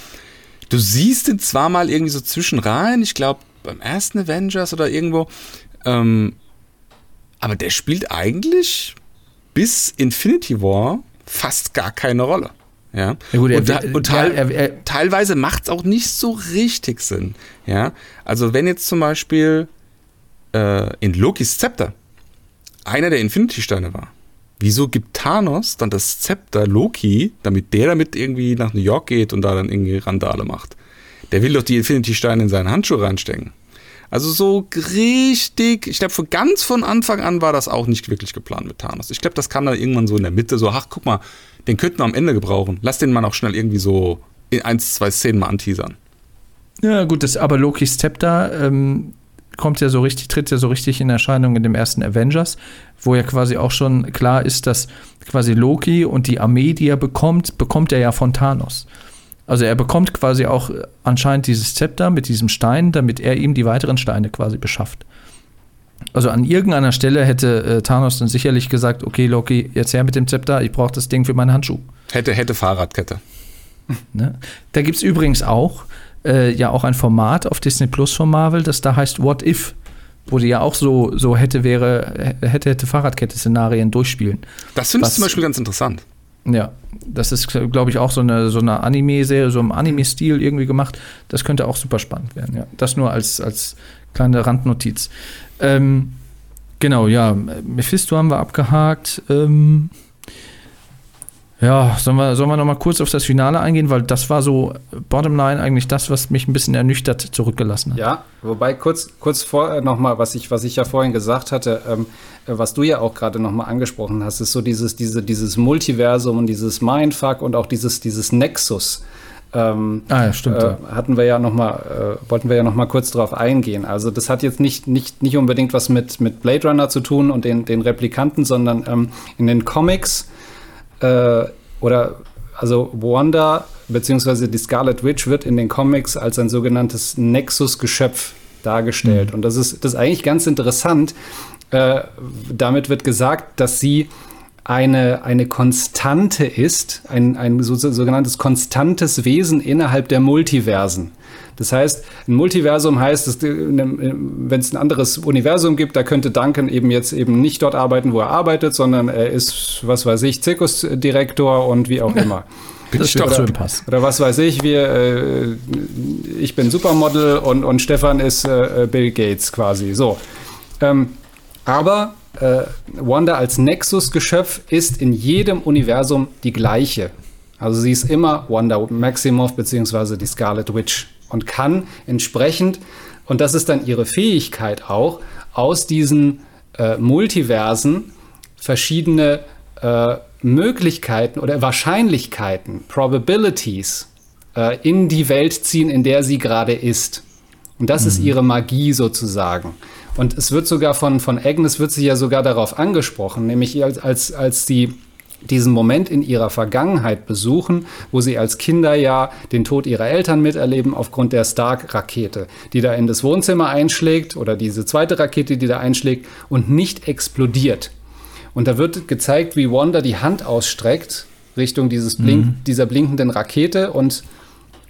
du siehst ihn zwar mal irgendwie so zwischen rein, ich glaube beim ersten Avengers oder irgendwo, ähm, aber der spielt eigentlich bis Infinity War fast gar keine Rolle. Ja, Ja gut, er und, da, will- und teil, er- er- teilweise macht es auch nicht so richtig Sinn. Ja, also wenn jetzt zum Beispiel äh, in Lokis Zepter einer der Infinity-Steine war, wieso gibt Thanos dann das Zepter Loki, damit der damit irgendwie nach New York geht und da dann irgendwie Randale macht? Der will doch die Infinity-Steine in seinen Handschuh reinstecken. Also so richtig, ich glaube, von ganz von Anfang an war das auch nicht wirklich geplant mit Thanos. Ich glaube, das kam dann irgendwann so in der Mitte, so, ach, guck mal, den könnten wir am Ende gebrauchen. Lass den mal auch schnell irgendwie so in ein, zwei Szenen mal anteasern. Ja, gut, das, aber Lokis Zepter ähm, kommt ja so richtig, tritt ja so richtig in Erscheinung in dem ersten Avengers, wo ja quasi auch schon klar ist, dass quasi Loki und die Armee, die er bekommt, bekommt er ja von Thanos. Also er bekommt quasi auch anscheinend dieses Zepter mit diesem Stein, damit er ihm die weiteren Steine quasi beschafft. Also an irgendeiner Stelle hätte äh, Thanos dann sicherlich gesagt, okay, Loki, jetzt her mit dem Zepter, ich brauche das Ding für meinen Handschuh. Hätte, hätte Fahrradkette. Ne? Da gibt es übrigens auch äh, ja auch ein Format auf Disney Plus von Marvel, das da heißt What If, wo die ja auch so, so hätte, wäre, hätte, hätte Fahrradkette-Szenarien durchspielen. Das finde ich zum Beispiel ganz interessant. Ja, das ist, glaube ich, auch so eine, so eine Anime-Serie, so im Anime-Stil irgendwie gemacht. Das könnte auch super spannend werden, ja. Das nur als, als kleine Randnotiz. Ähm, genau, ja, Mephisto haben wir abgehakt. Ähm, ja, sollen wir, sollen wir noch mal kurz auf das Finale eingehen, weil das war so Bottomline eigentlich das, was mich ein bisschen ernüchtert zurückgelassen hat. Ja, wobei kurz, kurz vorher noch mal, was ich, was ich ja vorhin gesagt hatte, ähm, was du ja auch gerade noch mal angesprochen hast, ist so dieses, diese, dieses Multiversum und dieses Mindfuck und auch dieses, dieses Nexus. Ähm, ah, ja, stimmt. Äh, hatten wir ja noch mal, äh, wollten wir ja noch mal kurz drauf eingehen. Also das hat jetzt nicht, nicht, nicht unbedingt was mit, mit Blade Runner zu tun und den, den Replikanten, sondern ähm, in den Comics äh, oder also Wanda beziehungsweise die Scarlet Witch wird in den Comics als ein sogenanntes Nexus-Geschöpf dargestellt. Mhm. Und das ist, das ist eigentlich ganz interessant. Äh, damit wird gesagt, dass sie eine, eine Konstante ist, ein, ein so, sogenanntes konstantes Wesen innerhalb der Multiversen. Das heißt, ein Multiversum heißt, wenn es ein anderes Universum gibt, da könnte Duncan eben jetzt eben nicht dort arbeiten, wo er arbeitet, sondern er ist, was weiß ich, Zirkusdirektor und wie auch immer. Bin ich doch so im Pass. Oder was weiß ich, wir, äh, ich bin Supermodel und, und Stefan ist äh, Bill Gates quasi. So. Ähm, aber äh, Wanda als Nexus-Geschöpf ist in jedem Universum die gleiche. Also sie ist immer Wanda Maximoff beziehungsweise die Scarlet Witch und kann entsprechend, und das ist dann ihre Fähigkeit auch, aus diesen äh, Multiversen verschiedene äh, Möglichkeiten oder Wahrscheinlichkeiten, Probabilities äh, in die Welt ziehen, in der sie gerade ist. Und das mhm. ist ihre Magie sozusagen. Und es wird sogar von, von Agnes wird sie ja sogar darauf angesprochen, nämlich als, als, als die diesen Moment in ihrer Vergangenheit besuchen, wo sie als Kinder ja den Tod ihrer Eltern miterleben aufgrund der Stark-Rakete, die da in das Wohnzimmer einschlägt oder diese zweite Rakete, die da einschlägt und nicht explodiert. Und da wird gezeigt, wie Wanda die Hand ausstreckt Richtung dieses Blink, mhm. dieser blinkenden Rakete und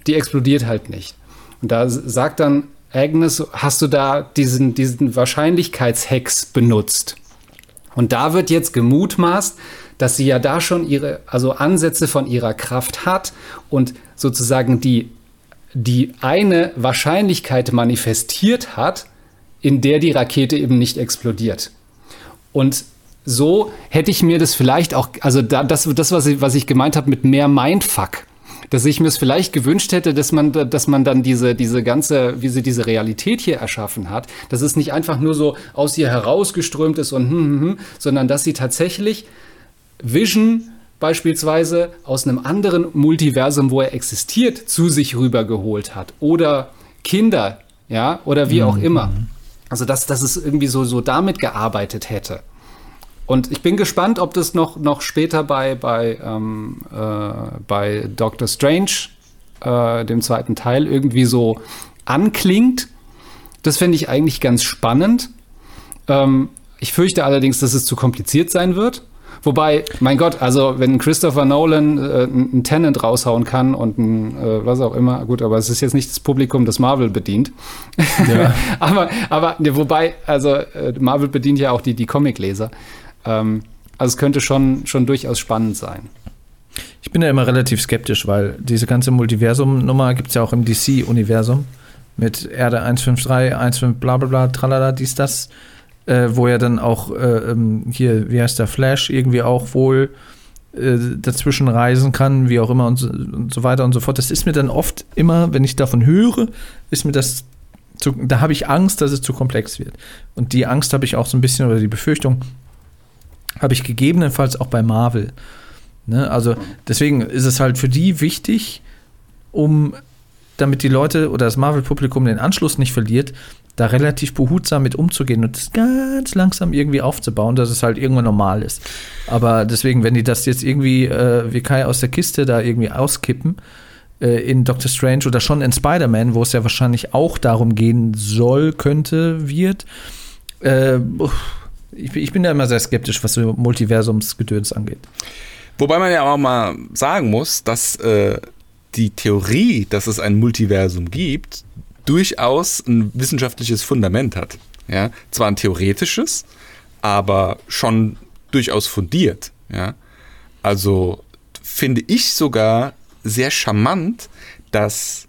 die explodiert halt nicht. Und da sagt dann Agnes, hast du da diesen, diesen Wahrscheinlichkeitshex benutzt? Und da wird jetzt gemutmaßt, dass sie ja da schon ihre, also Ansätze von ihrer Kraft hat und sozusagen die, die eine Wahrscheinlichkeit manifestiert hat, in der die Rakete eben nicht explodiert. Und so hätte ich mir das vielleicht auch, also da, das, das was, ich, was ich gemeint habe mit mehr Mindfuck, dass ich mir es vielleicht gewünscht hätte, dass man, dass man dann diese, diese ganze, wie sie diese Realität hier erschaffen hat, dass es nicht einfach nur so aus ihr herausgeströmt ist und hm, hm, hm, sondern dass sie tatsächlich Vision beispielsweise aus einem anderen Multiversum, wo er existiert, zu sich rübergeholt hat. Oder Kinder, ja, oder wie auch mhm. immer. Also, dass, dass es irgendwie so, so damit gearbeitet hätte. Und ich bin gespannt, ob das noch, noch später bei, bei, ähm, äh, bei Doctor Strange, äh, dem zweiten Teil, irgendwie so anklingt. Das fände ich eigentlich ganz spannend. Ähm, ich fürchte allerdings, dass es zu kompliziert sein wird. Wobei, mein Gott, also wenn Christopher Nolan äh, einen Tenant raushauen kann und ein, äh, was auch immer, gut, aber es ist jetzt nicht das Publikum, das Marvel bedient. Ja. aber, aber ne, wobei, also äh, Marvel bedient ja auch die, die Comicleser. Ähm, also es könnte schon, schon durchaus spannend sein. Ich bin ja immer relativ skeptisch, weil diese ganze Multiversum-Nummer gibt es ja auch im DC-Universum mit Erde 153, 15 bla bla bla, tralala, dies, das äh, wo er dann auch äh, ähm, hier, wie heißt der, Flash irgendwie auch wohl äh, dazwischen reisen kann, wie auch immer und so, und so, weiter und so fort. Das ist mir dann oft immer, wenn ich davon höre, ist mir das zu, da habe ich Angst, dass es zu komplex wird. Und die Angst habe ich auch so ein bisschen, oder die Befürchtung, habe ich gegebenenfalls auch bei Marvel. Ne? Also deswegen ist es halt für die wichtig, um damit die Leute oder das Marvel-Publikum den Anschluss nicht verliert, da relativ behutsam mit umzugehen und das ganz langsam irgendwie aufzubauen, dass es halt irgendwann normal ist. Aber deswegen, wenn die das jetzt irgendwie äh, wie Kai aus der Kiste da irgendwie auskippen, äh, in Doctor Strange oder schon in Spider-Man, wo es ja wahrscheinlich auch darum gehen soll, könnte, wird, äh, ich, ich bin da immer sehr skeptisch, was so Multiversumsgedöns angeht. Wobei man ja auch mal sagen muss, dass äh, die Theorie, dass es ein Multiversum gibt, durchaus ein wissenschaftliches Fundament hat. Ja? Zwar ein theoretisches, aber schon durchaus fundiert. Ja? Also finde ich sogar sehr charmant, dass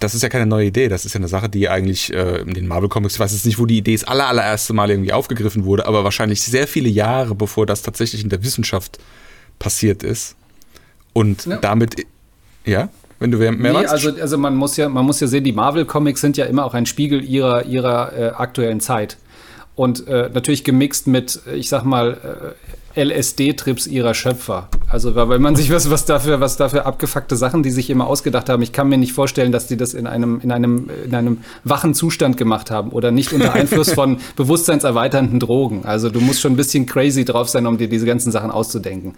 das ist ja keine neue Idee, das ist ja eine Sache, die eigentlich äh, in den Marvel Comics, ich weiß jetzt nicht, wo die Idee das aller, allererste Mal irgendwie aufgegriffen wurde, aber wahrscheinlich sehr viele Jahre, bevor das tatsächlich in der Wissenschaft passiert ist. Und Ja. damit, ja, wenn du mehr Nee, meinst? also, also man muss ja, man muss ja sehen, die Marvel-Comics sind ja immer auch ein Spiegel ihrer, ihrer äh, aktuellen Zeit. Und äh, natürlich gemixt mit, äh, ich sag mal, äh, LSD-Trips ihrer Schöpfer. Also weil weil man sich was, was dafür, was dafür abgefuckte Sachen, die sich immer ausgedacht haben. Ich kann mir nicht vorstellen, dass die das in einem, in einem, in einem wachen Zustand gemacht haben oder nicht unter Einfluss von bewusstseinserweiternden Drogen. Also du musst schon ein bisschen crazy drauf sein, um dir diese ganzen Sachen auszudenken.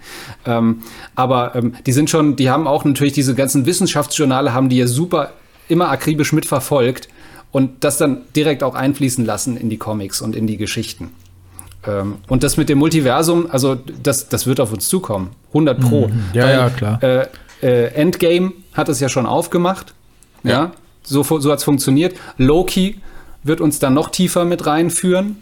Ähm, aber ähm, die sind schon, die haben auch natürlich diese ganzen Wissenschaftsjournale, haben die ja super immer akribisch mitverfolgt und das dann direkt auch einfließen lassen in die Comics und in die Geschichten. Ähm, und das mit dem Multiversum, also das, das wird auf uns zukommen. 100 Pro. Ja, ja, klar. Äh, äh, Endgame hat es ja schon aufgemacht. Ja. Ja. So, so hat es funktioniert. Loki wird uns dann noch tiefer mit reinführen.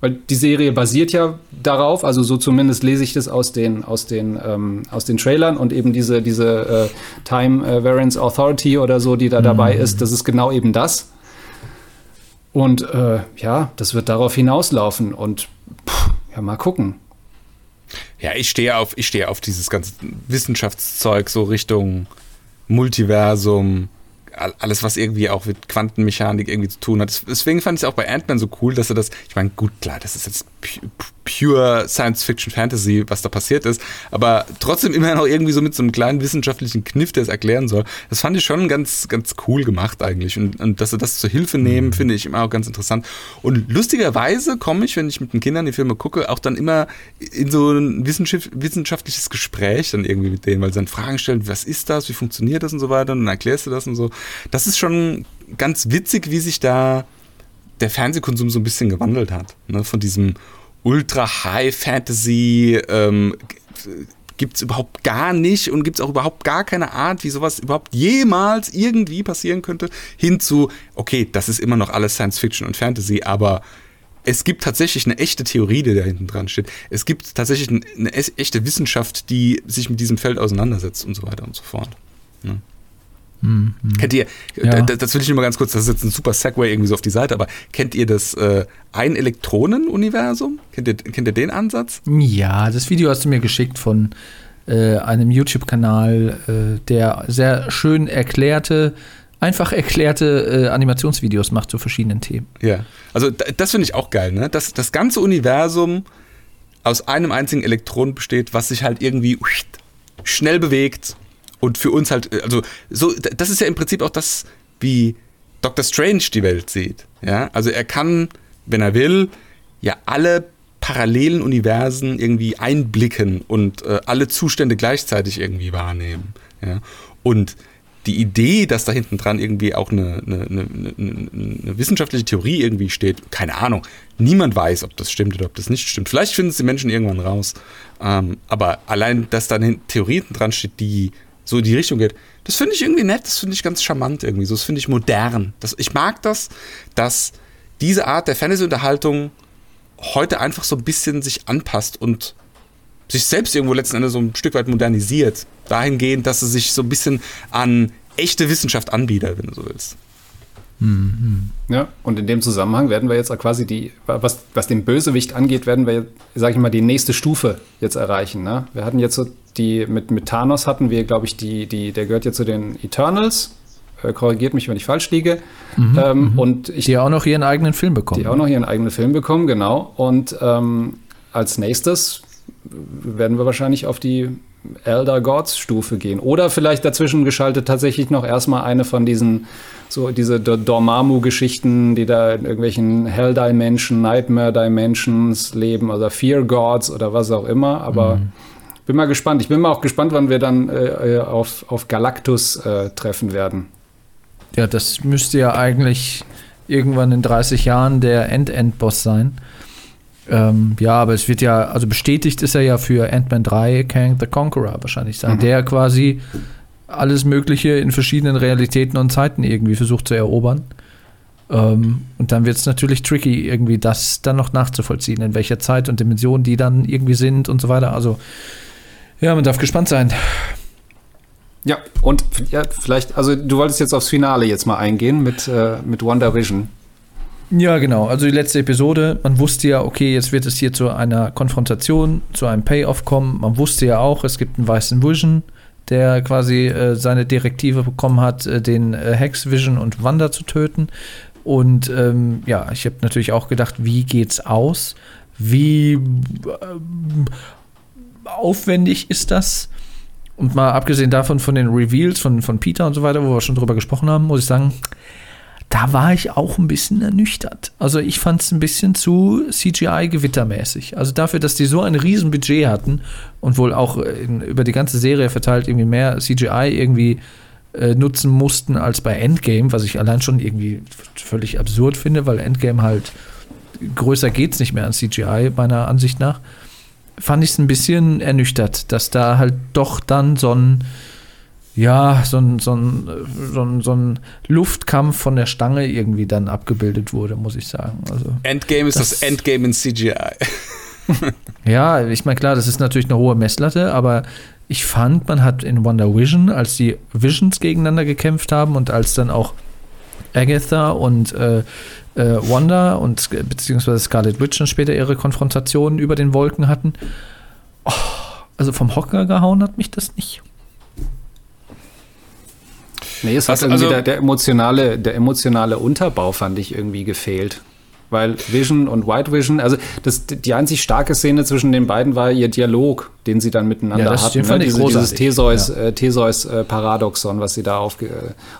Weil die Serie basiert ja darauf, also so zumindest lese ich das aus den, aus den, ähm, aus den Trailern und eben diese, diese äh, Time äh, Variance Authority oder so, die da dabei ist, das ist genau eben das. Und äh, ja, das wird darauf hinauslaufen und pff, ja, mal gucken. Ja, ich stehe auf, ich stehe auf dieses ganze Wissenschaftszeug, so Richtung Multiversum, all- alles, was irgendwie auch mit Quantenmechanik irgendwie zu tun hat. Deswegen fand ich es auch bei Ant-Man so cool, dass er das, ich meine, gut, klar, das ist jetzt pure Science-Fiction-Fantasy, was da passiert ist, aber trotzdem immer noch irgendwie so mit so einem kleinen wissenschaftlichen Kniff, der es erklären soll. Das fand ich schon ganz, ganz cool gemacht eigentlich. Und, und dass sie das zur Hilfe nehmen, finde ich immer auch ganz interessant. Und lustigerweise komme ich, wenn ich mit den Kindern die Filme gucke, auch dann immer in so ein wissenschaft- wissenschaftliches Gespräch dann irgendwie mit denen, weil sie dann Fragen stellen, was ist das, wie funktioniert das und so weiter, und dann erklärst du das und so. Das ist schon ganz witzig, wie sich da der Fernsehkonsum so ein bisschen gewandelt hat. Ne? Von diesem Ultra-High-Fantasy ähm, gibt es überhaupt gar nicht und gibt es auch überhaupt gar keine Art, wie sowas überhaupt jemals irgendwie passieren könnte, hin zu, okay, das ist immer noch alles Science-Fiction und Fantasy, aber es gibt tatsächlich eine echte Theorie, die da hinten dran steht. Es gibt tatsächlich eine, es- echte Wissenschaft, die sich mit diesem Feld auseinandersetzt und so weiter und so fort. Ne? Kennt ihr, Ja. das, das will ich nur mal ganz kurz, das ist jetzt ein super Segway irgendwie so auf die Seite, aber kennt ihr das äh, Ein-Elektronen-Universum? Kennt ihr, kennt ihr den Ansatz? Ja, das Video hast du mir geschickt von äh, einem YouTube-Kanal, äh, der sehr schön erklärte, einfach erklärte äh, Animationsvideos macht zu verschiedenen Themen. Ja. Also da- das finde ich auch geil, ne? Dass das ganze Universum aus einem einzigen Elektron besteht, was sich halt irgendwie schnell bewegt und für uns halt, also so, das ist ja im Prinzip auch das, wie Dr. Strange die Welt sieht. Ja, also er kann, wenn er will, ja alle parallelen Universen irgendwie einblicken und äh, alle Zustände gleichzeitig irgendwie wahrnehmen. Ja? Und die Idee, dass da hinten dran irgendwie auch eine, eine, eine, eine, eine wissenschaftliche Theorie irgendwie steht, keine Ahnung. Niemand weiß, ob das stimmt oder ob das nicht stimmt. Vielleicht finden es die Menschen irgendwann raus. Ähm, aber allein, dass da eine Theorie hinten dran steht, die so in die Richtung geht, das finde ich irgendwie nett, das finde ich ganz charmant irgendwie. So, das finde ich modern. Das, ich mag das, dass diese Art der Fantasy-Unterhaltung heute einfach so ein bisschen sich anpasst und sich selbst irgendwo letzten Endes so ein Stück weit modernisiert. Dahingehend, dass es sich so ein bisschen an echte Wissenschaft anbietet, wenn du so willst. Ja, und in dem Zusammenhang werden wir jetzt auch quasi die, was, was den Bösewicht angeht, werden wir, sag ich mal, die nächste Stufe jetzt erreichen. Ne? Wir hatten jetzt so die, mit, mit Thanos hatten wir, glaube ich, die, die, der gehört jetzt zu den Eternals. Äh, korrigiert mich, wenn ich falsch liege. ähm, Und ich Die auch noch ihren eigenen Film bekommen. die auch noch ihren eigenen Film bekommen, genau. Und ähm, als nächstes werden wir wahrscheinlich auf die Elder Gods Stufe gehen. Oder vielleicht dazwischen geschaltet tatsächlich noch erstmal eine von diesen, so diese Do- Dormammu-Geschichten, die da in irgendwelchen Hell Dimension, Nightmare Dimensions leben, oder Fear Gods oder was auch immer. Aber bin mal gespannt. Ich bin mal auch gespannt, wann wir dann äh, äh, auf, auf Galactus äh, treffen werden. Ja, das müsste ja eigentlich irgendwann in 30 Jahren der End-End-Boss sein. Ähm, ja, aber es wird ja, also bestätigt ist er ja für Ant-Man 3 Kang the Conqueror wahrscheinlich sein, der quasi alles Mögliche in verschiedenen Realitäten und Zeiten irgendwie versucht zu erobern. Ähm, und dann wird es natürlich tricky, irgendwie das dann noch nachzuvollziehen, in welcher Zeit und Dimension die dann irgendwie sind und so weiter. Also Ja, man darf gespannt sein. Ja, und ja, vielleicht, also du wolltest jetzt aufs Finale jetzt mal eingehen mit, äh, mit WandaVision. Ja, genau. Also die letzte Episode, man wusste ja, okay, jetzt wird es hier zu einer Konfrontation, zu einem Payoff kommen. Man wusste ja auch, es gibt einen weißen Vision, der quasi äh, seine Direktive bekommen hat, äh, den äh, Hex Vision und Wanda zu töten. Und ähm, ja, ich habe natürlich auch gedacht, wie geht's aus? Wie ähm, aufwendig ist das? Und mal abgesehen davon von den Reveals von, von Peter und so weiter, wo wir schon drüber gesprochen haben, muss ich sagen, da war ich auch ein bisschen ernüchtert. Also ich fand es ein bisschen zu CGI-gewittermäßig. Also dafür, dass die so ein riesen Budget hatten und wohl auch in, über die ganze Serie verteilt irgendwie mehr CGI irgendwie äh, nutzen mussten als bei Endgame, was ich allein schon irgendwie völlig absurd finde, weil Endgame halt größer geht's nicht mehr an CGI, meiner Ansicht nach fand ich es ein bisschen ernüchtert, dass da halt doch dann so ein, ja, so ein, so ein, so ein, so ein Luftkampf von der Stange irgendwie dann abgebildet wurde, muss ich sagen. Also, Endgame ist das, das Endgame in CGI. ja, ich meine, klar, das ist natürlich eine hohe Messlatte, aber ich fand, man hat in Wonder Vision, als die Visions gegeneinander gekämpft haben und als dann auch Agatha und äh, äh, Wanda und beziehungsweise Scarlet Witch dann später ihre Konfrontationen über den Wolken hatten. Oh, also vom Hocker gehauen hat mich das nicht. Nee, es hat also, irgendwie der, der, emotionale, der emotionale Unterbau, fand ich, irgendwie gefehlt weil Vision und White Vision, also das, die einzig starke Szene zwischen den beiden war ihr Dialog, den sie dann miteinander ja, das hatten. Ne? Diese, dieses Theseus, ja. äh, äh, was sie da aufge, äh,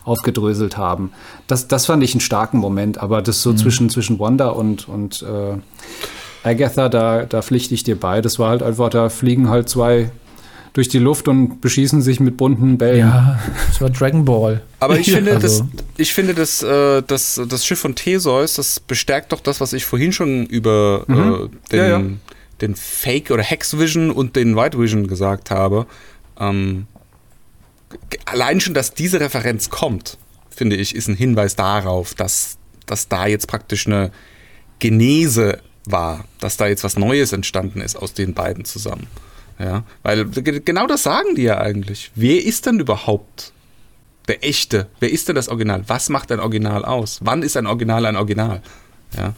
aufgedröselt haben. Das, das fand ich einen starken Moment, aber das so mhm. zwischen, zwischen Wanda und, und äh, Agatha, da, da pflichte ich dir bei. Das war halt einfach, da fliegen halt zwei durch die Luft und beschießen sich mit bunten Bällen. Ja, das war Dragon Ball. Aber ich finde, also. das, ich finde das, äh, das, das Schiff von Theseus, das bestärkt doch das, was ich vorhin schon über mhm. äh, den, ja, ja. den Fake oder Hex Vision und den White Vision gesagt habe. Ähm, allein schon, dass diese Referenz kommt, finde ich, ist ein Hinweis darauf, dass, dass da jetzt praktisch eine Genese war, dass da jetzt was Neues entstanden ist aus den beiden zusammen. Ja, weil genau das sagen die ja eigentlich. Wer ist denn überhaupt der echte? Wer ist denn das Original? Was macht ein Original aus? Wann ist ein Original ein Original? Ja,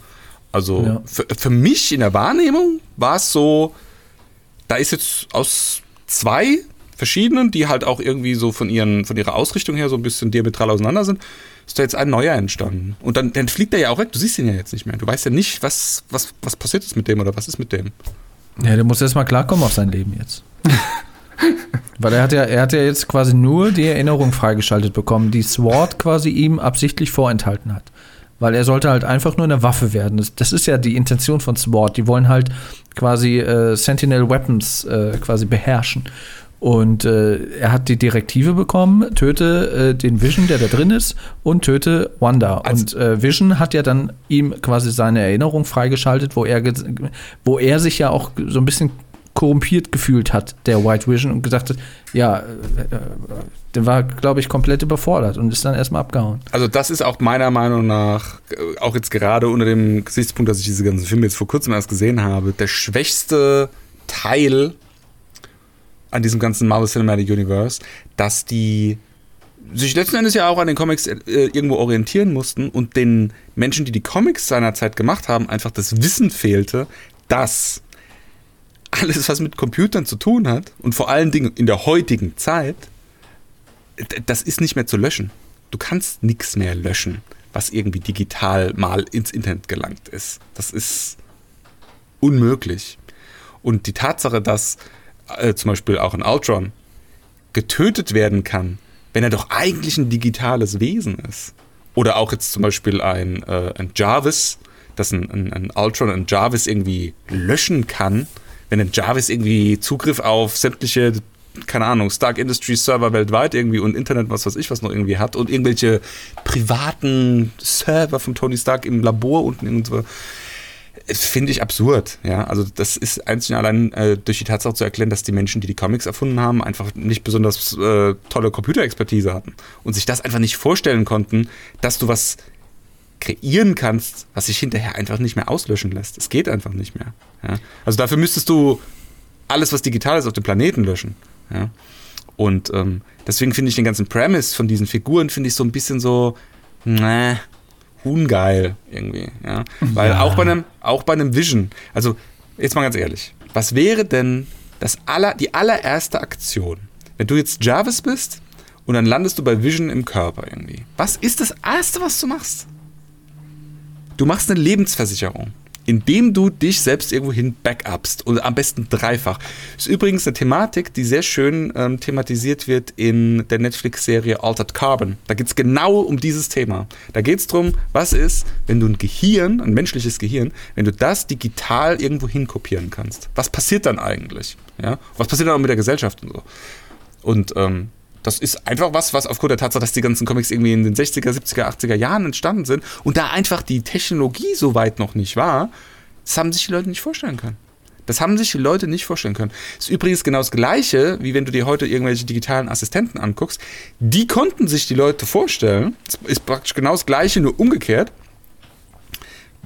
also ja. Für, für mich in der Wahrnehmung war es so, da ist jetzt aus zwei verschiedenen, die halt auch irgendwie so von, ihren, von ihrer Ausrichtung her so ein bisschen diametral auseinander sind, ist da jetzt ein neuer entstanden. Und dann, dann fliegt er ja auch weg. Du siehst ihn ja jetzt nicht mehr. Du weißt ja nicht, was, was, was passiert ist mit dem oder was ist mit dem. Ja, der muss erstmal klarkommen auf sein Leben jetzt. Weil er hat ja, er hat ja jetzt quasi nur die Erinnerung freigeschaltet bekommen, die SWORD quasi ihm absichtlich vorenthalten hat. Weil er sollte halt einfach nur eine Waffe werden. Das, das ist ja die Intention von SWORD. Die wollen halt quasi äh, Sentinel Weapons äh, quasi beherrschen. Und äh, er hat die Direktive bekommen, töte äh, den Vision, der da drin ist, und töte Wanda. Also und äh, Vision hat ja dann ihm quasi seine Erinnerung freigeschaltet, wo er, wo er sich ja auch so ein bisschen korrumpiert gefühlt hat, der White Vision, und gesagt hat, ja, äh, äh, der war, glaube ich, komplett überfordert und ist dann erstmal abgehauen. Also das ist auch meiner Meinung nach, äh, auch jetzt gerade unter dem Gesichtspunkt, dass ich diese ganzen Filme jetzt vor kurzem erst gesehen habe, der schwächste Teil an diesem ganzen Marvel Cinematic Universe, dass die sich letzten Endes ja auch an den Comics äh, irgendwo orientieren mussten und den Menschen, die die Comics seinerzeit gemacht haben, einfach das Wissen fehlte, dass alles, was mit Computern zu tun hat und vor allen Dingen in der heutigen Zeit, das ist nicht mehr zu löschen. Du kannst nichts mehr löschen, was irgendwie digital mal ins Internet gelangt ist. Das ist unmöglich. Und die Tatsache, dass äh, zum Beispiel auch ein Ultron, getötet werden kann, wenn er doch eigentlich ein digitales Wesen ist. Oder auch jetzt zum Beispiel ein, äh, ein Jarvis, dass ein, ein, ein Ultron ein Jarvis irgendwie löschen kann, wenn ein Jarvis irgendwie Zugriff auf sämtliche keine Ahnung, Stark Industries Server weltweit irgendwie und Internet, was weiß ich, was noch irgendwie hat und irgendwelche privaten Server von Tony Stark im Labor unten irgendwo finde ich absurd. Ja, also das ist einzig und allein äh, durch die Tatsache zu erklären, dass die Menschen, die die Comics erfunden haben, einfach nicht besonders äh, tolle Computerexpertise hatten und sich das einfach nicht vorstellen konnten, dass du was kreieren kannst, was sich hinterher einfach nicht mehr auslöschen lässt. Es geht einfach nicht mehr. Ja? Also dafür müsstest du alles, was digital ist, auf dem Planeten löschen. Ja? Und ähm, deswegen finde ich den ganzen Premise von diesen Figuren, finde ich so ein bisschen so, ne, ungeil irgendwie. Ja? Weil Ja. auch bei einem, auch bei einem Vision, also jetzt mal ganz ehrlich, was wäre denn das aller, die allererste Aktion, wenn du jetzt Jarvis bist und dann landest du bei Vision im Körper irgendwie? Was ist das erste, was du machst? Du machst eine Lebensversicherung, indem du dich selbst irgendwohin backupst und am besten dreifach. Ist übrigens eine Thematik, die sehr schön ähm, thematisiert wird in der Netflix-Serie Altered Carbon. Da geht es genau um dieses Thema. Da geht es darum, was ist, wenn du ein Gehirn, ein menschliches Gehirn, wenn du das digital irgendwo hinkopieren kannst. Was passiert dann eigentlich? Ja? Was passiert dann auch mit der Gesellschaft und so? Und ähm, das ist einfach was, was aufgrund der Tatsache, dass die ganzen Comics irgendwie in den 60er, 70er, 80er Jahren entstanden sind und da einfach die Technologie so weit noch nicht war, das haben sich die Leute nicht vorstellen können. Das haben sich die Leute nicht vorstellen können. Ist übrigens genau das Gleiche, wie wenn du dir heute irgendwelche digitalen Assistenten anguckst. Die konnten sich die Leute vorstellen. Das ist praktisch genau das Gleiche, nur umgekehrt.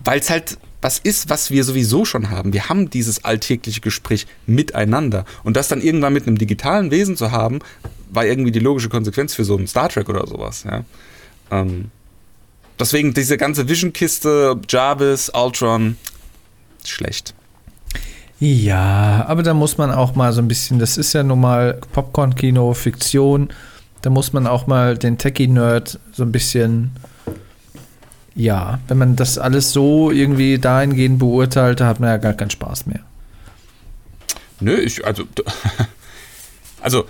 Weil es halt was ist, was wir sowieso schon haben. Wir haben dieses alltägliche Gespräch miteinander. Und das dann irgendwann mit einem digitalen Wesen zu haben, war irgendwie die logische Konsequenz für so einen Star Trek oder sowas. Ja? Ähm, deswegen diese ganze Vision-Kiste, Jarvis, Ultron, schlecht. Ja, aber da muss man auch mal so ein bisschen, das ist ja nun mal Popcorn-Kino, Fiktion, da muss man auch mal den Techie-Nerd so ein bisschen, ja, wenn man das alles so irgendwie dahingehend beurteilt, da hat man ja gar keinen Spaß mehr. Nö, ich, also, also,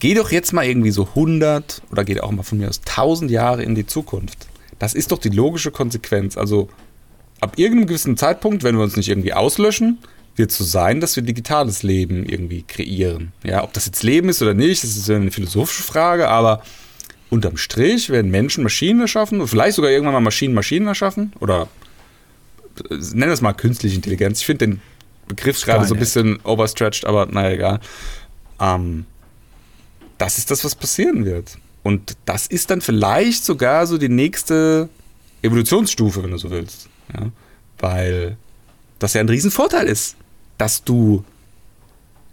geh doch jetzt mal irgendwie so 100 oder geht auch mal von mir aus 1000 Jahre in die Zukunft. Das ist doch die logische Konsequenz. Also, ab irgendeinem gewissen Zeitpunkt, wenn wir uns nicht irgendwie auslöschen, wird es so sein, dass wir digitales Leben irgendwie kreieren. Ja, ob das jetzt Leben ist oder nicht, das ist eine philosophische Frage, aber unterm Strich werden Menschen Maschinen erschaffen und vielleicht sogar irgendwann mal Maschinen Maschinen erschaffen oder äh, nenn es mal künstliche Intelligenz. Ich finde den Begriff gerade so ein bisschen overstretched, aber naja, egal. Ähm, das ist das, was passieren wird. Und das ist dann vielleicht sogar so die nächste Evolutionsstufe, wenn du so willst. Ja? Weil das ja ein Riesenvorteil ist, dass du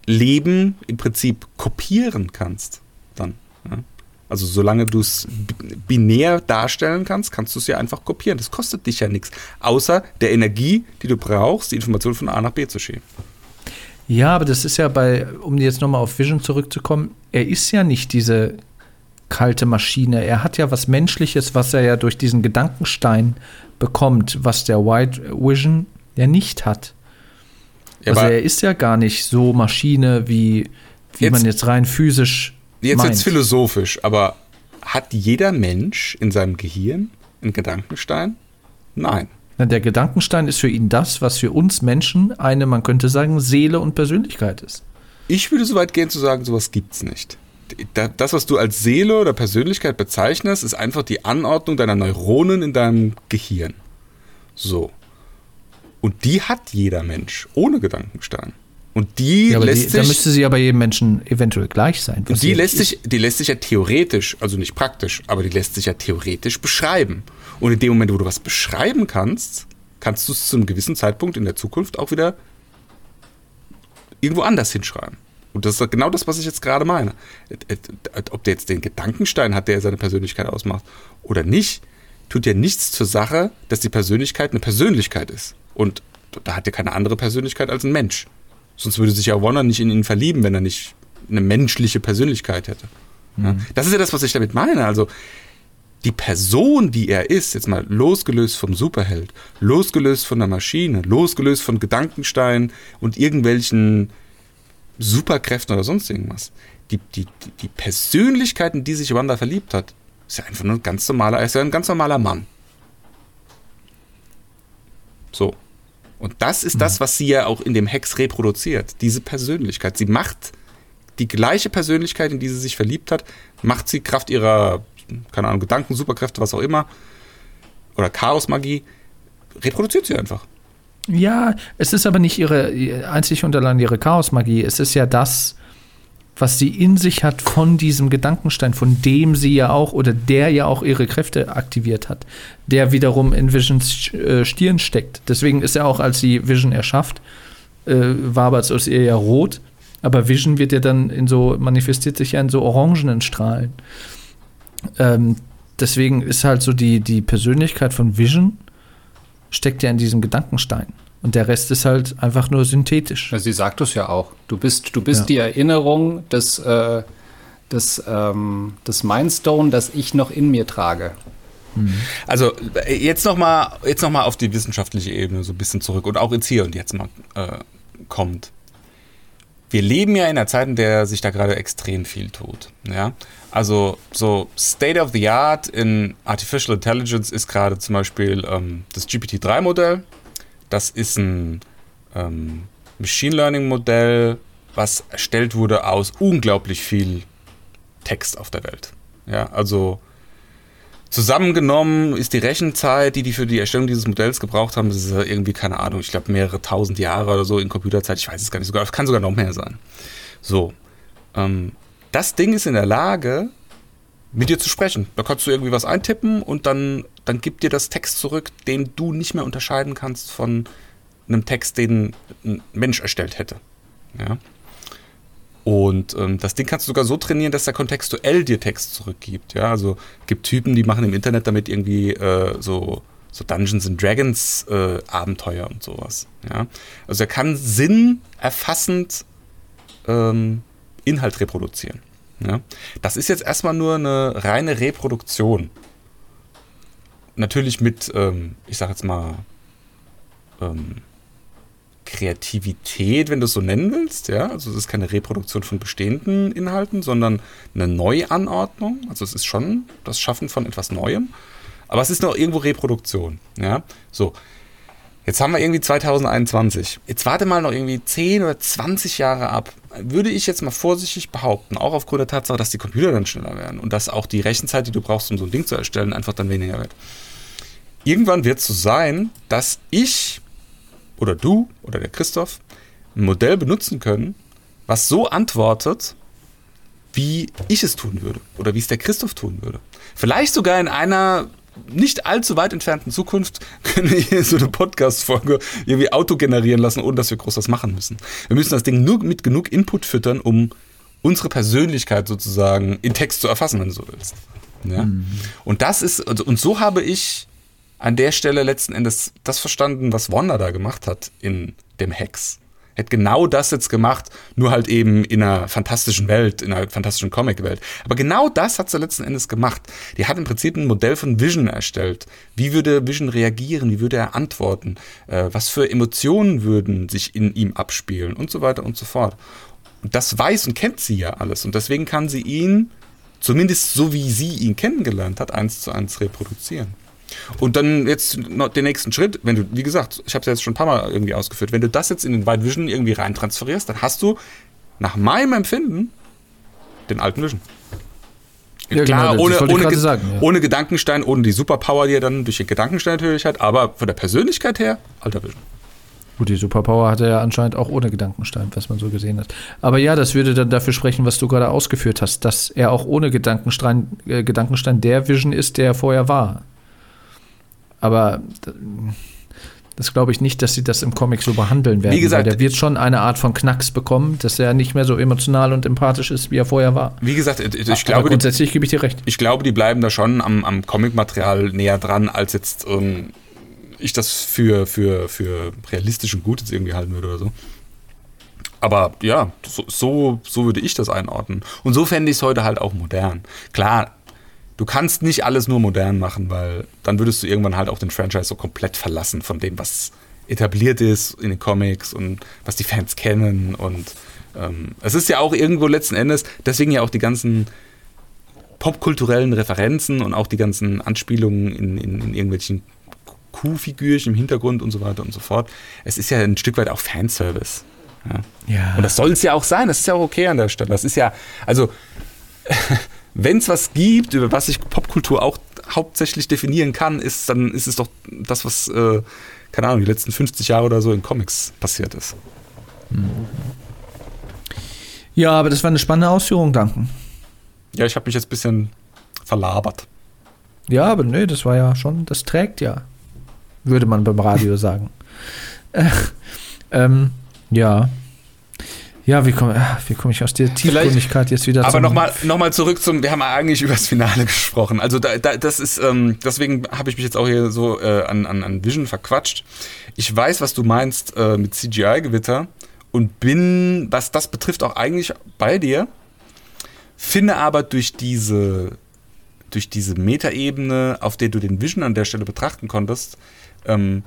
Leben im Prinzip kopieren kannst. Dann. Ja? Also solange du es binär darstellen kannst, kannst du es ja einfach kopieren. Das kostet dich ja nichts. Außer der Energie, die du brauchst, die Information von A nach B zu schieben. Ja, aber das ist ja bei, um jetzt nochmal auf Vision zurückzukommen, er ist ja nicht diese kalte Maschine. Er hat ja was Menschliches, was er ja durch diesen Gedankenstein bekommt, was der White Vision ja nicht hat. Ja, also er ist ja gar nicht so Maschine, wie, wie Jetzt- man jetzt rein physisch jetzt meint. wird's philosophisch, aber hat jeder Mensch in seinem Gehirn einen Gedankenstein? Nein. Der Gedankenstein ist für ihn das, was für uns Menschen eine, man könnte sagen, Seele und Persönlichkeit ist. Ich würde so weit gehen zu sagen, sowas gibt's nicht. Da- Das, was du als Seele oder Persönlichkeit bezeichnest, ist einfach die Anordnung deiner Neuronen in deinem Gehirn. So. Und die hat jeder Mensch ohne Gedankenstein. Und die Ja, lässt die, da sich. müsste sie aber jedem Menschen eventuell gleich sein. die lässt, ist. sich, die lässt sich ja theoretisch, also nicht praktisch, aber die lässt sich ja theoretisch beschreiben. Und in dem Moment, wo du was beschreiben kannst, kannst du es zu einem gewissen Zeitpunkt in der Zukunft auch wieder irgendwo anders hinschreiben. Und das ist genau das, was ich jetzt gerade meine. Ob der jetzt den Gedankenstein hat, der seine Persönlichkeit ausmacht, oder nicht, tut ja nichts zur Sache, dass die Persönlichkeit eine Persönlichkeit ist. Und da hat er keine andere Persönlichkeit als ein Mensch. Sonst würde sich ja Warner nicht in ihn verlieben, wenn er nicht eine menschliche Persönlichkeit hätte. Ja? Das ist ja das, was ich damit meine. Also die Person, die er ist, jetzt mal losgelöst vom Superheld, losgelöst von der Maschine, losgelöst von Gedankenstein und irgendwelchen Superkräften oder sonst irgendwas. Die, die, die, die Persönlichkeit, in die sich Wanda verliebt hat, ist ja einfach nur ein ganz normaler, er ist ja ein ganz normaler Mann. So. Und das ist das, was sie ja auch in dem Hex reproduziert. Diese Persönlichkeit. Sie macht die gleiche Persönlichkeit, in die sie sich verliebt hat, macht sie Kraft ihrer, keine Ahnung, Gedanken, Superkräfte, was auch immer, oder Chaosmagie, reproduziert sie einfach. Ja, es ist aber nicht ihre ihr- einzig und allein ihre Chaosmagie. Es ist ja das, was sie in sich hat von diesem Gedankenstein, von dem sie ja auch oder der ja auch ihre Kräfte aktiviert hat, der wiederum in Visions äh, Stirn steckt. Deswegen ist er auch, als sie Vision erschafft, äh, wabert aus ihr ja rot. Aber Vision wird ja dann in so, manifestiert sich ja in so orangenen Strahlen. Ähm, deswegen ist halt so die, die Persönlichkeit von Vision steckt ja in diesem Gedankenstein. Und der Rest ist halt einfach nur synthetisch. Ja, sie sagt es ja auch. Du bist, du bist Ja. die Erinnerung des, äh, des, ähm, des Mindstone, das ich noch in mir trage. Also äh, jetzt nochmal jetzt noch mal auf die wissenschaftliche Ebene so ein bisschen zurück und auch ins Hier und Jetzt mal äh, kommt. Wir leben ja in einer Zeit, in der sich da gerade extrem viel tut. Ja? Also so State of the Art in Artificial Intelligence ist gerade zum Beispiel ähm, das GPT-3-Modell. Das ist ein ähm, Machine Learning-Modell, was erstellt wurde aus unglaublich viel Text auf der Welt. Ja, also Zusammengenommen ist die Rechenzeit, die die für die Erstellung dieses Modells gebraucht haben, das ist irgendwie, keine Ahnung, ich glaube mehrere tausend Jahre oder so in Computerzeit, ich weiß es gar nicht, sogar, es kann sogar noch mehr sein. So, ähm, das Ding ist in der Lage, mit dir zu sprechen. Da kannst du irgendwie was eintippen und dann, dann gibt dir das Text zurück, den du nicht mehr unterscheiden kannst von einem Text, den ein Mensch erstellt hätte. Ja. Und ähm, das Ding kannst du sogar so trainieren, dass er kontextuell dir Text zurückgibt. Ja, also gibt Typen, die machen im Internet damit irgendwie äh, so, so Dungeons and Dragons äh, Abenteuer und sowas. Ja, also er kann Sinn erfassend ähm, Inhalt reproduzieren. Ja? Das ist jetzt erstmal nur eine reine Reproduktion. Natürlich mit, ähm, ich sag jetzt mal, ähm, Kreativität, wenn du es so nennen willst, ja. Also es ist keine Reproduktion von bestehenden Inhalten, sondern eine Neuanordnung. Also es ist schon das Schaffen von etwas Neuem. Aber es ist noch irgendwo Reproduktion, ja. So. Jetzt haben wir irgendwie 2021. Jetzt warte mal noch irgendwie 10 oder 20 Jahre ab. Würde ich jetzt mal vorsichtig behaupten, auch aufgrund der Tatsache, dass die Computer dann schneller werden und dass auch die Rechenzeit, die du brauchst, um so ein Ding zu erstellen, einfach dann weniger wird. Irgendwann wird es so sein, dass ich oder du oder der Christoph ein Modell benutzen können, was so antwortet, wie ich es tun würde oder wie es der Christoph tun würde. Vielleicht sogar in einer nicht allzu weit entfernten Zukunft können wir hier so eine Podcast-Folge irgendwie auto generieren lassen, ohne dass wir groß was machen müssen. Wir müssen das Ding nur mit genug Input füttern, um unsere Persönlichkeit sozusagen in Text zu erfassen, wenn du so willst. Ja? Und das ist, also, und so habe ich an der Stelle letzten Endes das verstanden, was Wanda da gemacht hat in dem Hex. Hat genau das jetzt gemacht, nur halt eben in einer fantastischen Welt, in einer fantastischen Comic-Welt. Aber genau das hat sie letzten Endes gemacht. Die hat im Prinzip ein Modell von Vision erstellt. Wie würde Vision reagieren? Wie würde er antworten? Äh, was für Emotionen würden sich in ihm abspielen? Und so weiter und so fort. Und das weiß und kennt sie ja alles. Und deswegen kann sie ihn, zumindest so wie sie ihn kennengelernt hat, eins zu eins reproduzieren. Und dann jetzt noch den nächsten Schritt, wenn du, wie gesagt, ich habe es ja jetzt schon ein paar Mal irgendwie ausgeführt, wenn du das jetzt in den White Vision irgendwie reintransferierst, dann hast du nach meinem Empfinden den alten Vision. Ja, Klar, genau, ohne, ohne, Ge- sagen, ja. ohne Gedankenstein, ohne die Superpower, die er dann durch den Gedankenstein natürlich hat, aber von der Persönlichkeit her, alter Vision. Gut, die Superpower hat er ja anscheinend auch ohne Gedankenstein, was man so gesehen hat. Aber ja, das würde dann dafür sprechen, was du gerade ausgeführt hast, dass er auch ohne Gedankenstein, äh, Gedankenstein der Vision ist, der er vorher war. Aber das glaube ich nicht, dass sie das im Comic so behandeln werden. Wie gesagt, der wird schon eine Art von Knacks bekommen, dass er nicht mehr so emotional und empathisch ist, wie er vorher war. Wie gesagt, ich Aber glaube, die, grundsätzlich gebe ich dir recht. ich glaube, die bleiben da schon am, am Comic-Material näher dran, als jetzt ähm, ich das für, für, für realistisch und gut jetzt irgendwie halten würde oder so. Aber ja, so, so, so würde ich das einordnen. Und so fände ich es heute halt auch modern. Klar, du kannst nicht alles nur modern machen, weil dann würdest du irgendwann halt auch den Franchise so komplett verlassen von dem, was etabliert ist in den Comics und was die Fans kennen. Und ähm, es ist ja auch irgendwo letzten Endes, deswegen ja auch die ganzen popkulturellen Referenzen und auch die ganzen Anspielungen in, in, in irgendwelchen Kuhfigürchen im Hintergrund und so weiter und so fort. Es ist ja ein Stück weit auch Fanservice. Ja. Ja. Und das soll es ja auch sein, das ist ja auch okay an der Stelle. Das ist ja, also, wenn es was gibt, über was sich Popkultur auch hauptsächlich definieren kann, ist, dann ist es doch das, was, äh, keine Ahnung, die letzten 50 Jahre oder so in Comics passiert ist. ja, aber das war eine spannende Ausführung, danken. Ja, ich habe mich jetzt ein bisschen verlabert. Ja, aber nee, das war ja schon, das trägt ja, würde man beim Radio sagen. Äh, ähm, Ja. Ja, wie komme wie komm ich aus der Tiefgründigkeit jetzt wieder Aber nochmal noch mal zurück zum, wir haben eigentlich über das Finale gesprochen. Also da, da, das ist, ähm, deswegen habe ich mich jetzt auch hier so äh, an, an, an Vision verquatscht. Ich weiß, was du meinst äh, mit CGI-Gewitter und bin, was das betrifft, auch eigentlich bei dir. Finde aber durch diese, durch diese Metaebene, auf der du den Vision an der Stelle betrachten konntest, ähm,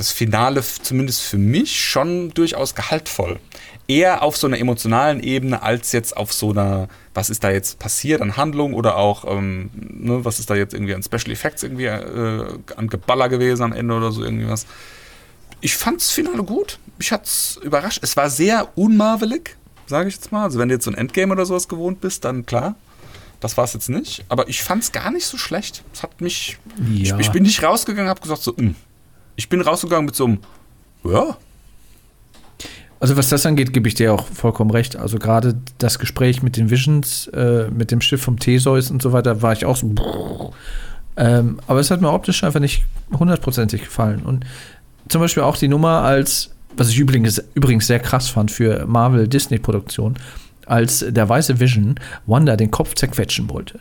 das Finale zumindest für mich schon durchaus gehaltvoll. Eher auf so einer emotionalen Ebene als jetzt auf so einer, was ist da jetzt passiert an Handlung oder auch, ähm, ne, was ist da jetzt irgendwie an Special Effects irgendwie äh, an Geballer gewesen am Ende oder so irgendwie was. Ich fand's Finale gut. Mich hat's überrascht. Es war sehr unmarvelig, sage ich jetzt mal. Also wenn du jetzt so ein Endgame oder sowas gewohnt bist, dann klar. Das war es jetzt nicht. Aber ich fand's gar nicht so schlecht. Es hat mich. Ja. Ich, ich bin nicht rausgegangen, habe gesagt so, mh. Ich bin rausgegangen mit so einem, ja, Also was das angeht, gebe ich dir auch vollkommen recht. Also gerade das Gespräch mit den Visions, äh, mit dem Schiff vom Theseus und so weiter, war ich auch so. Ähm, aber es hat mir optisch einfach nicht hundertprozentig gefallen. Und zum Beispiel auch die Nummer als, was ich übrigens, übrigens sehr krass fand für Marvel-Disney-Produktion, als der weiße Vision Wanda den Kopf zerquetschen wollte.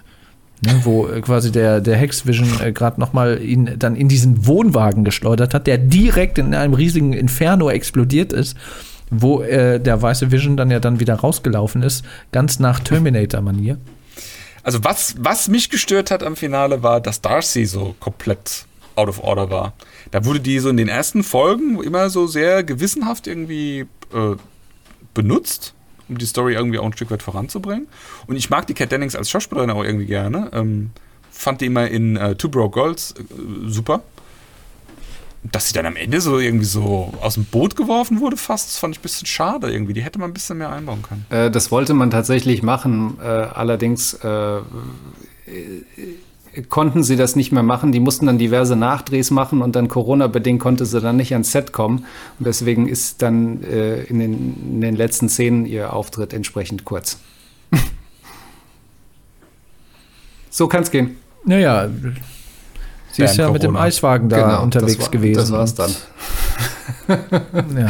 Ne, wo äh, quasi der, der Hex-Vision äh, gerade nochmal ihn dann in diesen Wohnwagen geschleudert hat, der direkt in einem riesigen Inferno explodiert ist, wo äh, der weiße Vision dann ja dann wieder rausgelaufen ist, ganz nach Terminator-Manier. Also was, was mich gestört hat am Finale war, dass Darcy so komplett out of order war. Da wurde die so in den ersten Folgen immer so sehr gewissenhaft irgendwie äh, benutzt, um die Story irgendwie auch ein Stück weit voranzubringen. Und ich mag die Cat Dennings als Schauspielerin auch irgendwie gerne. Ähm, fand die immer in äh, Two Broke Girls äh, super. Dass sie dann am Ende so irgendwie so aus dem Boot geworfen wurde, fast, das fand ich ein bisschen schade irgendwie. Die hätte man ein bisschen mehr einbauen können. Äh, das wollte man tatsächlich machen. Äh, allerdings äh, konnten sie das nicht mehr machen. Die mussten dann diverse Nachdrehs machen und dann Corona-bedingt konnte sie dann nicht ans Set kommen. Und deswegen ist dann äh, in, den, in den letzten Szenen ihr Auftritt entsprechend kurz. so kann es gehen. Naja, sie ist ja mit dem Corona. Eiswagen da Genau, unterwegs das war, gewesen. Das war's dann. Ja.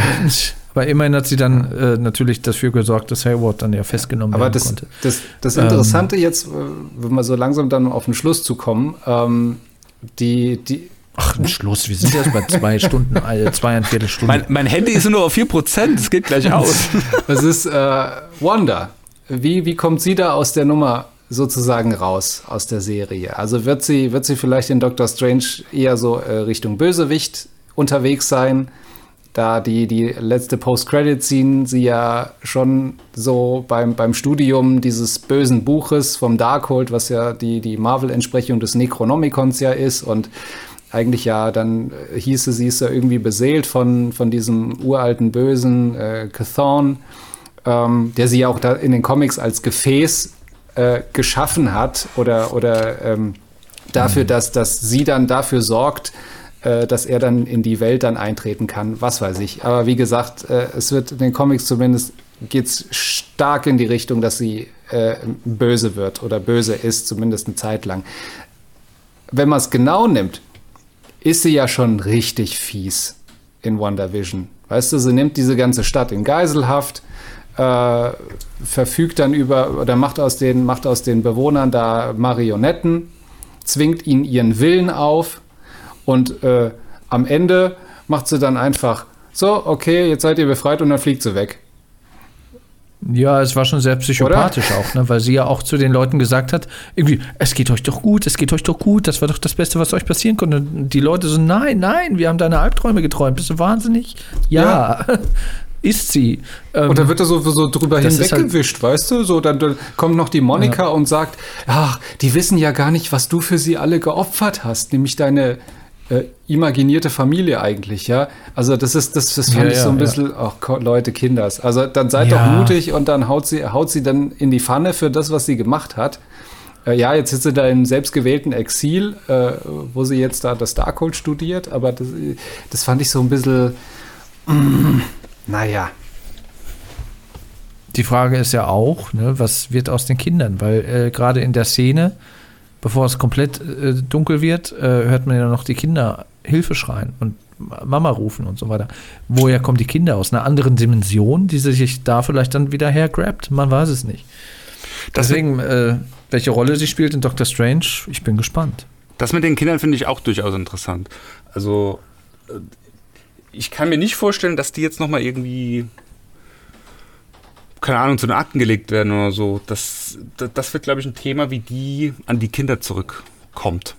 Aber immerhin hat sie dann äh, natürlich dafür gesorgt, dass Hayward dann ja festgenommen Aber werden das, konnte. das, das Ähm. Interessante jetzt, äh, wenn wir so langsam dann auf den Schluss zu kommen, ähm, die, die, Ach, ein Schluss, wir sind erst bei zwei Stunden, äh, zweieinviertel Stunden. Mein, mein Handy ist nur auf 4%, es geht gleich aus. das ist äh, Wanda. Wie, wie kommt sie da aus der Nummer sozusagen raus, aus der Serie? Also wird sie, wird sie vielleicht in Doctor Strange eher so äh, Richtung Bösewicht unterwegs sein? Da die, die letzte Post-Credit-Scene sie ja schon so beim, beim Studium dieses bösen Buches vom Darkhold, was ja die, die Marvel-Entsprechung des Necronomicons ja ist und eigentlich ja dann äh, hieße, sie ist ja irgendwie beseelt von, von diesem uralten Bösen äh, Cathorn, ähm, der sie ja auch da in den Comics als Gefäß äh, geschaffen hat oder, oder ähm, dafür, dass, dass sie dann dafür sorgt, äh, dass er dann in die Welt dann eintreten kann, was weiß ich. Aber wie gesagt, äh, es wird in den Comics zumindest geht's stark in die Richtung, dass sie äh, böse wird oder böse ist, zumindest eine Zeit lang. Wenn man es genau nimmt, ist sie ja schon richtig fies in WandaVision. Weißt du, sie nimmt diese ganze Stadt in Geiselhaft, äh, verfügt dann über oder macht aus den, macht aus den Bewohnern da Marionetten, zwingt ihnen ihren Willen auf und äh, am Ende macht sie dann einfach so, okay, jetzt seid ihr befreit und dann fliegt sie weg. Ja, es war schon sehr psychopathisch auch, ne? weil sie ja auch zu den Leuten gesagt hat, irgendwie, es geht euch doch gut, es geht euch doch gut, das war doch das Beste, was euch passieren konnte. Und die Leute so, nein, nein, wir haben deine Albträume geträumt, bist du wahnsinnig? Ja, ist sie. Ähm, Und da wird er so, so drüber halt- hinweggewischt, weißt du? So, dann, dann kommt noch die Monika und sagt, ach, die wissen ja gar nicht, was du für sie alle geopfert hast, nämlich deine äh, imaginierte Familie eigentlich, ja. Also das ist, das, das fand Ja, ich ja, so ein ja. bisschen, ach Gott, Leute, Kinders. Also dann seid Ja. doch mutig und dann haut sie, haut sie dann in die Pfanne für das, was sie gemacht hat. Äh, ja, jetzt sitzt sie da im selbstgewählten Exil, äh, wo sie jetzt da das Darkhold studiert, aber das, das fand ich so ein bisschen, mm, naja. Die Frage ist ja auch, ne, was wird aus den Kindern? Weil äh, gerade in der Szene, bevor es komplett äh, dunkel wird, äh, hört man ja noch die Kinder Hilfe schreien. Und Mama rufen und so weiter. Woher kommen die Kinder? Aus einer anderen Dimension, die sie sich da vielleicht dann wieder hergrabt? Man weiß es nicht. Deswegen, äh, welche Rolle sie spielt in Doctor Strange, ich bin gespannt. Das mit den Kindern finde ich auch durchaus interessant. Also, äh, ich kann mir nicht vorstellen, dass die jetzt nochmal irgendwie, keine Ahnung, zu den Akten gelegt werden oder so. Das, das, das wird, glaube ich, ein Thema, wie die an die Kinder zurückkommt.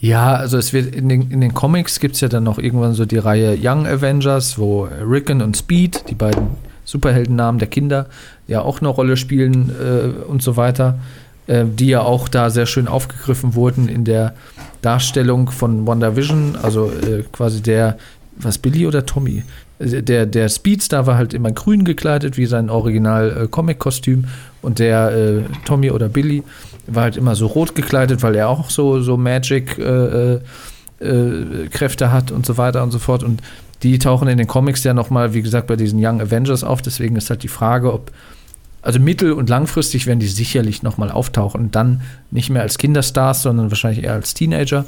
Ja, also es wird in den, in den Comics gibt es ja dann noch irgendwann so die Reihe Young Avengers, wo Rickon und Speed, die beiden Superheldennamen der Kinder, ja auch eine Rolle spielen äh, und so weiter, äh, die ja auch da sehr schön aufgegriffen wurden in der Darstellung von WandaVision, also äh, quasi der, was Billy oder Tommy? Äh, Der, der Speedstar war halt immer grün gekleidet, wie sein Original-Comic-Kostüm. und der äh, Tommy oder Billy war halt immer so rot gekleidet, weil er auch so, so Magic-Kräfte äh, hat und so weiter und so fort. Und die tauchen in den Comics ja nochmal, wie gesagt, bei diesen Young Avengers auf. Deswegen ist halt die Frage, ob, also mittel- und langfristig werden die sicherlich nochmal auftauchen. Dann nicht mehr als Kinderstars, sondern wahrscheinlich eher als Teenager.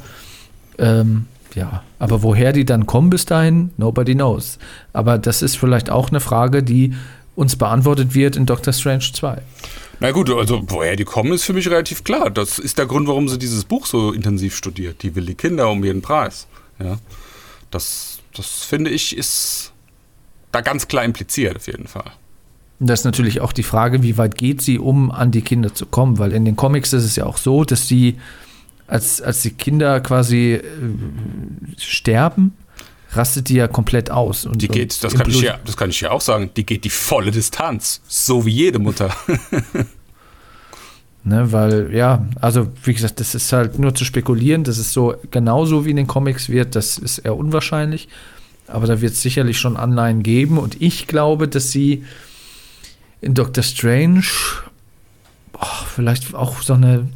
Ähm, ja, aber woher die dann kommen bis dahin, nobody knows. Aber das ist vielleicht auch eine Frage, die uns beantwortet wird in Doctor Strange 2. Na gut, also woher die kommen, ist für mich relativ klar. Das ist der Grund, warum sie dieses Buch so intensiv studiert. Die will die Kinder um jeden Preis. Ja, das, das finde ich ist da ganz klar impliziert auf jeden Fall. Und das ist natürlich auch die Frage, wie weit geht sie, um an die Kinder zu kommen? Weil in den Comics ist es ja auch so, dass sie, als, als die Kinder quasi äh, sterben, rastet die ja komplett aus. Und, Die geht, und das kann, ich ja, das kann ich ja auch sagen, die geht die volle Distanz. So wie jede Mutter. Ne, weil, ja, also wie gesagt, das ist halt nur zu spekulieren, dass es so genauso wie in den Comics wird, das ist eher unwahrscheinlich. Aber da wird es sicherlich schon Anleihen geben. Und ich glaube, dass sie in Doctor Strange boah, vielleicht auch so eine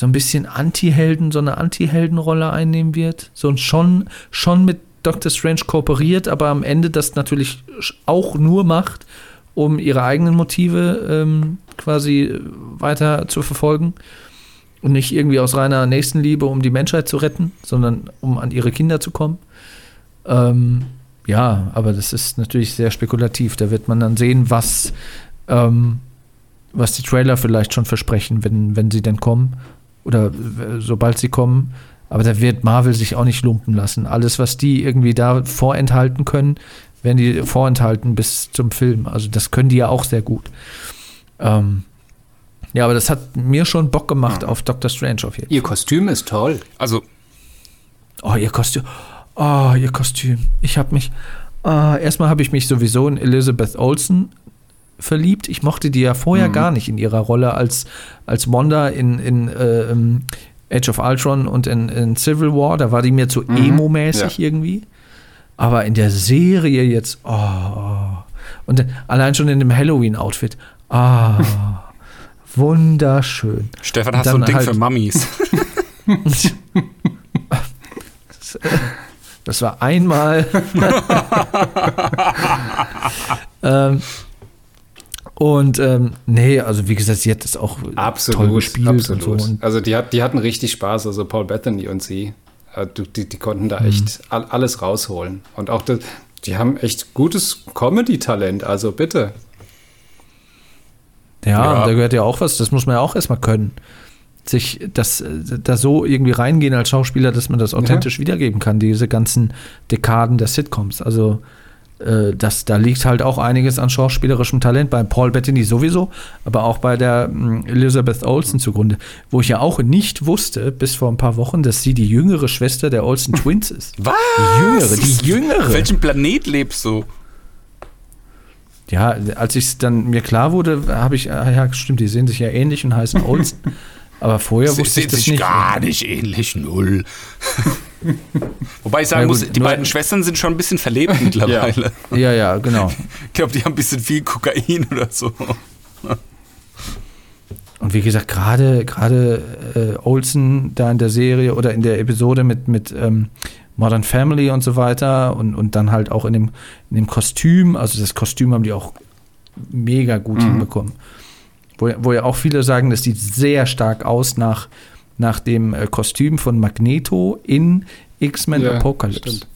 so ein bisschen Anti-Helden, so eine Anti-Helden-Rolle einnehmen wird. So und schon, schon mit Doctor Strange kooperiert, aber am Ende das natürlich auch nur macht, um ihre eigenen Motive ähm, quasi weiter zu verfolgen. Und nicht irgendwie aus reiner Nächstenliebe, um die Menschheit zu retten, sondern um an ihre Kinder zu kommen. Ähm, ja, aber das ist natürlich sehr spekulativ. Da wird man dann sehen, was, ähm, was die Trailer vielleicht schon versprechen, wenn, wenn sie denn kommen. Oder äh, sobald sie kommen. Aber da wird Marvel sich auch nicht lumpen lassen. Alles, was die irgendwie da vorenthalten können, werden die vorenthalten bis zum Film. Also das können die ja auch sehr gut. Ähm, ja, aber das hat mir schon Bock gemacht auf Doctor Strange auf jeden Fall. Ihr Kostüm ist toll. Also, Oh, ihr Kostüm. Oh, ihr Kostüm. Ich habe mich. ah, erstmal habe ich mich sowieso in Elizabeth Olsen verliebt. Ich mochte die ja vorher gar nicht in ihrer Rolle als, als Wanda in, in äh, ähm, Age of Ultron und in, in Civil War. Da war die mir zu emo-mäßig irgendwie. Aber in der Serie jetzt. Oh, oh. Und allein schon in dem Halloween-Outfit. Ah. wunderschön. Stefan, hast du ein Ding halt- für Mummies? Das war einmal. ähm, und ähm, nee, also wie gesagt, sie hat das auch Absolut, toll gespielt absolut. und so. Und also die, hat, die hatten richtig Spaß, also Paul Bettany und sie. Äh, Die, die konnten da echt all, alles rausholen. Und auch das, die haben echt gutes Comedy-Talent, also bitte. ja, Ja. und da gehört ja auch was, das muss man ja auch erstmal können. Sich das, äh, da so irgendwie reingehen als Schauspieler, dass man das authentisch wiedergeben kann, diese ganzen Dekaden der Sitcoms. Also äh, das, da liegt halt auch einiges an schauspielerischem Talent bei Paul Bettany sowieso, aber auch bei der mh, Elizabeth Olsen zugrunde, wo ich ja auch nicht wusste bis vor ein paar Wochen, dass sie die jüngere Schwester der Olsen Twins ist. Was? Die jüngere, die jüngere. Auf welchem Planet lebst du? Ja, als ich dann mir klar wurde, habe ich, ah ja, stimmt, die sehen sich ja ähnlich und heißen Olsen. Aber vorher Sie wusste ich sehen das sich nicht. gar nicht ähnlich, null. Wobei ich sagen Ja, gut, muss, die beiden Schwestern sind schon ein bisschen verlebt mittlerweile. Ja, ja, genau. Ich glaube, die haben ein bisschen viel Kokain oder so. Und wie gesagt, gerade gerade äh, Olsen da in der Serie oder in der Episode mit, mit ähm, Modern Family und so weiter und, und dann halt auch in dem, in dem Kostüm, also das Kostüm haben die auch mega gut hinbekommen. Wo, wo ja auch viele sagen, das sieht sehr stark aus nach, nach dem äh, Kostüm von Magneto in X-Men Ja, Apocalypse. stimmt.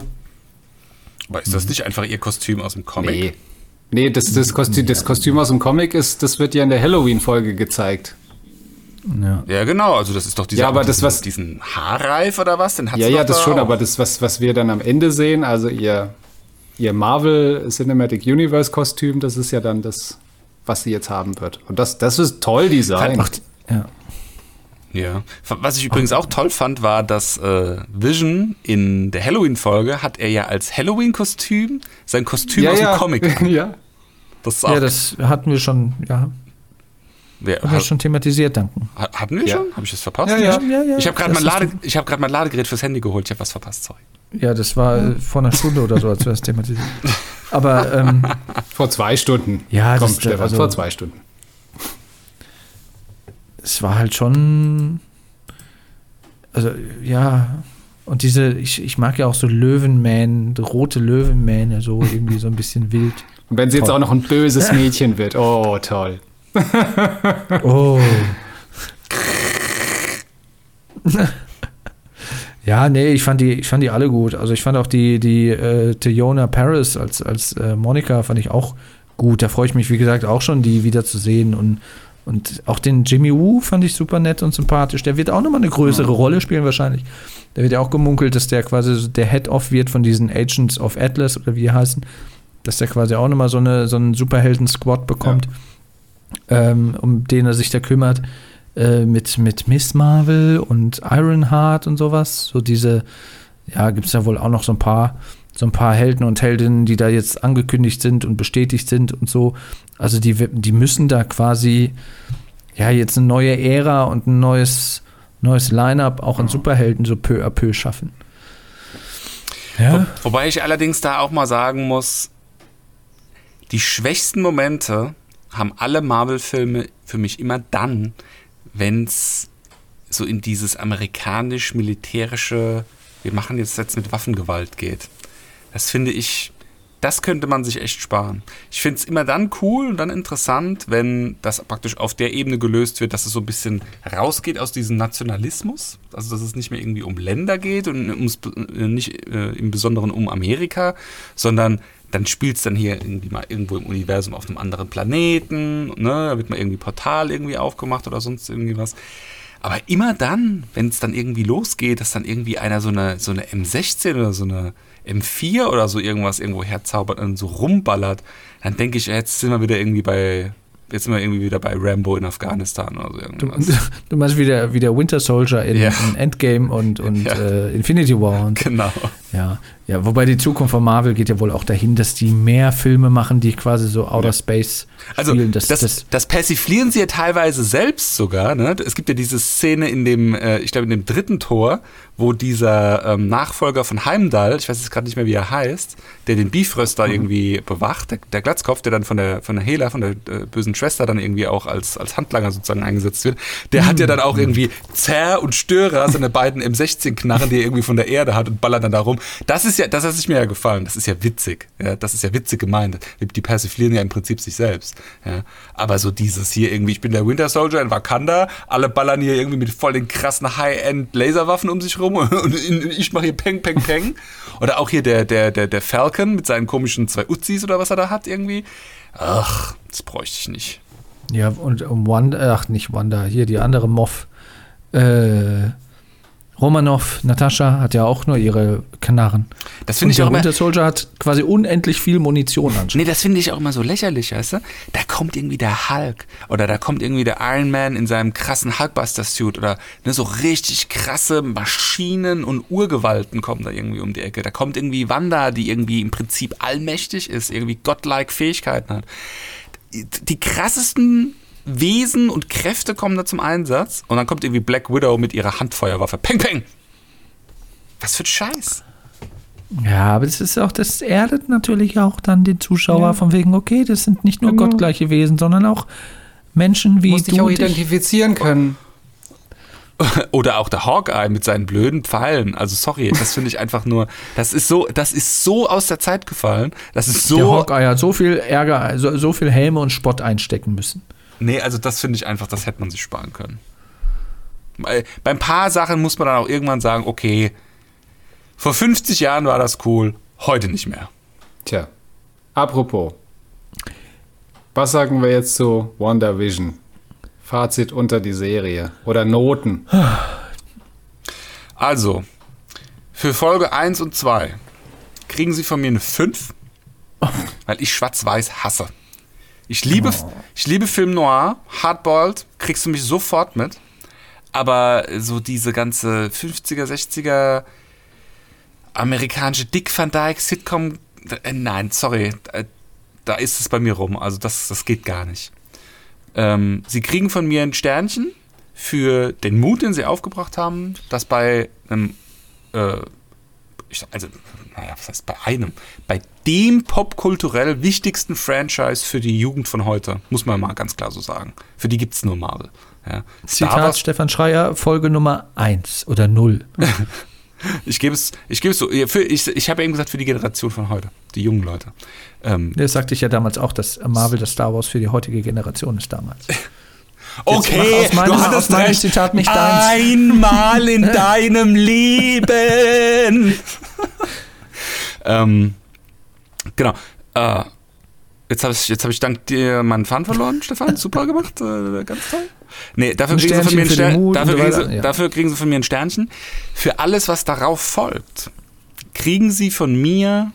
Aber ist das nicht einfach ihr Kostüm aus dem Comic? Nee. Nee, das, das, Kostüm, das Kostüm aus dem Comic ist, das wird ja in der Halloween-Folge gezeigt. Ja. Ja, genau. Also das ist doch dieser, Ja, aber das, diesen, was- diesen Haarreif oder was? Den hat Ja, ja, das da schon, auch. aber das, was, was wir dann am Ende sehen, also ihr, ihr Marvel Cinematic Universe Kostüm, das ist ja dann das, was sie jetzt haben wird. Und das, das ist toll Design. Ach, ja. Ja. Was ich übrigens auch toll fand, war, dass äh, Vision in der Halloween-Folge hat er ja als Halloween-Kostüm sein Kostüm ja, aus ja. dem Comic. ja. Das ja, das hatten wir schon, ja, wer, haben wir schon thematisiert, danken. hat- hatten wir Ja. schon? Habe ich das verpasst? Ja, ja. Ja, ja, ich habe gerade mein, Lade, ich hab mein Ladegerät fürs Handy geholt. Ich habe was verpasst, sorry. Ja, das war äh, vor einer Stunde oder so, als wir das thematisiert Aber ähm, Vor zwei Stunden. Ja, Komm, das- Stefan, also- vor zwei Stunden. Es war halt schon. Also, ja. Und diese, ich, ich mag ja auch so Löwenmähen, rote Löwenmähne, so irgendwie so ein bisschen wild. Und wenn sie jetzt auch noch ein böses Mädchen wird, oh, toll. Oh. ja, nee, ich fand die, ich fand die alle gut. Also ich fand auch die, die äh, Teona Paris als, als äh, Monika fand ich auch gut. Da freue ich mich, wie gesagt, auch schon, die wiederzusehen. Und, und auch den Jimmy Woo fand ich super nett und sympathisch. Der wird auch nochmal eine größere Rolle spielen wahrscheinlich. Da wird ja auch gemunkelt, dass der quasi der Head-Off wird von diesen Agents of Atlas oder wie die heißen. Dass der quasi auch nochmal so, eine, so einen Superhelden-Squad bekommt, ähm, um den er sich da kümmert. Äh, mit, mit Miss Marvel und Ironheart und sowas. So diese, ja, gibt es ja wohl auch noch so ein paar, so ein paar Helden und Heldinnen, die da jetzt angekündigt sind und bestätigt sind und so. Also die, die müssen da quasi ja jetzt eine neue Ära und ein neues, neues Line-up auch an Superhelden so peu à peu schaffen. Ja. Wo, wobei ich allerdings da auch mal sagen muss, die schwächsten Momente haben alle Marvel-Filme für mich immer dann, wenn es so in dieses amerikanisch-militärische, wir machen jetzt jetzt mit Waffengewalt geht. Das finde ich, das könnte man sich echt sparen. Ich finde es immer dann cool und dann interessant, wenn das praktisch auf der Ebene gelöst wird, dass es so ein bisschen rausgeht aus diesem Nationalismus. Also, dass es nicht mehr irgendwie um Länder geht und ums, äh, nicht äh, im Besonderen um Amerika, sondern dann spielt es dann hier irgendwie mal irgendwo im Universum auf einem anderen Planeten, ne? da wird mal irgendwie Portal irgendwie aufgemacht oder sonst irgendwie was. Aber immer dann, wenn es dann irgendwie losgeht, dass dann irgendwie einer so eine, so eine M16 oder so eine M4 oder so irgendwas irgendwo herzaubert und so rumballert, dann denke ich, ja, jetzt sind wir wieder irgendwie bei, jetzt sind wir irgendwie wieder bei Rambo in Afghanistan oder so Du, irgendwas. du meinst wie der, wie der Winter Soldier in, Ja. in Endgame und, und Ja. äh, Infinity War und Genau. Ja, ja, wobei die Zukunft von Marvel geht ja wohl auch dahin, dass die mehr Filme machen, die quasi so Outer Space Also spielen. das, das, das persiflieren sie ja teilweise selbst sogar. Ne? Es gibt ja diese Szene in dem, äh, ich glaube in dem dritten Tor, wo dieser ähm, Nachfolger von Heimdall, ich weiß jetzt gerade nicht mehr, wie er heißt, der den Bifröster irgendwie bewacht, der, der Glatzkopf, der dann von der von der Hela, von der äh, bösen Schwester dann irgendwie auch als, als Handlanger sozusagen eingesetzt wird, der hat ja dann auch irgendwie Zerr und Störer, seine beiden M16-Knarren, die er irgendwie von der Erde hat und ballert dann da rum. Das ist ja, das hat sich mir ja gefallen. Das ist ja witzig. Ja, das ist ja witzig gemeint. Die, die persiflieren ja im Prinzip sich selbst. Ja. Aber so dieses hier irgendwie, ich bin der Winter Soldier in Wakanda, alle ballern hier irgendwie mit voll den krassen High-End-Laserwaffen um sich rum und ich mache hier Peng, Peng, Peng. Oder auch hier der, der, der, der Falcon mit seinen komischen zwei Uzis oder was er da hat irgendwie. Ach, das bräuchte ich nicht. Ja, und Wanda, ach nicht Wanda, hier die andere Moff. Äh, Romanov, Natascha hat ja auch nur ihre Knarren. Das finde ich der auch immer. Winter Soldier hat quasi unendlich viel Munition anscheinend. Nee, das finde ich auch immer so lächerlich, weißt du? Da kommt irgendwie der Hulk oder da kommt irgendwie der Iron Man in seinem krassen Hulkbuster-Suit oder ne, so richtig krasse Maschinen und Urgewalten kommen da irgendwie um die Ecke. Da kommt irgendwie Wanda, die irgendwie im Prinzip allmächtig ist, irgendwie godlike Fähigkeiten hat. Die krassesten Wesen und Kräfte kommen da zum Einsatz und dann kommt irgendwie Black Widow mit ihrer Handfeuerwaffe. Peng, peng! Was für ein Scheiß. Ja, aber das ist auch, das erdet natürlich auch dann den Zuschauer von wegen, okay, das sind nicht nur Genau. gottgleiche Wesen, sondern auch Menschen wie dich du auch und ich. identifizieren können. Oder auch der Hawkeye mit seinen blöden Pfeilen. Also sorry, das finde ich einfach nur, das ist so, das ist so aus der Zeit gefallen. Das ist Der so. Hawkeye hat so viel Ärger, so, so viel Helme und Spott einstecken müssen. Nee, also das finde ich einfach, das hätte man sich sparen können. Bei, bei ein paar Sachen muss man dann auch irgendwann sagen, okay, vor 50 Jahren war das cool, heute nicht mehr. Tja, apropos. Was sagen wir jetzt zu WandaVision? Fazit unter die Serie oder Noten. Also, für Folge 1 und 2 kriegen Sie von mir eine 5, weil ich Schwarz-Weiß hasse. Ich liebe, ich liebe Film Noir, Hardboiled, kriegst du mich sofort mit. Aber so diese ganze 50er, 60er amerikanische Dick Van Dyke Sitcom, äh, nein, sorry, äh, da ist es bei mir rum. Also das, das geht gar nicht. Ähm, sie kriegen von mir ein Sternchen für den Mut, den sie aufgebracht haben, das bei einem, äh, ich, also, naja, was heißt bei einem, bei dem popkulturell wichtigsten Franchise für die Jugend von heute, muss man mal ganz klar so sagen. Für die gibt es nur Marvel. Ja. Zitat Stefan Schreier, Folge Nummer 1 oder 0. ich gebe es, ich gebe es so, für, ich, ich habe eben gesagt, für die Generation von heute, die jungen Leute. Ähm, das sagte ich ja damals auch, dass Marvel das Star Wars für die heutige Generation ist damals. Okay, meinem, du hattest recht. Zitat nicht deins. Einmal in deinem Leben. ähm, genau. Äh, jetzt habe ich, hab ich dank dir meinen Fun verloren, Stefan. Super gemacht. Äh, ganz toll. Nee, dafür kriegen, sie von mir ein Stern, dafür, kriegen sie, ja. dafür kriegen sie von mir ein Sternchen. Für alles, was darauf folgt, kriegen sie von mir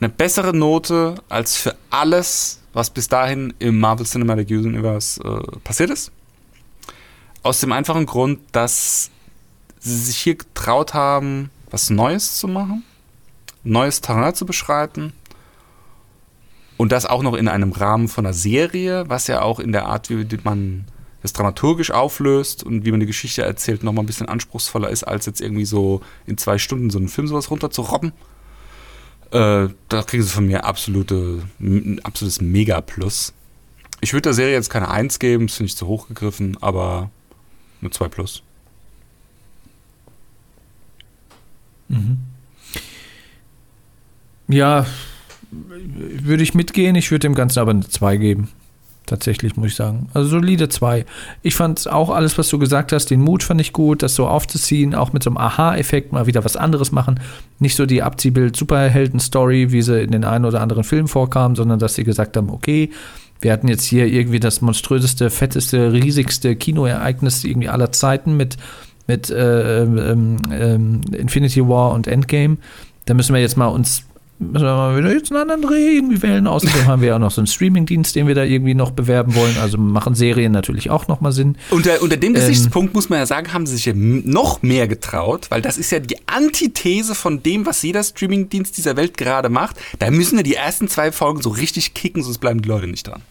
eine bessere Note als für alles, was bis dahin im Marvel Cinematic Universe äh, passiert ist. Aus dem einfachen Grund, dass sie sich hier getraut haben, was Neues zu machen, neues Terrain zu beschreiten und das auch noch in einem Rahmen von einer Serie, was ja auch in der Art, wie man das dramaturgisch auflöst und wie man die Geschichte erzählt, nochmal ein bisschen anspruchsvoller ist, als jetzt irgendwie so in zwei Stunden so einen Film sowas runterzurobben. Äh, da kriegen sie von mir absolute, ein absolutes Mega-Plus. Ich würde der Serie jetzt keine 1 geben, das finde ich zu hoch gegriffen, aber eine 2 Plus. Mhm. Ja, würde ich mitgehen. Ich würde dem Ganzen aber eine 2 geben. Tatsächlich, muss ich sagen. Also solide 2. Ich fand auch alles, was du gesagt hast, den Mut fand ich gut, das so aufzuziehen, auch mit so einem Aha-Effekt mal wieder was anderes machen. Nicht so die Abziehbild-Superhelden-Story, wie sie in den einen oder anderen Filmen vorkam, sondern dass sie gesagt haben, okay, wir hatten jetzt hier irgendwie das monströseste, fetteste, riesigste Kinoereignis irgendwie aller Zeiten mit, mit äh, ähm, ähm, Infinity War und Endgame. Da müssen wir jetzt mal uns müssen wir mal wieder jetzt einen anderen Dreh irgendwie wählen. Außerdem haben wir ja auch noch so einen Streaming-Dienst, den wir da irgendwie noch bewerben wollen. Also machen Serien natürlich auch nochmal Sinn. Unter, unter dem Gesichtspunkt ähm, muss man ja sagen, haben sie sich ja noch mehr getraut, weil das ist ja die Antithese von dem, was jeder Streaming-Dienst dieser Welt gerade macht. Da müssen ja die ersten zwei Folgen so richtig kicken, sonst bleiben die Leute nicht dran.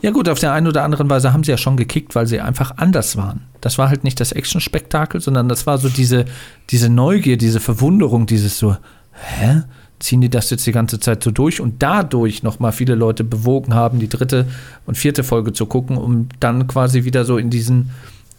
Ja gut, auf der einen oder anderen Weise haben sie ja schon gekickt, weil sie einfach anders waren. Das war halt nicht das Action-Spektakel, sondern das war so diese, diese Neugier, diese Verwunderung, dieses so, hä? Ziehen die das jetzt die ganze Zeit so durch und dadurch nochmal viele Leute bewogen haben, die dritte und vierte Folge zu gucken, um dann quasi wieder so in diesen,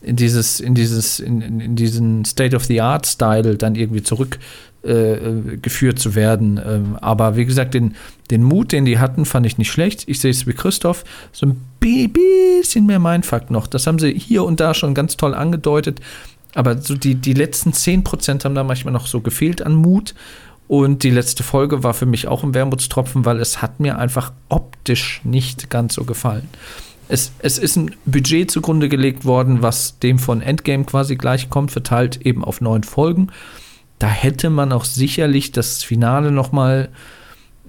in dieses, in dieses, in, in diesen State-of-the-Art-Style dann irgendwie zurückgeführt äh, zu werden. Ähm, aber wie gesagt, den, den Mut, den die hatten, fand ich nicht schlecht. Ich sehe es wie Christoph, so ein bisschen mehr Mindfuck noch. Das haben sie hier und da schon ganz toll angedeutet. Aber so die, die letzten 10% haben da manchmal noch so gefehlt an Mut. Und die letzte Folge war für mich auch ein Wermutstropfen, weil es hat mir einfach optisch nicht ganz so gefallen. Es, es ist ein Budget zugrunde gelegt worden, was dem von Endgame quasi gleichkommt, verteilt eben auf neun Folgen. Da hätte man auch sicherlich das Finale noch mal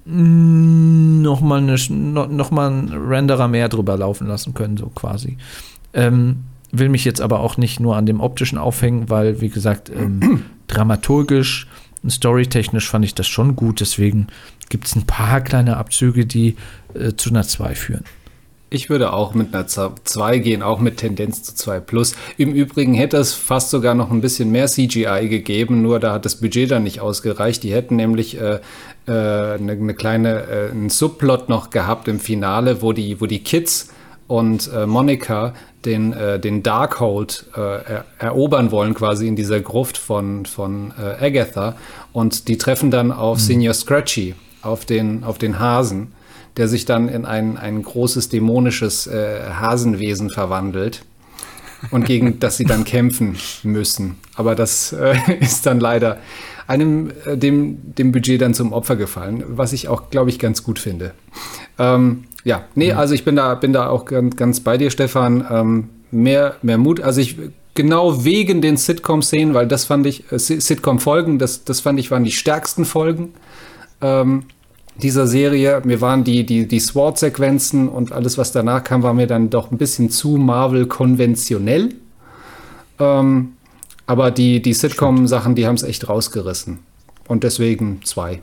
mm, noch mal, eine, noch mal einen Renderer mehr drüber laufen lassen können, so quasi. Ähm, will mich jetzt aber auch nicht nur an dem optischen aufhängen, weil, wie gesagt, ähm, dramaturgisch storytechnisch fand ich das schon gut, deswegen gibt es ein paar kleine Abzüge, die äh, zu einer 2 führen. Ich würde auch mit einer 2 gehen, auch mit Tendenz zu 2 plus. Im Übrigen hätte es fast sogar noch ein bisschen mehr CGI gegeben, nur da hat das Budget dann nicht ausgereicht. Die hätten nämlich äh, äh, eine, eine, kleine, äh, einen Subplot noch gehabt im Finale, wo die, wo die Kids und äh, Monika den, äh, den Darkhold äh, er erobern wollen, quasi in dieser Gruft von, von äh, Agatha. Und die treffen dann auf mhm. Senior Scratchy, auf den, auf den Hasen, der sich dann in ein, ein großes dämonisches äh, Hasenwesen verwandelt und gegen das sie dann kämpfen müssen. Aber das äh, ist dann leider einem äh, dem, dem Budget dann zum Opfer gefallen, was ich auch, glaube ich, ganz gut finde. Ähm, ja, nee, also ich bin da, bin da auch ganz, ganz bei dir, Stefan. Ähm, mehr, mehr Mut. Also ich genau wegen den Sitcom-Szenen, weil das fand ich, äh, Sitcom-Folgen, das, das fand ich waren die stärksten Folgen ähm, dieser Serie. Mir waren die, die, die SWORD-Sequenzen und alles, was danach kam, war mir dann doch ein bisschen zu Marvel-konventionell. Ähm, aber die, die Sitcom-Sachen, die haben es echt rausgerissen. Und deswegen zwei.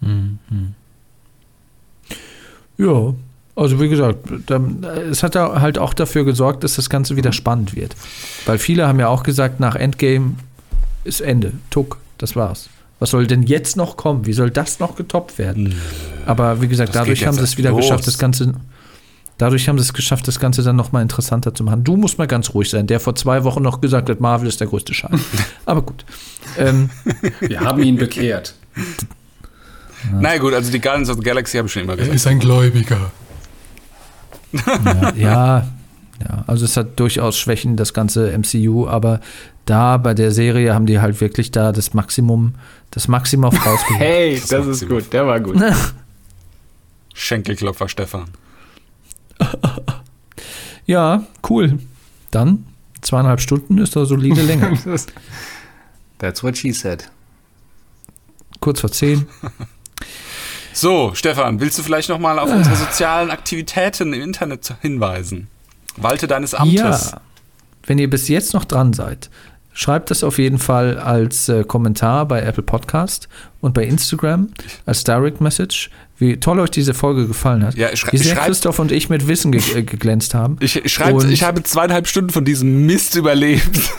Mhm. Ja, also wie gesagt, es hat halt auch dafür gesorgt, dass das Ganze wieder spannend wird. Weil viele haben ja auch gesagt, nach Endgame ist Ende. Tuck, das war's. Was soll denn jetzt noch kommen? Wie soll das noch getoppt werden? Aber wie gesagt, das dadurch haben sie es wieder los. geschafft, das Ganze. Dadurch haben sie es geschafft, das Ganze dann noch mal interessanter zu machen. Du musst mal ganz ruhig sein, der vor zwei Wochen noch gesagt hat, Marvel ist der größte Scheiß. Aber gut. Ähm, Wir haben ihn bekehrt. Ja. Na gut, also die Guardians of the Galaxy habe ich schon immer gesagt. Er ist ein Gläubiger. Ja, ja, ja, also es hat durchaus Schwächen, das ganze MCU, aber da bei der Serie haben die halt wirklich da das Maximum, das Maximum rausgeholt. hey, das, das ist gut, der war gut. Schenkelklopfer Stefan. ja, cool. Dann zweieinhalb Stunden ist da solide Länge. That's what she said. Kurz vor zehn. So, Stefan, willst du vielleicht noch mal auf unsere sozialen Aktivitäten im Internet hinweisen? Walte deines Amtes. Ja, wenn ihr bis jetzt noch dran seid, schreibt das auf jeden Fall als äh, Kommentar bei Apple Podcast und bei Instagram als Direct Message, wie toll euch diese Folge gefallen hat. Ja, wie sehr Christoph und ich mit Wissen ge äh, geglänzt haben. Ich, schreib, ich habe zweieinhalb Stunden von diesem Mist überlebt.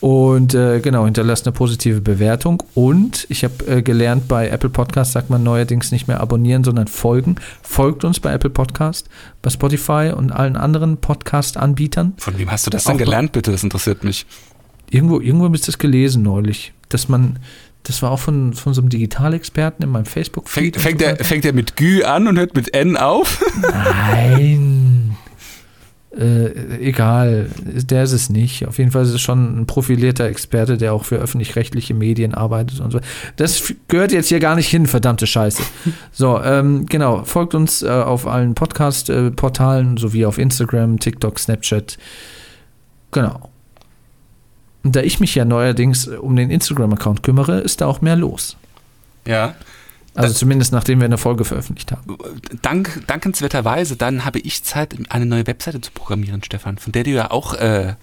Und äh, genau, hinterlasst eine positive Bewertung. Und ich habe äh, gelernt, bei Apple Podcast sagt man neuerdings nicht mehr abonnieren, sondern folgen. Folgt uns bei Apple Podcast, bei Spotify und allen anderen Podcast-Anbietern. Von wem hast du das denn gelernt, bitte? Das interessiert mich. Irgendwo, irgendwo habe ich das gelesen neulich, dass man, das war auch von, von so einem Digitalexperten in meinem Facebook-Feed. Fängt, fängt, so er, fängt er mit Gü an und hört mit N auf? Nein. Äh, egal, der ist es nicht. Auf jeden Fall ist es schon ein profilierter Experte, der auch für öffentlich-rechtliche Medien arbeitet und so. Das gehört jetzt hier gar nicht hin, verdammte Scheiße. So, ähm, genau, folgt uns äh, auf allen Podcast-Portalen sowie auf Instagram, TikTok, Snapchat. Genau. Und da ich mich ja neuerdings um den Instagram-Account kümmere, ist da auch mehr los. Ja. Also zumindest nachdem wir eine Folge veröffentlicht haben. Dank, dankenswerterweise, dann habe ich Zeit, eine neue Webseite zu programmieren, Stefan, von der du ja auch, äh,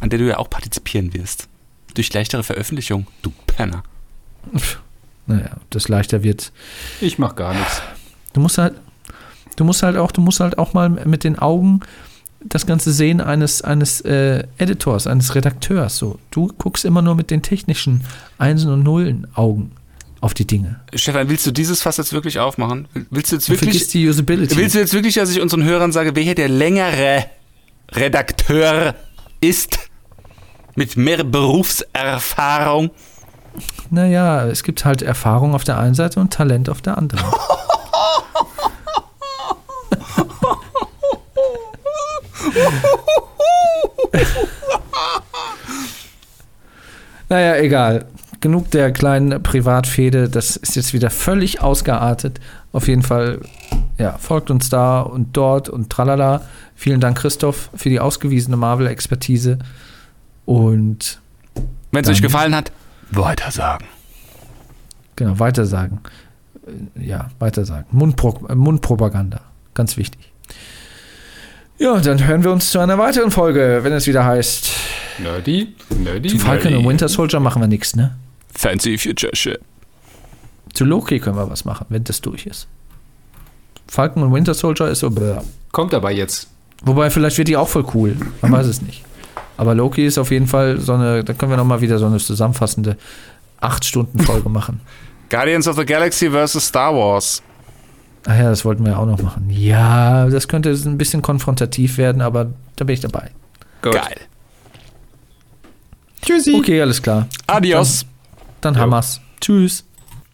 an der du ja auch partizipieren wirst. Durch leichtere Veröffentlichung, du Penner. Naja, das leichter wird. Ich mach gar nichts. Du musst halt, du musst halt auch, du musst halt auch mal mit den Augen das Ganze sehen eines, eines äh, Editors, eines Redakteurs. So, du guckst immer nur mit den technischen Einsen und Nullen Augen auf die Dinge. Stefan, willst du dieses Fass jetzt wirklich aufmachen? Willst du jetzt wirklich. die Usability. Willst du jetzt wirklich, dass ich unseren Hörern sage, wer hier der längere Redakteur ist? Mit mehr Berufserfahrung? Naja, es gibt halt Erfahrung auf der einen Seite und Talent auf der anderen. naja, egal genug der kleinen Privatfehde. Das ist jetzt wieder völlig ausgeartet. Auf jeden Fall, ja, folgt uns da und dort und tralala. Vielen Dank, Christoph, für die ausgewiesene Marvel-Expertise. Und wenn es euch gefallen hat, weitersagen. Genau, weitersagen. Ja, weitersagen. Mundpro Mundpropaganda. Ganz wichtig. Ja, dann hören wir uns zu einer weiteren Folge, wenn es wieder heißt. Nerdy, Nerdy. Zu Falcon nerdy. und Winter Soldier machen wir nichts, ne? Fancy Future Shit. Zu Loki können wir was machen, wenn das durch ist. Falcon und Winter Soldier ist so. Bläh. Kommt aber jetzt. Wobei, vielleicht wird die auch voll cool. Man weiß es nicht. Aber Loki ist auf jeden Fall so eine. Da können wir nochmal wieder so eine zusammenfassende 8-Stunden-Folge machen. Guardians of the Galaxy vs. Star Wars. Ach ja, das wollten wir auch noch machen. Ja, das könnte ein bisschen konfrontativ werden, aber da bin ich dabei. Gut. Geil. Tschüssi. Okay, alles klar. Adios. Dann, dann haben wir's. Tschüss.